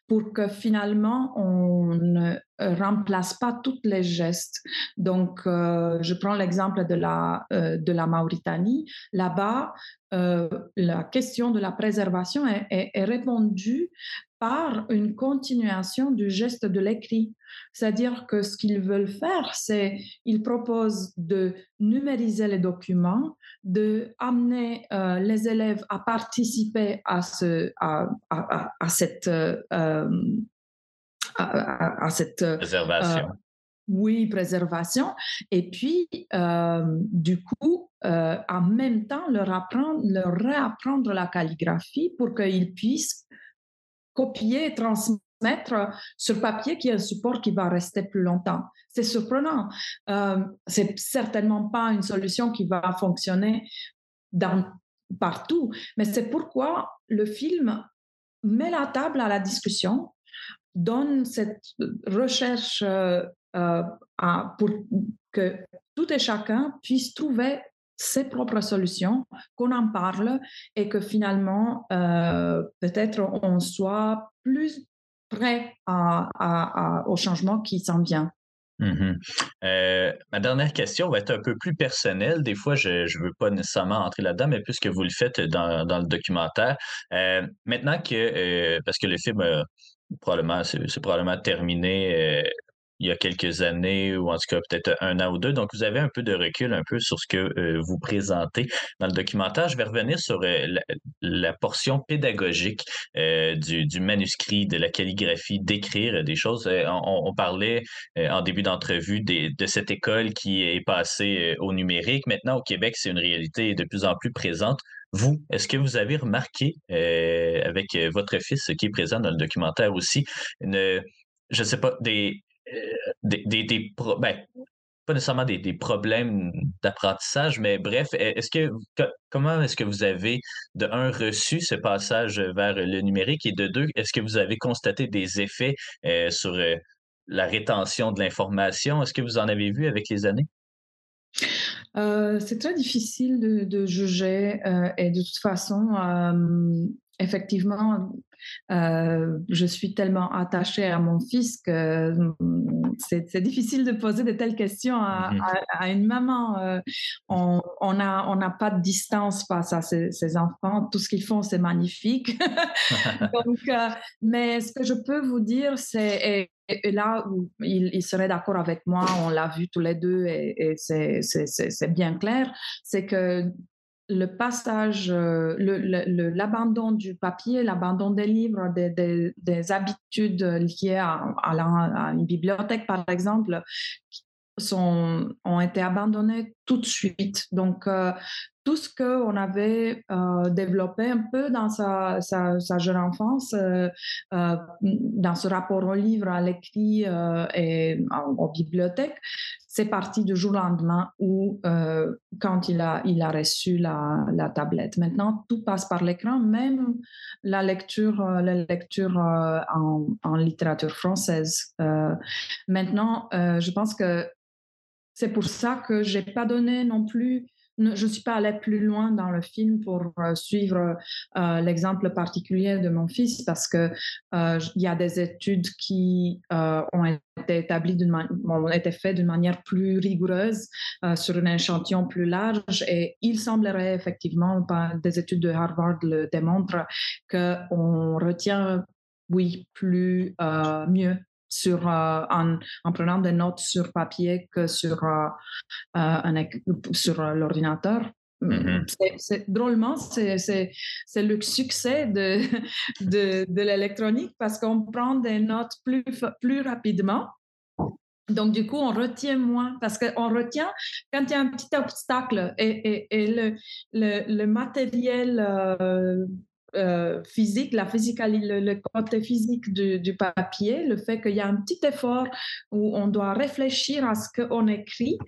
Speaker 8: pour que finalement on remplace pas tous les gestes. Donc, je prends l'exemple de la, de la Mauritanie. Là-bas, la question de la préservation est, est répondue par une continuation du geste de l'écrit. C'est-à-dire que ce qu'ils veulent faire, c'est ils proposent de numériser les documents, de amener euh, les élèves à participer à, ce, à, à, cette, euh, à, cette
Speaker 1: euh, préservation.
Speaker 8: oui, préservation. Et puis, du coup, en même temps, leur, apprendre, leur réapprendre la calligraphie pour qu'ils puissent copier et transmettre sur papier qui est un support qui va rester plus longtemps. C'est surprenant. Euh, c'est certainement pas une solution qui va fonctionner dans, partout, mais c'est pourquoi le film met la table à la discussion, donne cette recherche euh, euh, pour que tout et chacun puisse trouver ses propres solutions, qu'on en parle et que finalement, euh, peut-être on soit plus prêt au changement qui s'en vient.
Speaker 1: Mm-hmm. Ma dernière question va être un peu plus personnelle. Des fois, je ne veux pas nécessairement entrer là-dedans, mais puisque vous le faites dans, dans le documentaire, maintenant que, parce que le film, probablement, c'est probablement terminé il y a quelques années ou en tout cas peut-être un an ou deux. Donc, vous avez un peu de recul un peu sur ce que euh, vous présentez dans le documentaire. Je vais revenir sur euh, la, portion pédagogique euh, du, manuscrit, de la calligraphie, d'écrire des choses. On, parlait en début d'entrevue de cette école qui est passée au numérique. Maintenant, au Québec, c'est une réalité de plus en plus présente. Vous, est-ce que vous avez remarqué avec votre fils qui est présent dans le documentaire aussi, je ne sais pas, des, euh, ben, pas nécessairement des, problèmes d'apprentissage, mais bref, est-ce que comment est-ce que vous avez de un reçu ce passage vers le numérique et de deux, est-ce que vous avez constaté des effets euh, sur euh, la rétention de l'information? Est-ce que vous en avez vu avec les années?
Speaker 8: C'est très difficile de, de juger et de toute façon, effectivement, euh, je suis tellement attachée à mon fils que mm, c'est difficile de poser de telles questions à, mmh une maman. Euh, on n'a on pas de distance face à ces, enfants. Tout ce qu'ils font, c'est magnifique. Donc, euh, mais ce que je peux vous dire, c'est, là où il, serait d'accord avec moi, on l'a vu tous les deux et, et c'est bien clair, c'est que le passage, euh, l'abandon du papier, l'abandon des livres, des, habitudes liées à, une bibliothèque, par exemple, sont, ont été abandonnées tout de suite. Donc, euh, tout ce qu'on avait euh, développé un peu dans sa, jeune enfance, dans ce rapport au livre, à l'écrit et aux bibliothèques, c'est parti du jour au lendemain euh, quand il a, il a reçu la, la tablette. Maintenant, tout passe par l'écran, même la lecture, euh, la lecture euh, en, en, littérature française. maintenant, je pense que c'est pour ça que j'ai pas donné non plus je ne suis pas allée plus loin dans le film pour euh, suivre euh, l'exemple particulier de mon fils parce que euh, il y a des études qui ont été établies ont été faites d'une manière plus rigoureuse sur un échantillon plus large et il semblerait effectivement, des études de Harvard le démontrent, qu'on retient oui, plus mieux sur, euh, en, en, prenant des notes sur papier que sur, euh, un, sur l'ordinateur. C'est drôlement, c'est le succès de, de, de l'électronique parce qu'on prend des notes plus, plus rapidement. Donc, du coup, on retient moins parce qu'on retient quand il y a un petit obstacle et, et, et le, le, le, matériel euh, physique, la physique, le, côté physique du, papier, le fait qu'il y a un petit effort où on doit réfléchir à ce qu'on écrit,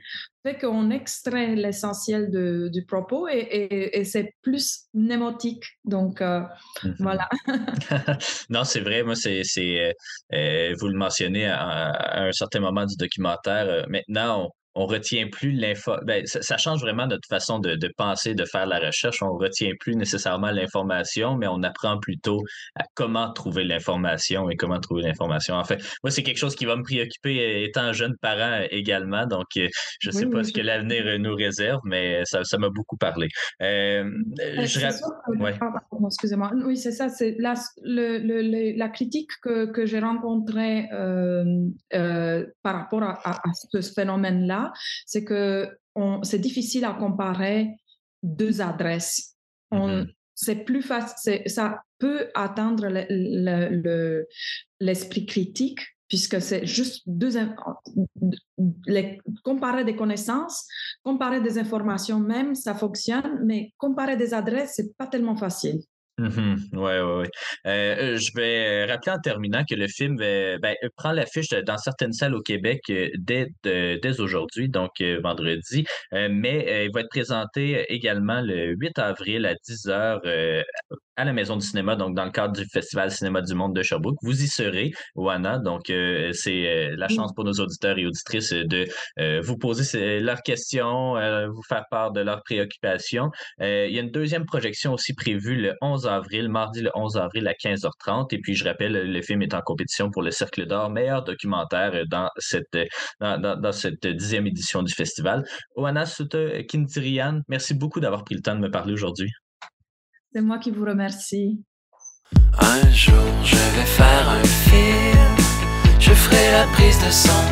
Speaker 8: fait qu'on extrait l'essentiel du propos et, c'est plus mnémotique. Donc, euh, mhm. voilà.
Speaker 1: non, c'est vrai. Moi, c'est, euh, vous le mentionnez à, un certain moment du documentaire. maintenant,
Speaker 9: on retient plus l'info. Ben, ça, ça change vraiment notre façon de, de penser, de faire la recherche. On retient plus nécessairement l'information, mais on apprend plutôt à comment trouver l'information et comment trouver l'information. En fait, moi, c'est quelque chose qui va me préoccuper euh, étant jeune parent euh, également. Donc, euh, je ne sais
Speaker 8: Oui,
Speaker 9: pas
Speaker 8: oui,
Speaker 9: ce que l'avenir nous réserve, mais ça, ça m'a beaucoup parlé. Euh, je
Speaker 8: que-
Speaker 9: ouais.
Speaker 8: ah, excusez-moi. Oui, c'est ça. C'est la, le- le- le- la critique que, que j'ai rencontrée euh, euh, par rapport à, à- à ce phénomène-là, c'est que c'est difficile à comparer deux adresses. On-
Speaker 9: Mhm.
Speaker 8: C'est plus facile. Ça peut atteindre le- le- le- l'esprit critique puisque c'est juste deux les, comparer des connaissances, comparer des informations même, ça fonctionne, mais comparer des adresses, c'est pas tellement facile.
Speaker 9: Mhm. Ouais, ouais, ouais. Euh, je vais rappeler en terminant que le film euh, ben, euh, prend l'affiche dans certaines salles au Québec euh, dès, dès aujourd'hui, donc euh, vendredi, Euh, mais euh, il va être présenté également le 8 avril à 10h à la Maison du cinéma, donc dans le cadre du Festival Cinéma du Monde de Sherbrooke. Vous y serez, Oana, donc euh, c'est euh, la chance pour nos auditeurs et auditrices euh, de euh, vous poser ces- leurs questions, euh, vous faire part de leurs préoccupations. Euh, il y a une deuxième projection aussi prévue le 11 avril, mardi le 11 avril à 15h30. Et puis, je rappelle, le film est en compétition pour le Cercle d'Or, meilleur documentaire euh, dans cette, euh, dans, dans- dans cette dixième édition du festival. Oana Sutta Kindirian, merci beaucoup d'avoir pris le temps de me parler aujourd'hui.
Speaker 8: C'est moi qui vous remercie.
Speaker 2: Un jour je vais faire un film, je ferai la prise de son,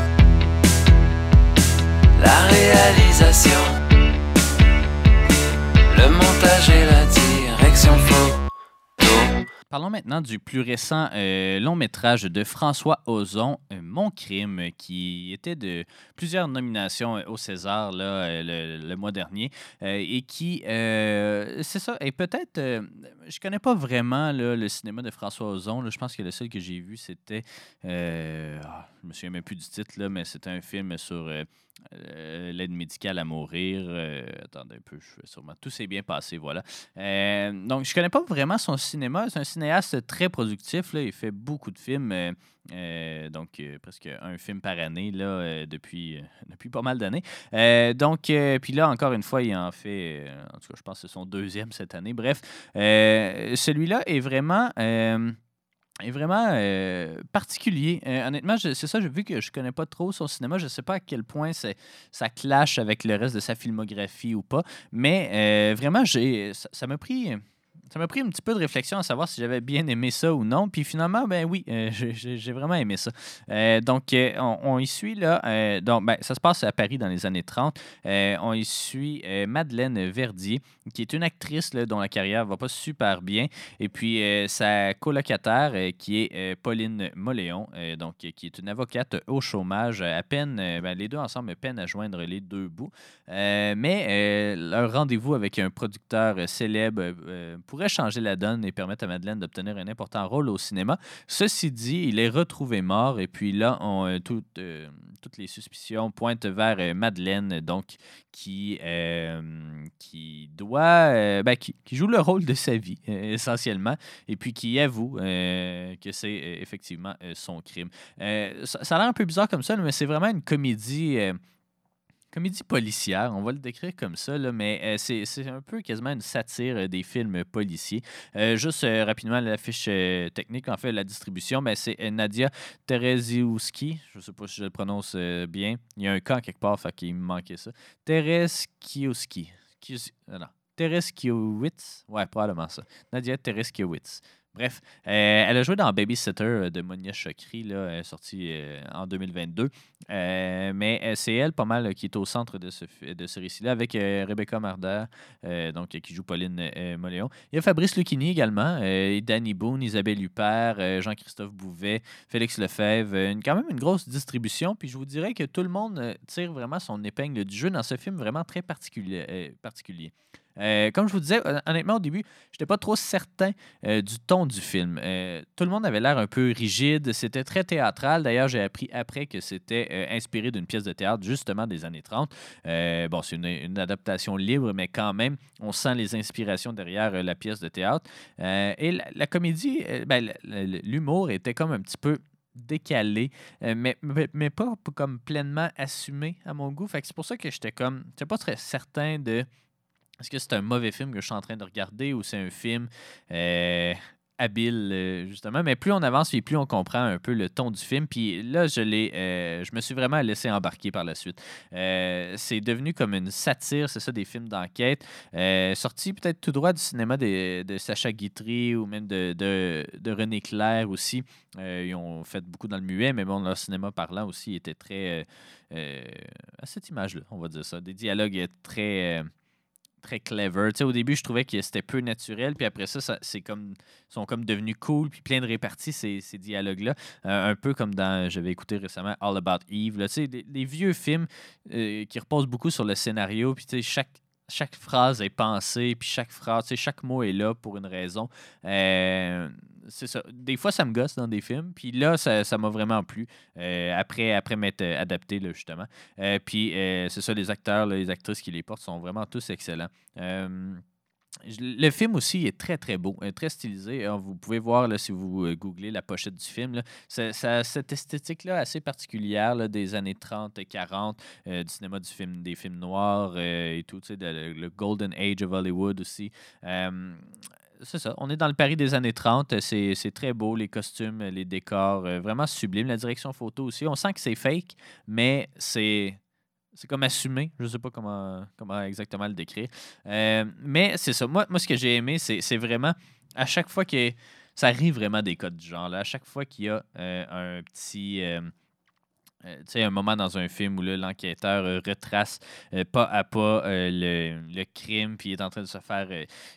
Speaker 2: la réalisation, le montage et la direction photo.
Speaker 1: Parlons maintenant du plus récent euh, long métrage de François Ozon, euh, Mon crime, qui était de plusieurs nominations euh, au César là, le, mois dernier et qui, c'est ça, et peut-être, je connais pas vraiment le cinéma de François Ozon. je pense que le seul que j'ai vu, c'était, ah, je me souviens même plus du titre, là, mais c'était un film sur euh, l'aide médicale à mourir. Euh, attendez un peu, je vais sûrement. Tout s'est bien passé, voilà. Euh, donc, je connais pas vraiment son cinéma. C'est un cinéaste très productif. Là. Il fait beaucoup de films. donc, presque un film par année là, depuis, depuis pas mal d'années. Donc, puis là, encore une fois, il en fait, en tout cas, je pense que c'est son deuxième cette année. Bref, celui-là est vraiment. Est vraiment euh, particulier. Euh, honnêtement, c'est ça, vu que je connais pas trop son cinéma. Je ne sais pas à quel point ça clash avec le reste de sa filmographie ou pas. Mais euh, vraiment, ça m'a pris. Ça m'a pris un petit peu de réflexion à savoir si j'avais bien aimé ça ou non. Puis finalement, ben oui, euh, j'ai- vraiment aimé ça. Euh, donc, euh, on, y suit là. donc, ben, ça se passe à Paris dans les années 30. Euh, on y suit Madeleine Verdier, qui est une actrice là, dont la carrière va pas super bien. Et puis, sa colocataire, qui est Pauline Moléon, donc, qui est une avocate au chômage. À peine, ben, les deux ensemble peinent à joindre les deux bouts. Mais leur rendez-vous avec un producteur célèbre euh, pourrait changer la donne et permettre à Madeleine d'obtenir un important rôle au cinéma. Ceci dit, il est retrouvé mort et puis là, euh, euh, toutes les suspicions pointent vers euh, Madeleine, donc qui, qui doit, ben, qui, joue le rôle de sa vie essentiellement et puis qui avoue que c'est effectivement son crime. Ça a l'air un peu bizarre comme ça, mais c'est vraiment une comédie. Comédie policière, on va le décrire comme ça, là, mais euh, c'est c'est un peu quasiment une satire euh, des films policiers. Euh, juste rapidement, la fiche technique, en fait, la distribution, ben, c'est Nadia Tereziowski. Je ne sais pas si je le prononce bien. Il y a un camp quelque part, fait me manquait ça. Tereskiowski. Euh, Non. Tereskiewicz. Ouais, probablement ça. Nadia Tereskiewicz. Bref, elle a joué dans Babysitter de Monia Chokri, là, sorti en 2022. Euh, mais euh, c'est elle, pas mal, euh, qui est au centre de ce, de ce récit-là, avec Rebecca Marder, donc, qui joue Pauline Moléon. Il y a Fabrice Lucchini également, Danny Boone, Isabelle Huppert, Jean-Christophe Bouvet, Félix Lefebvre. une, quand même une grosse distribution. Puis je vous dirais que tout le monde tire vraiment son épingle du jeu dans ce film vraiment très particulier. particulier. Comme je vous disais, hon- honnêtement, au début, je n'étais pas trop certain du ton du film. Tout le monde avait l'air un peu rigide. C'était très théâtral. D'ailleurs, j'ai appris après que c'était euh, inspiré d'une pièce de théâtre, justement des années 30. Euh, bon, c'est une, adaptation libre, mais quand même, on sent les inspirations derrière euh, la pièce de théâtre. Et la, comédie, ben, l'humour était comme un petit peu décalé, mais, mais, pas comme pleinement assumé à mon goût. Fait que c'est pour ça que j'étais comme. J'étais pas très certain de. Est-ce que c'est un mauvais film que je suis en train de regarder ou c'est un film habile, euh, justement. Mais plus on avance et plus on comprend un peu le ton du film. Puis là, je, l'ai, euh, je me suis vraiment laissé embarquer par la suite. Euh, c'est devenu comme une satire, c'est ça, des films d'enquête. Euh, sorti peut-être tout droit du cinéma de, de Sacha Guitry ou même de, de, de René Clair aussi. Ils ont fait beaucoup dans le muet, mais bon, leur cinéma parlant aussi était très. à cette image-là, on va dire ça. Des dialogues très. Très clever. Tu sais, au début, je trouvais que c'était peu naturel, puis après ça, ça c'est comme sont comme devenus cool, puis plein de réparties, ces, ces dialogues-là. Euh, un peu comme dans, j'avais écouté récemment All About Eve, là, tu sais, des vieux films euh, qui reposent beaucoup sur le scénario, puis tu sais, chaque, chaque phrase est pensée, puis chaque phrase, tu sais, chaque mot est là pour une raison. Euh, c'est ça. Des fois, ça me gosse dans des films, puis là, ça ça m'a vraiment plu, euh, après, après m'être euh, adapté, justement. Euh, puis c'est ça, les acteurs, les actrices qui les portent sont vraiment tous excellents. Le film aussi est très très beau, très stylisé. Vous pouvez voir là, si vous googlez la pochette du film. là, ça, cette esthétique-là assez particulière des années 30 et 40, euh, du cinéma du film, des films noirs et tout, de- le, Golden Age of Hollywood aussi. C'est ça, on est dans le Paris des années 30, c'est très beau, les costumes, les décors, euh, vraiment sublime. La direction photo aussi, on sent que c'est fake, mais c'est c'est comme assumé. Je ne sais pas comment, comment exactement le décrire. Euh, mais c'est ça. Moi, ce que j'ai aimé, c'est vraiment à chaque fois que ça arrive vraiment des codes du genre. Là, à chaque fois qu'il y a euh, un petit. Euh, sais, un moment dans un film où l'enquêteur euh, retrace euh, pas à pas euh, le, le crime, puis il est en train de se faire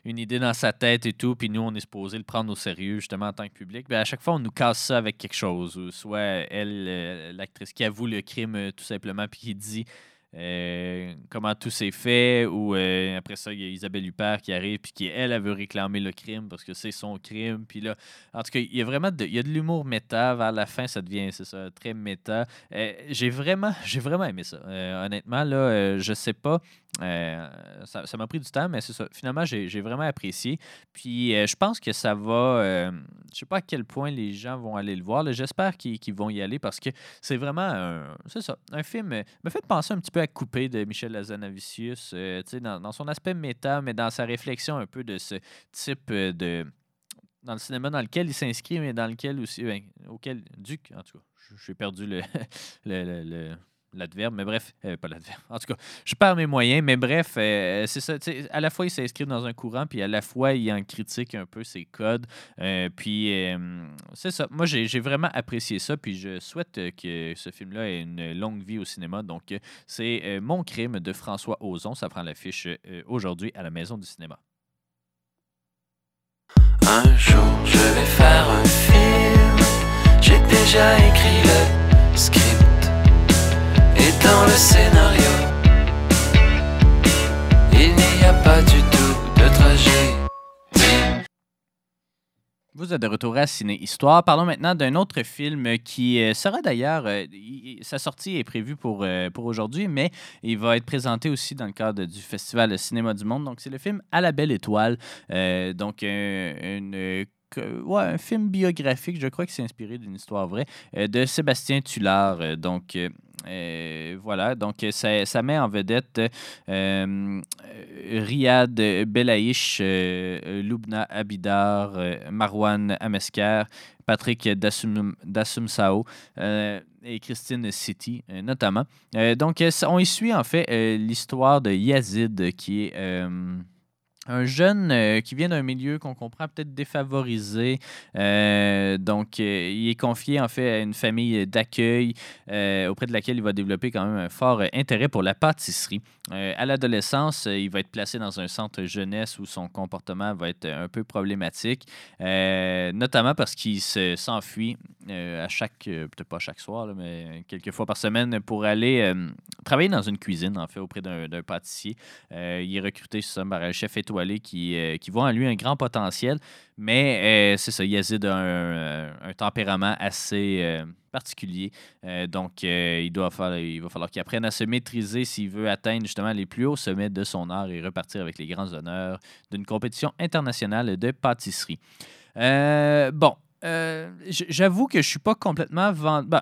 Speaker 1: une idée dans sa tête et tout, puis nous, on est supposé le prendre au sérieux, justement, en tant que public. Ben, à chaque fois, on nous casse ça avec quelque chose. Soit elle, l'actrice qui avoue le crime, tout simplement, puis qui dit euh, comment tout s'est fait, ou euh, après ça, il y a Isabelle Huppert qui arrive, puis qui, elle, elle veut réclamer le crime parce que c'est son crime. Puis là, en tout cas, il y a vraiment de, il y a de l'humour méta. Vers la fin, ça devient, c'est ça, très méta. Euh, j'ai vraiment, j'ai vraiment aimé ça. Honnêtement, là, je sais pas. Euh, ça m'a pris du temps, mais c'est ça. Finalement, j'ai vraiment apprécié. Puis euh, je pense que ça va. euh, je sais pas à quel point les gens vont aller le voir. J'espère qu'ils qu'ils vont y aller parce que c'est vraiment un. C'est ça. Un film euh, me fait penser un petit peu à Coupé de Michel Lazanavicius. euh, dans, dans son aspect méta, mais dans sa réflexion un peu de ce type de dans le cinéma dans lequel il s'inscrit, mais dans lequel aussi, ben, auquel, Duc, en tout cas, j'ai perdu le- le- l'adverbe, mais bref, euh, pas l'adverbe, en tout cas, je perds mes moyens, mais bref, euh, c'est ça, à la fois il s'inscrit dans un courant, puis à la fois il en critique un peu ses codes, euh, puis euh, c'est ça, moi j'ai, vraiment apprécié ça, puis je souhaite euh, que ce film-là ait une longue vie au cinéma, donc euh, c'est euh, Mon crime de François Ozon, ça prend l'affiche euh, aujourd'hui à la Maison du cinéma.
Speaker 2: Un jour je vais faire un film. J'ai déjà écrit le dans le scénario. Il n'y a pas du tout de trajet.
Speaker 1: Vous êtes de retour à Ciné Histoire. Parlons maintenant d'un autre film qui euh, sera d'ailleurs, euh, sa sortie est prévue pour, euh, pour aujourd'hui, mais il va être présenté aussi dans le cadre du Festival Cinéma du Monde. Donc, c'est le film À la belle étoile. Donc, un, une, ouais, un film biographique, je crois que c'est inspiré d'une histoire vraie, euh, de Sébastien Tullard. Euh, Donc, euh, voilà, donc ça, ça met en vedette euh, Riyad Belaïch, Loubna Abidar, Marwan Amesker, Patrick Dassum, Dassumsao euh, et Christine City, notamment. Donc, on y suit en fait l'histoire de Yazid, qui est un jeune euh, qui vient d'un milieu qu'on comprend peut-être défavorisé. Euh, donc, euh, il est confié en fait à une famille d'accueil auprès de laquelle il va développer quand même un fort intérêt pour la pâtisserie. À l'adolescence, il va être placé dans un centre jeunesse où son comportement va être un peu problématique, notamment parce qu'il se- s'enfuit à chaque, peut-être pas chaque soir, mais quelques fois par semaine pour aller travailler dans une cuisine, en fait, auprès d'un pâtissier. Il est recruté ça, par un chef étoilé qui, euh, qui voit en lui un grand potentiel, mais euh, c'est ça, Yazid a un, un tempérament assez euh, particulier. Euh, donc, euh, il, va falloir qu'il apprenne à se maîtriser s'il veut atteindre justement les plus hauts sommets de son art et repartir avec les grands honneurs d'une compétition internationale de pâtisserie. Euh, bon, Euh, J'avoue que je suis pas complètement vendu. Ben,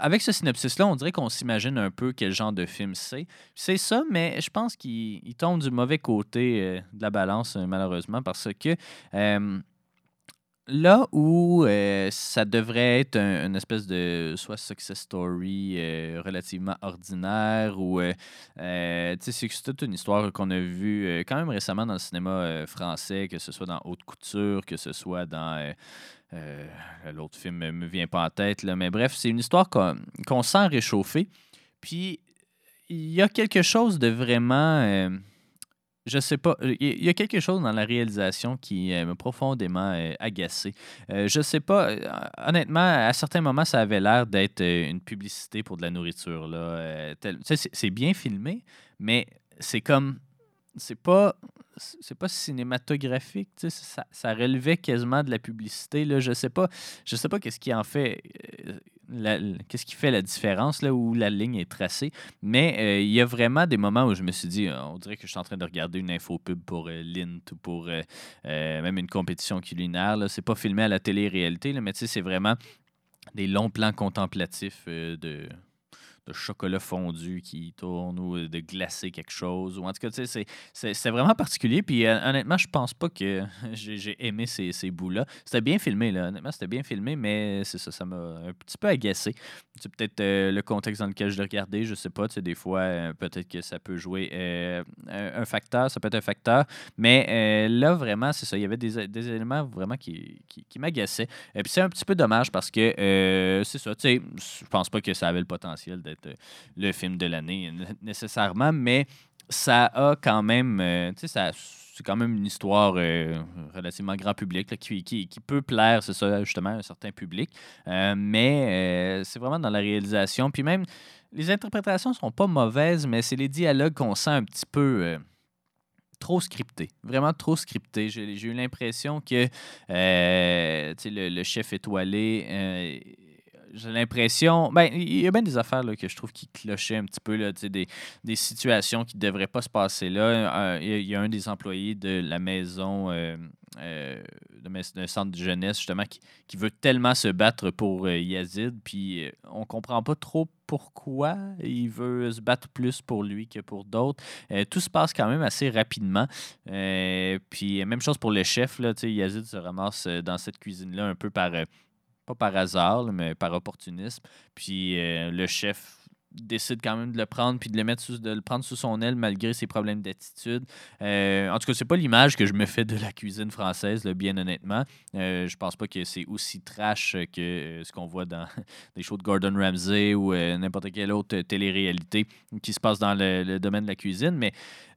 Speaker 1: avec ce synopsis-là, on dirait qu'on s'imagine un peu quel genre de film c'est. C'est ça, mais je pense qu'il il tombe du mauvais côté euh, de la balance, euh, malheureusement, parce que euh, là où ça devrait être un- une espèce de soit success story relativement ordinaire ou c'est toute une histoire qu'on a vue quand même récemment dans le cinéma français, que ce soit dans Haute Couture, que ce soit dans l'autre film ne me vient pas en tête, là, mais bref, c'est une histoire qu'on sent réchauffer. Puis il y a quelque chose de vraiment. euh, je sais pas. Il y- a quelque chose dans la réalisation qui euh, m'a profondément euh, agacé. Euh, je sais pas. euh, honnêtement, à certains moments, ça avait l'air d'être euh, une publicité pour de la nourriture. Là, euh, c'est bien filmé, mais c'est comme. C'est pas. C'est pas cinématographique, ça, ça relevait quasiment de la publicité. Là. Je sais pas. Je sais pas qu'est-ce qui en fait. euh, qu'est-ce qui fait la différence là où la ligne est tracée. Mais euh, il y a vraiment des moments où je me suis dit, euh, on dirait que je suis en train de regarder une info pub pour Lint ou pour même une compétition culinaire. C'est pas filmé à la télé-réalité, mais c'est vraiment des longs plans contemplatifs de, chocolat fondu qui tourne ou de glacer quelque chose. Ou en tout cas, c'est- c'est vraiment particulier. Puis euh, honnêtement, je pense pas que j'ai aimé ces, ces bouts-là. C'était bien filmé, là. Honnêtement, c'était bien filmé, mais c'est ça, ça m'a un petit peu agacé. C'est peut-être euh, le contexte dans lequel je l'ai regardé, je sais pas. Des fois, euh, peut-être que ça peut jouer un, facteur, ça peut être un facteur. Mais là, vraiment, c'est ça. Il y avait des, des éléments vraiment qui, qui, qui m'agaçaient. Et puis c'est un petit peu dommage parce que c'est ça. Tu sais, je pense pas que ça avait le potentiel d'être le film de l'année nécessairement, mais ça a quand même. euh, tu sais. C'est quand même une histoire euh, relativement grand public qui, qui, qui peut plaire, c'est ça, justement, un certain public. Euh, mais c'est vraiment dans la réalisation. Puis même, les interprétations sont pas mauvaises, mais c'est les dialogues qu'on sent un petit peu. trop scripté, vraiment trop scripté. J'ai eu l'impression que euh, le, le chef étoilé, j'ai l'impression. Ben, il y a bien des affaires là, que je trouve qui clochaient un petit peu, là, des, des situations qui ne devraient pas se passer là. Euh, Il y a- un des employés de la maison, euh, euh, d'un centre de jeunesse, justement, qui, qui veut tellement se battre pour Yazid, puis on comprend pas trop pourquoi il veut se battre plus pour lui que pour d'autres. Tout se passe quand même assez rapidement. Puis, même chose pour le chef, là, Yazid se ramasse dans cette cuisine-là un peu par, pas par hasard, mais par opportunisme. Puis, euh, le chef décide quand même de le prendre puis de le mettre sous, de le prendre sous son aile malgré ses problèmes d'attitude. Euh, en tout cas, c'est pas l'image que je me fais de la cuisine française, bien honnêtement. Euh, je pense pas que c'est aussi trash que euh, ce qu'on voit dans des shows de Gordon Ramsay ou n'importe quelle autre télé-réalité qui se passe dans le, domaine de la cuisine. Mais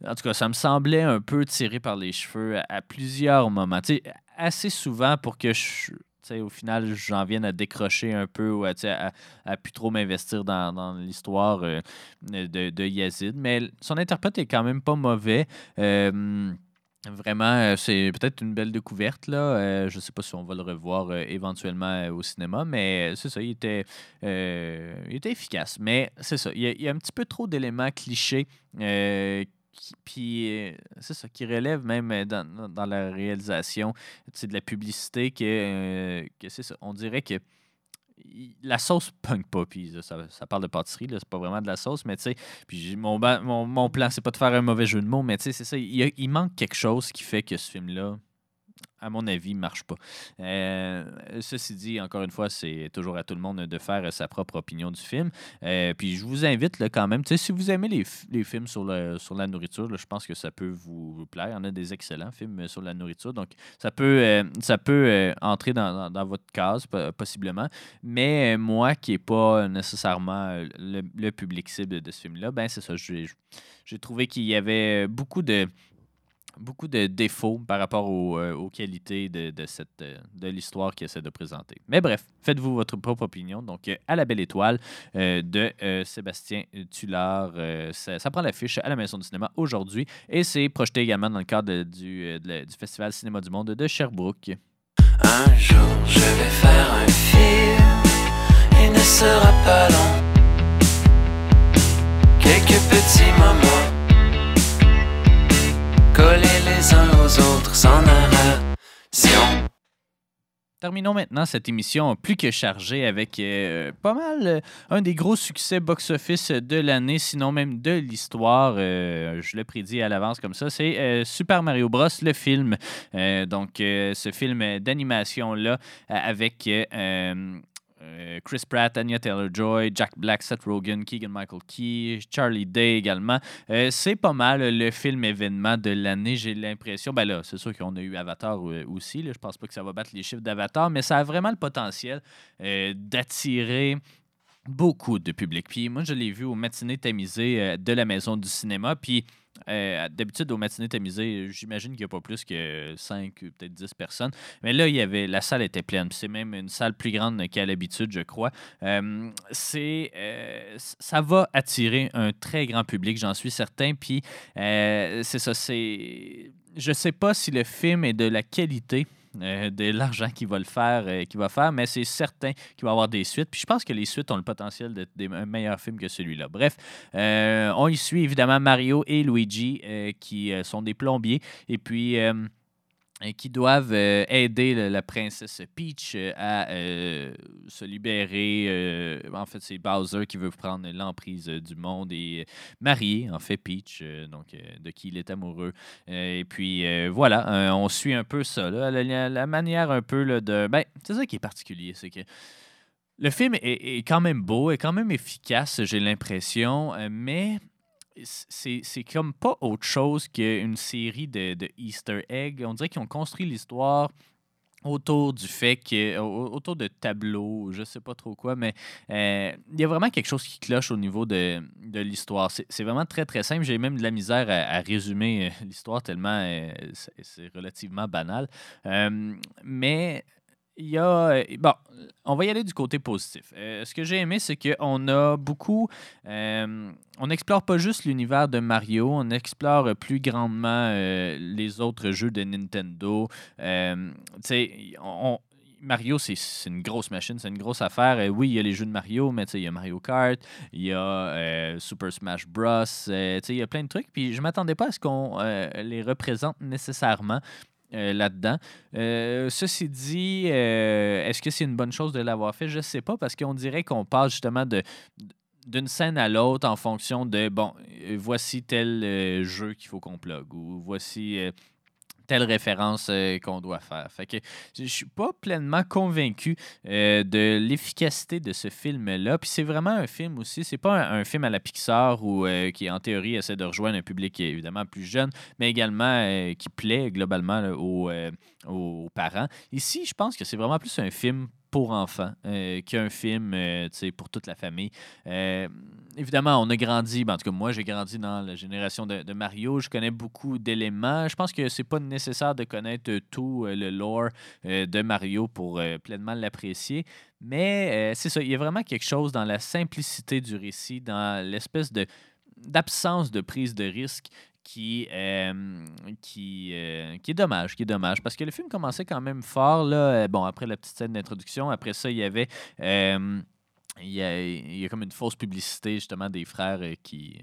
Speaker 1: en tout cas, ça me semblait un peu tiré par les cheveux à, plusieurs moments. Assez souvent pour que je. Au final, j'en vienne à décrocher un peu ou à, à, plus trop m'investir dans, dans l'histoire euh, de, de Yazid. Mais son interprète est quand même pas mauvais. Euh, Vraiment, euh, c'est peut-être une belle découverte. Là. Je ne sais pas si on va le revoir éventuellement au cinéma, mais c'est ça, il était, il était efficace. Mais c'est ça, il y, a, il y a un petit peu trop d'éléments clichés. Puis euh, c'est ça qui relève même euh, dans, dans- la réalisation de la publicité que, euh, que c'est ça. On dirait que la sauce punk pas. Puis là, ça, ça parle de pâtisserie, là, c'est pas vraiment de la sauce, mais tu sais, puis mon, mon, mon plan, c'est pas de faire un mauvais jeu de mots, mais tu sais, c'est ça. Il, il manque quelque chose qui fait que ce film-là, à mon avis, marche pas. Euh, ceci dit, encore une fois, c'est toujours à tout le monde de faire sa propre opinion du film. Euh, puis je vous invite quand même, si vous aimez les, les films sur, la nourriture, je pense que ça peut vous, plaire. Il y en a des excellents films euh, sur la nourriture. Donc, ça peut, entrer dans, votre case, po- possiblement. Mais moi, qui n'ai pas nécessairement le, le public cible de ce film-là, ben c'est ça. J'ai trouvé qu'il y avait beaucoup de beaucoup de défauts par rapport aux, euh, aux qualités de, cette, euh, de l'histoire qu'il essaie de présenter. Mais bref, faites-vous votre propre opinion. Donc, euh, à la belle étoile de Sébastien Tullard. ça, ça prend l'affiche à la Maison du cinéma aujourd'hui et c'est projeté également dans le cadre du, du Festival Cinéma du Monde de Sherbrooke.
Speaker 2: Un jour je vais faire un film, il ne sera pas long. Quelques petits moments, les uns aux autres sans narration.
Speaker 1: Terminons maintenant cette émission plus que chargée avec euh, pas mal euh, un des gros succès box-office de l'année, sinon même de l'histoire. Euh, je le prédis à l'avance comme ça. C'est Super Mario Bros, le film. Donc, ce film d'animation-là avec. Euh, Chris Pratt, Anya Taylor-Joy, Jack Black, Seth Rogen, Keegan-Michael Key, Charlie Day également. Euh, c'est pas mal le film événement de l'année, j'ai l'impression. Ben là, c'est sûr qu'on a eu Avatar euh, aussi. Là. Je pense pas que ça va battre les chiffres d'Avatar, mais ça a vraiment le potentiel d'attirer beaucoup de public. Puis moi, je l'ai vu au matinée tamisé de la Maison du cinéma. Puis euh, d'habitude, au matinée tamisé, j'imagine qu'il n'y a pas plus que 5 ou peut-être 10 personnes. Mais là, il y avait, la salle était pleine. C'est même une salle plus grande qu'à l'habitude, je crois. Euh, c'est, euh, ça va attirer un très grand public, j'en suis certain. Puis c'est ça, c'est... Je sais pas si le film est de la qualité euh, de l'argent qu'il va le faire, euh, qu'il va faire, mais c'est certain qu'il va avoir des suites. Puis je pense que les suites ont le potentiel d'être des un meilleur film que celui-là. Bref, euh, on y suit évidemment Mario et Luigi qui sont des plombiers et puis qui doivent euh, aider la princesse Peach euh, à euh, se libérer. en fait, c'est Bowser qui veut prendre l'emprise du monde et marier, en fait, Peach, donc de qui il est amoureux. Et puis voilà, on suit un peu ça, là, la, manière un peu là, de. Ben, c'est ça qui est particulier, c'est que. Le film est, quand même beau, est quand même efficace, j'ai l'impression, mais c'est comme pas autre chose qu'une série de, de Easter eggs. On dirait qu'ils ont construit l'histoire autour du fait que au- autour de tableaux, je sais pas trop quoi, mais euh, il y a vraiment quelque chose qui cloche au niveau de, de l'histoire. C'est vraiment très très simple. J'ai même de la misère à, résumer euh, l'histoire tellement euh, c'est relativement banal. Mais il y a. euh, Bon, on va y aller du côté positif. Euh, ce que j'ai aimé, c'est qu'on a beaucoup. euh, on n'explore pas juste l'univers de Mario, on explore plus grandement les autres jeux de Nintendo. Mario, c'est une grosse machine, c'est une grosse affaire. Euh, oui, il y a les jeux de Mario, mais il y a Mario Kart, il y a Super Smash Bros. il y a plein de trucs. Puis je m'attendais pas à ce qu'on les représente nécessairement euh, là-dedans. Euh, ceci dit, euh, est-ce que c'est une bonne chose de l'avoir fait? Je ne sais pas, parce qu'on dirait qu'on passe justement de d'une scène à l'autre en fonction de, bon, voici tel jeu qu'il faut qu'on plug, ou voici telle référence euh, qu'on doit faire. Fait que je suis pas pleinement convaincu euh, de l'efficacité de ce film-là. Puis c'est vraiment un film aussi, c'est pas un, film à la Pixar ou euh, qui en théorie essaie de rejoindre un public évidemment plus jeune, mais également qui plaît globalement aux, aux parents. Ici, je pense que c'est vraiment plus un film pour enfants euh, qu'un film euh, pour toute la famille. Euh, évidemment, on a grandi, ben, en tout cas moi j'ai grandi dans la génération de, de Mario, je connais beaucoup d'éléments. Je pense que c'est pas nécessaire de connaître tout euh, le lore euh, de Mario pour pleinement l'apprécier. Mais c'est ça, il y a vraiment quelque chose dans la simplicité du récit, dans l'espèce de d'absence de prise de risque qui, euh, qui, euh, qui est dommage, qui est dommage. Parce que le film commençait quand même fort, là. euh, Bon, après la petite scène d'introduction, après ça, il y avait. il y, a, il y a comme une fausse publicité justement des frères qui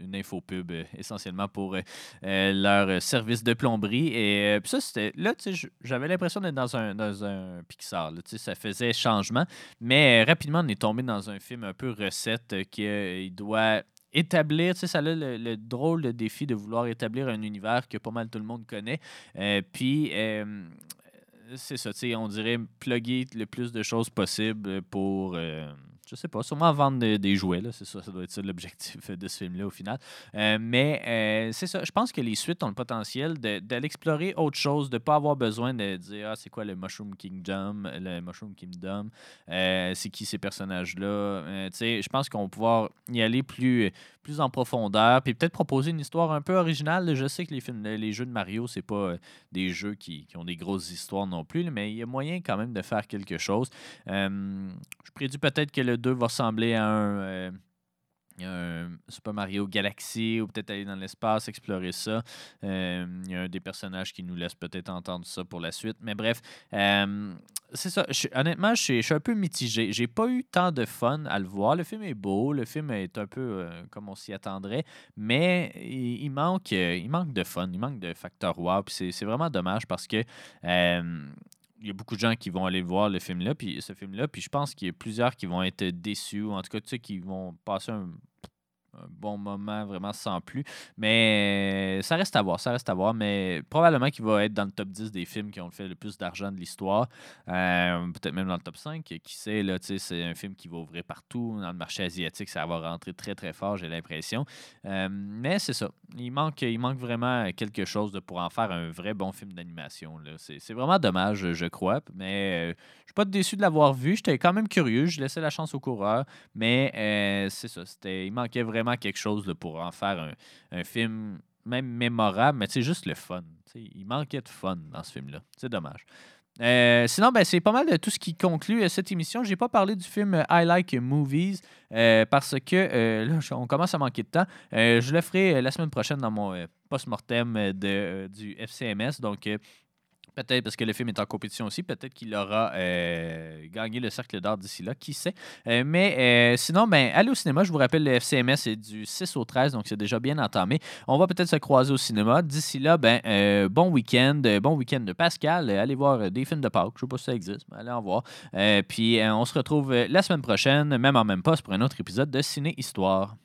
Speaker 1: une infopub essentiellement pour leur service de plomberie et puis ça c'était là tu sais j'avais l'impression d'être dans un dans un Pixar là, tu sais ça faisait changement mais rapidement on est tombé dans un film un peu recette qui doit établir, tu sais, ça a le, le drôle de défi de vouloir établir un univers que pas mal tout le monde connaît. Euh, puis, euh, c'est ça, tu sais, on dirait plugger le plus de choses possible pour, euh, je sais pas, sûrement vendre de- des jouets, là, c'est ça, ça doit être ça l'objectif de ce film-là au final. Euh, mais euh, c'est ça, je pense que les suites ont le potentiel d'aller explorer autre chose, de ne pas avoir besoin de dire, ah, c'est quoi le Mushroom Kingdom, le Mushroom Kingdom, euh, c'est qui ces personnages-là. Je pense qu'on va pouvoir y aller plus, plus en profondeur, puis peut-être proposer une histoire un peu originale. Je sais que les, films, les jeux de Mario, c'est pas euh, des jeux qui, ont des grosses histoires non plus, mais il y a moyen quand même de faire quelque chose. Euh, je prédis peut-être que le 2 va ressembler à un. Euh, un Super Mario Galaxy ou peut-être aller dans l'espace, explorer ça. Euh, y a un des personnages qui nous laisse peut-être entendre ça pour la suite. Mais bref, euh, c'est ça. Honnêtement, je suis, un peu mitigé. J'ai pas eu tant de fun à le voir. Le film est beau, le film est un peu euh, comme on s'y attendrait, mais il, manque, de fun, il manque de facteur wow. C'est vraiment dommage parce que. Il y a beaucoup de gens qui vont aller voir le film-là, puis ce film-là, puis je pense qu'il y a plusieurs qui vont être déçus, ou en tout cas, tu sais, qui vont passer un, un bon moment vraiment sans plus. Mais ça reste à voir, ça reste à voir. Mais probablement qu'il va être dans le top 10 des films qui ont fait le plus d'argent de l'histoire. Euh, Peut-être même dans le top 5. Qui sait, là, c'est un film qui va ouvrir partout. Dans le marché asiatique, ça va rentrer très, très fort, j'ai l'impression. Euh, mais c'est ça. Il manque, il manque vraiment quelque chose de, pour en faire un vrai bon film d'animation. C'est vraiment dommage, je crois. Mais euh, je suis pas déçu de l'avoir vu. J'étais quand même curieux. Je laissais la chance au coureur. Mais euh, c'est ça. Il manquait vraiment quelque chose pour en faire un, film même mémorable, mais c'est juste le fun. Il manquait de fun dans ce film-là. C'est dommage. Euh, sinon, ben, c'est pas mal de tout ce qui conclut euh, cette émission. J'ai pas parlé du film euh, I Like Movies parce que là, on commence à manquer de temps. Je le ferai la semaine prochaine dans mon post-mortem de, du FCMS. Donc, Peut-être parce que le film est en compétition aussi. Peut-être qu'il aura euh, gagné le cercle d'or d'ici là. Qui sait? Euh, mais euh, sinon, ben, allez au cinéma. Je vous rappelle, le FCMS est du 6 au 13, donc c'est déjà bien entamé. On va peut-être se croiser au cinéma. D'ici là, ben, bon week-end. bon week-end de Pascal. Allez voir des films de Pâques. Je sais pas si ça existe, mais allez en voir. Puis on se retrouve la semaine prochaine, même en même poste, pour un autre épisode de Ciné Histoire.